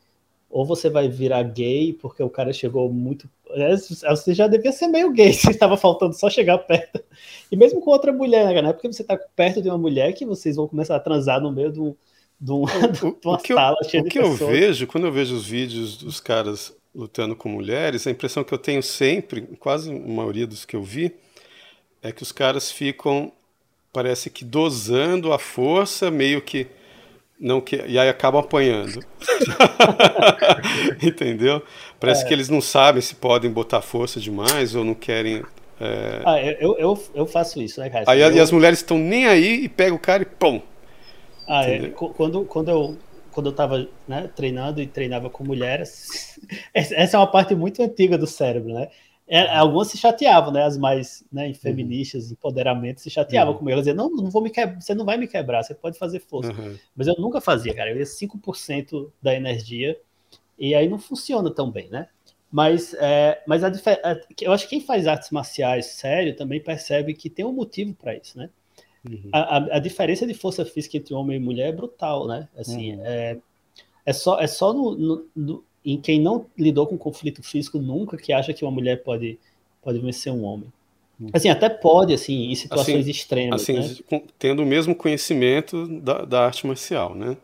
ou você vai virar gay porque o cara chegou muito. É, você já devia ser meio gay se estava faltando só chegar perto. E mesmo com outra mulher, né? Não é porque você está perto de uma mulher que vocês vão começar a transar no meio de, um, de, um, de uma eu, cheia de pessoas. O que eu vejo, quando eu vejo os vídeos dos caras lutando com mulheres, a impressão que eu tenho sempre, quase a maioria dos que eu vi, é que os caras ficam, parece que dosando a força, meio que não que e aí acabam apanhando. Entendeu? Parece é. que eles não sabem se podem botar força demais ou não querem. É... Ah, eu, eu, eu faço isso, né, cara? Aí eu... as mulheres estão nem aí e pega o cara e pum. Ah, é, quando, quando eu quando eu tava né, treinando e treinava com mulheres, essa é uma parte muito antiga do cérebro, né? É, algumas se chateavam, né? As mais né, feministas, uhum. empoderamento, se chateavam uhum. comigo. Elas diziam, não, não vou me quebrar, você não vai me quebrar, você pode fazer força. Uhum. Mas eu nunca fazia, cara. Eu ia 5% da energia e aí não funciona tão bem, né? Mas, é, mas a, a, eu acho que quem faz artes marciais sério também percebe que tem um motivo para isso, né? Uhum. A, a, diferença de força física entre homem e mulher é brutal, né? Assim, uhum. é, é só, é só no, no, no em quem não lidou com conflito físico nunca que acha que uma mulher pode, pode vencer um homem. Hum. Assim, até pode, assim, em situações assim, extremas. Assim, né? tendo o mesmo conhecimento da, da arte marcial, né?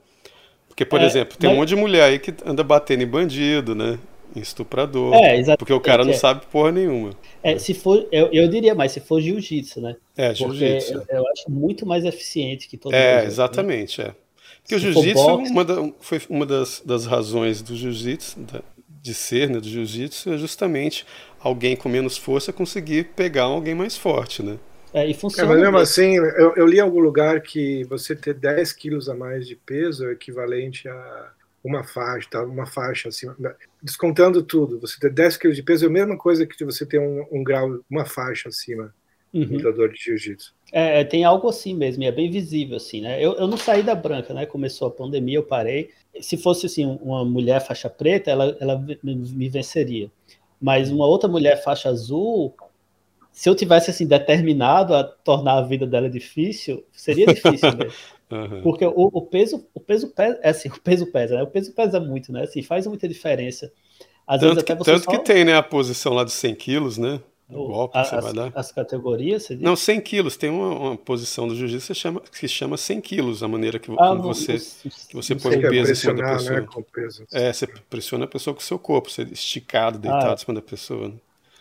Porque, por é, exemplo, tem mas... um monte de mulher aí que anda batendo em bandido, né? Estuprador. É, exatamente. Porque o cara não é. sabe porra nenhuma. É, se for, eu, eu diria mais, se for jiu-jitsu, né? É, jiu-jitsu. Eu, eu, acho muito mais eficiente que todo É, exatamente, né? é. Porque o jiu-jitsu uma foi uma das, das razões do jiu-jitsu, de ser né, do jiu-jitsu, é justamente alguém com menos força conseguir pegar alguém mais forte, né? É, e funciona. É, mas mesmo assim, eu, eu, li em algum lugar que você ter 10 quilos a mais de peso é equivalente a uma faixa, tá? uma faixa acima. Descontando tudo, você ter 10 quilos de peso é a mesma coisa que você ter um, um grau, uma faixa acima uhum. do lutador de jiu-jitsu. É, é, tem algo assim mesmo, e é bem visível, assim, né? Eu, eu não saí da branca, né? Começou a pandemia, eu parei. Se fosse, assim, uma mulher faixa preta, ela, ela me venceria. Mas uma outra mulher faixa azul, se eu tivesse, assim, determinado a tornar a vida dela difícil, seria difícil mesmo. Uhum. Porque o, o, peso, o peso pesa, é assim, o peso pesa, né? O peso pesa muito, né? Assim, faz muita diferença. Às tanto vezes até que, você tanto só... que tem, né, a posição lá de 100 quilos, né? o golpe que você as, vai dar. As categorias? Você Não, 100 quilos. Tem uma, uma posição do jiu-jitsu que chama, que chama 100 quilos, a maneira que, ah, você, não, que você põe o peso em cima da pessoa. Né, peso. É, você pressiona a pessoa com o seu corpo, você esticado, deitado ah. em cima da pessoa. Né?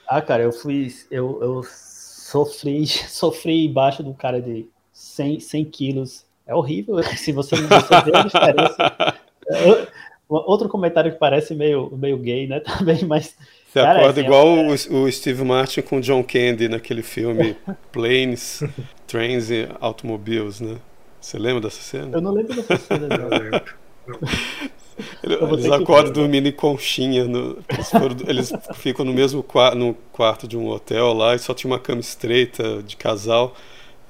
Ah, cara, eu fui. Eu, eu sofri, sofri embaixo do cara de 100, 100 quilos. É horrível. Se você não vê a diferença. Outro comentário que parece meio, meio gay, né? Também, mas. Você cara, acorda assim, igual é... o, o, Steve Martin com John Candy naquele filme Planes, Trains e Automobiles, né? Você lembra dessa cena? Eu não lembro dessa cena, não. Eles acordam dormindo em conchinha. No, eles, foram, eles, ficam no mesmo no quarto de um hotel lá e só tinha uma cama estreita de casal.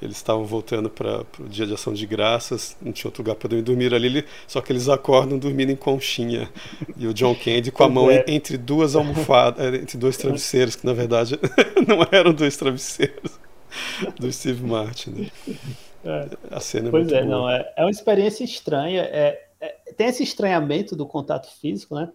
Eles estavam voltando para o dia de ação de graças, não tinha outro lugar para dormir, dormir ali, só que eles acordam dormindo em conchinha. E o John Candy com a mão é. entre duas almofadas, é, entre dois travesseiros, que na verdade não eram dois travesseiros do Steve Martin. Né? É. A cena é pois é, boa. não, é, é uma experiência estranha. É, é, tem esse estranhamento do contato físico, né?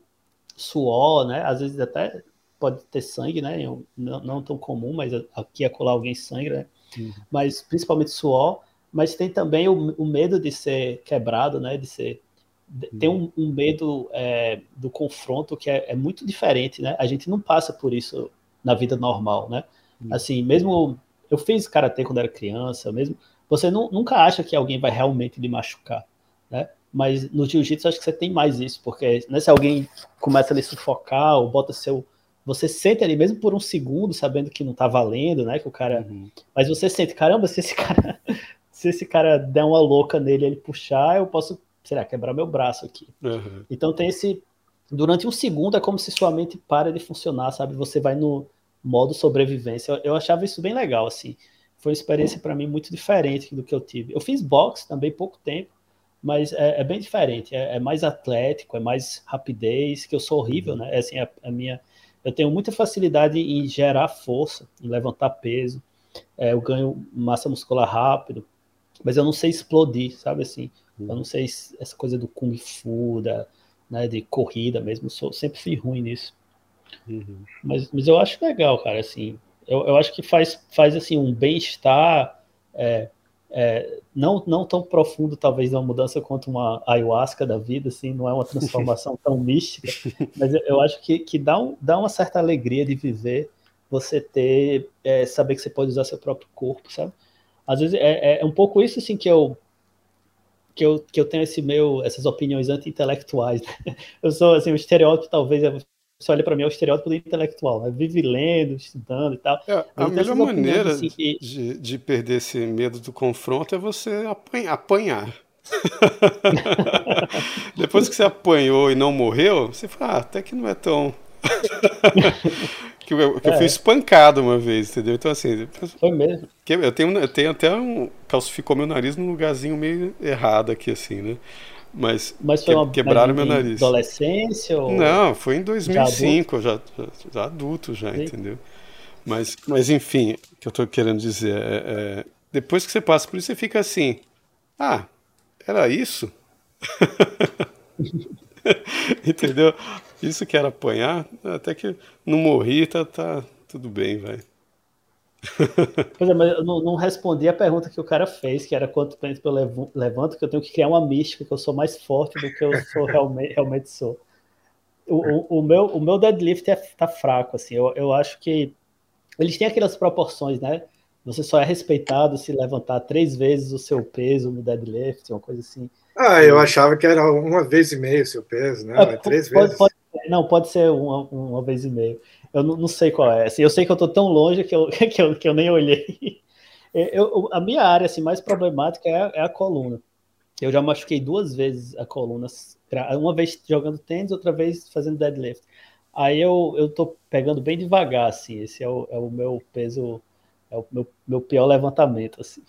Suor, né? Às vezes até pode ter sangue, né? Não, não tão comum, mas aqui a colar alguém sangra, né? Uhum. mas principalmente suor, mas tem também o, o, medo de ser quebrado, né? De ser uhum. tem um, um medo é, do confronto que é, é, muito diferente, né? A gente não passa por isso na vida normal, né? Uhum. Assim, mesmo eu fiz karatê quando era criança, mesmo você não, nunca acha que alguém vai realmente lhe machucar, né? Mas no jiu-jitsu acho que você tem mais isso, porque né, se alguém começa a lhe sufocar ou bota seu você sente ali mesmo por um segundo, sabendo que não tá valendo, né? Que o cara. Uhum. Mas você sente, caramba, se esse cara. se esse cara der uma louca nele e ele puxar, eu posso, sei lá, quebrar meu braço aqui. Uhum. Então tem esse. Durante um segundo é como se sua mente para de funcionar, sabe? Você vai no modo sobrevivência. Eu, eu achava isso bem legal, assim. Foi uma experiência para mim muito diferente do que eu tive. Eu fiz boxe também pouco tempo, mas é, é bem diferente. É, é, mais atlético, é mais rapidez, que eu sou horrível, uhum. né? É, assim, a, a minha eu tenho muita facilidade em gerar força, em levantar peso. É, eu ganho massa muscular rápido, mas eu não sei explodir, sabe assim? Uhum. Eu não sei essa coisa do kung fu, da, né, de corrida mesmo. Sou, sempre fui ruim nisso. Uhum. Mas, mas eu acho legal, cara. Assim, eu, eu acho que faz, faz assim um bem-estar. É, é, não, não tão profundo, talvez, uma mudança quanto uma ayahuasca da vida, assim, não é uma transformação tão mística, mas eu, eu acho que, que dá, um, dá uma certa alegria de viver, você ter, é, saber que você pode usar seu próprio corpo, sabe? Às vezes é, é um pouco isso, assim, que eu, que eu, que eu tenho esse meu, essas opiniões anti-intelectuais. Né? Eu sou, assim, o estereótipo talvez é você olha para mim, é o estereótipo do intelectual, né? vive lendo, estudando e tal. É, a melhor maneira assim, que... de, de, perder esse medo do confronto é você apanhar. Depois que você apanhou e não morreu, você fala, ah, até que não é tão. que eu, que é. eu fui espancado uma vez, entendeu? Então, assim. Foi mesmo. Eu tenho, eu tenho até um. calcificou meu nariz num lugarzinho meio errado aqui, assim, né? Mas, Mas foi uma, quebraram meu nariz. Adolescência? Ou... Não, foi em 2005, já adulto, já, já, adulto já entendeu? Mas, mas enfim, o que eu estou querendo dizer é, é, depois que você passa por isso, você fica assim, ah, era isso? entendeu? Isso que era apanhar, até que não morri, tá, tá tudo bem, vai. Pois é, mas eu não, não, respondi a pergunta que o cara fez, que era quanto tempo eu levanto, que eu tenho que criar uma mística, que eu sou mais forte do que eu sou realmente, realmente sou. O, o, o, meu, o meu deadlift é, tá fraco, assim, eu, eu acho que eles têm aquelas proporções, né? Você só é respeitado se levantar três vezes o seu peso no deadlift, uma coisa assim. Ah, eu achava que era uma vez e meio o seu peso, né? É, três pode, vezes. Pode, não, pode ser uma, uma vez e meio. Eu não, não, sei qual é. Assim, eu sei que eu estou tão longe que eu, que eu, que eu nem olhei. Eu, a minha área assim, mais problemática é a, é a, coluna. Eu já machuquei duas vezes a coluna, uma vez jogando tênis, outra vez fazendo deadlift. Aí eu, eu tô pegando bem devagar, assim. Esse é o, é o meu peso, é o meu, meu pior levantamento, assim.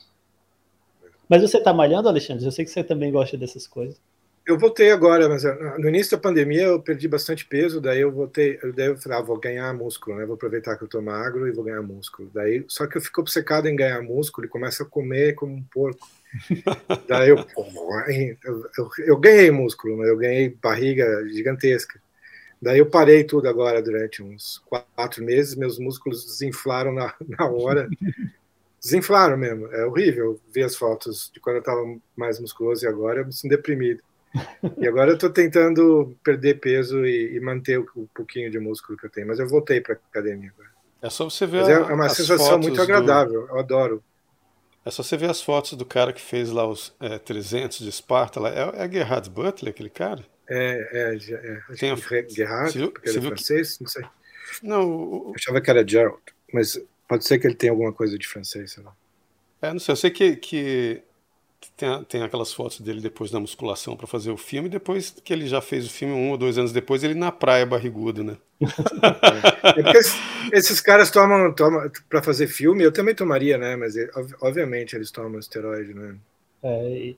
Mas você tá malhando, Alexandre? Eu sei que você também gosta dessas coisas. Eu voltei agora, mas ah, no início da pandemia eu perdi bastante peso, daí eu voltei, daí eu falei, ah, vou ganhar músculo, né? Vou aproveitar que eu tô magro e vou ganhar músculo. Daí, só que eu fico obcecado em ganhar músculo e começo a comer como um porco. daí eu, eu, eu, eu, ganhei músculo, né? eu ganhei barriga gigantesca. Daí eu parei tudo agora durante uns quatro meses, meus músculos desinflaram na, na hora. desinflaram mesmo, é horrível ver as fotos de quando eu estava mais musculoso e agora eu me sinto deprimido. E agora eu estou tentando perder peso e, e manter o, o, pouquinho de músculo que eu tenho, mas eu voltei para academia agora. É só você ver mas é uma sensação muito agradável, do... eu adoro. É só você ver as fotos do cara que fez lá os é, 300 de Esparta. Lá. É, é Gerhard Butler, aquele cara? É, é, é. Tem a... Gerhard, você porque ele é francês, que... não sei. Não, o... Eu achava que era Gerald, mas pode ser que ele tenha alguma coisa de francês, sei lá. É, não sei, eu sei que, que tem, tem aquelas fotos dele depois da musculação para fazer o filme, depois que ele já fez o filme, um ou dois anos depois, ele na praia barrigudo, né? É. Esses, esses, caras tomam, tomam para fazer filme, eu também tomaria, né? Mas obviamente eles tomam esteroide, né? É, e,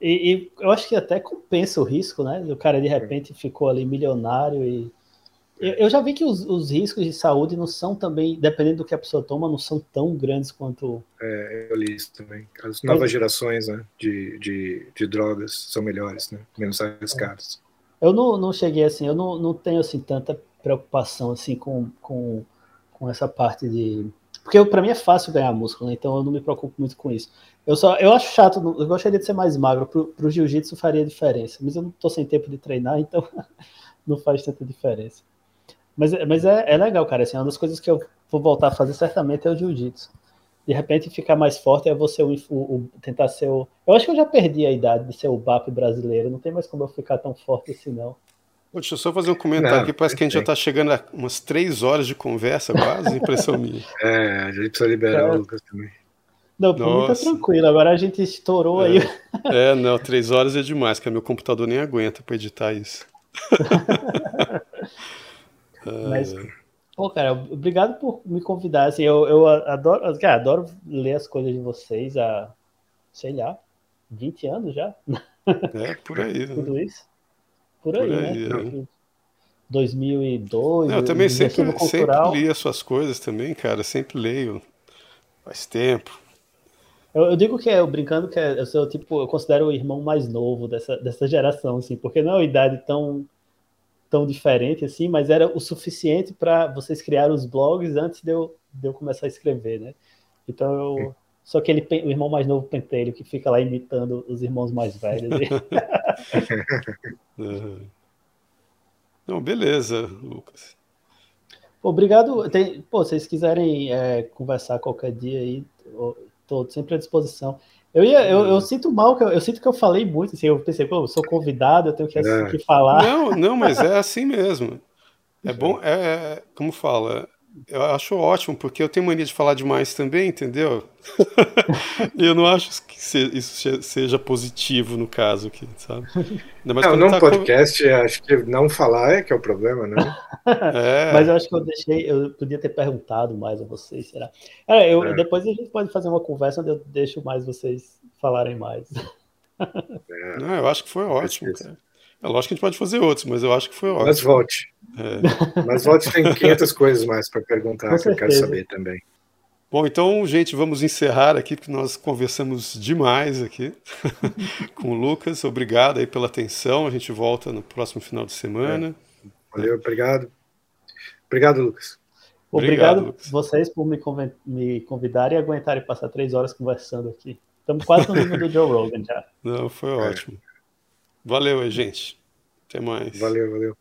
e, eu acho que até compensa o risco, né? O cara de repente ficou ali milionário e eu já vi que os, os, riscos de saúde não são também, dependendo do que a pessoa toma, não são tão grandes quanto. É, eu li isso também. As novas gerações né, de, de, de, drogas são melhores, né, menos arriscadas. Eu não, não cheguei assim, eu não, não tenho assim tanta preocupação assim com, com, com essa parte de. Porque para mim é fácil ganhar músculo, né, então eu não me preocupo muito com isso. Eu só eu acho chato, eu gostaria de ser mais magro. Para o jiu-jitsu faria diferença, mas eu não estou sem tempo de treinar, então não faz tanta diferença. Mas, mas é, é legal, cara. Assim, uma das coisas que eu vou voltar a fazer certamente é o jiu-jitsu. De repente ficar mais forte é você o, o, o, tentar ser o. Eu acho que eu já perdi a idade de ser o BAP brasileiro. Não tem mais como eu ficar tão forte assim, não. Deixa eu só fazer um comentário aqui. Parece que a gente já está chegando a umas três horas de conversa, quase, impressão minha. É, a gente precisa liberar é. o Lucas também. Não, por mim tá tranquilo. Agora a gente estourou é. aí. É, não, três horas é demais, porque meu computador nem aguenta para editar isso. Mas, pô, cara, obrigado por me convidar. Assim, eu, eu adoro, cara, adoro ler as coisas de vocês há, sei lá, 20 anos já. É, por aí. Né? Tudo isso. Por aí, por aí né? É. 2002. Não, eu também sempre, sempre li as suas coisas também, cara. Sempre leio. Faz tempo. Eu, eu digo que é, eu brincando que é, eu sou tipo, eu considero o irmão mais novo dessa, dessa geração, assim, porque não é uma idade tão tão diferente assim, mas era o suficiente para vocês criarem os blogs antes de eu, de eu começar a escrever, né? Então eu sou aquele o irmão mais novo pentelho que fica lá imitando os irmãos mais velhos. Não, beleza, Lucas. Obrigado. Tem, pô, se vocês quiserem é, conversar qualquer dia aí, estou sempre à disposição. Eu, ia, eu, eu, uhum. sinto mal, que eu, eu, sinto que eu falei muito, assim, eu pensei, pô, eu sou convidado, eu tenho que, é. que falar. Não, não, mas é assim mesmo. É bom, é, é como fala, eu acho ótimo, porque eu tenho mania de falar demais também, entendeu? e eu não acho que isso seja positivo no caso aqui, sabe? Não, num tá podcast, com... acho que não falar é que é o problema, né? é. Mas eu acho que eu deixei, eu podia ter perguntado mais a vocês, será? É, eu, é. Depois a gente pode fazer uma conversa onde eu deixo mais vocês falarem mais. É. Não, eu acho que foi ótimo, cara. É lógico que a gente pode fazer outros, mas eu acho que foi ótimo. Mas volte. É. Mas volte tem 500 coisas mais para perguntar que eu quero saber também. Bom, então, gente, vamos encerrar aqui, porque nós conversamos demais aqui com o Lucas. Obrigado aí pela atenção. A gente volta no próximo final de semana. É. Valeu, obrigado. Obrigado, Lucas. Obrigado, obrigado Lucas. vocês por me, me convidarem e aguentarem passar três horas conversando aqui. Estamos quase no nível do Joe Rogan já. Não, foi ótimo. Valeu aí, gente. Até mais. Valeu, valeu.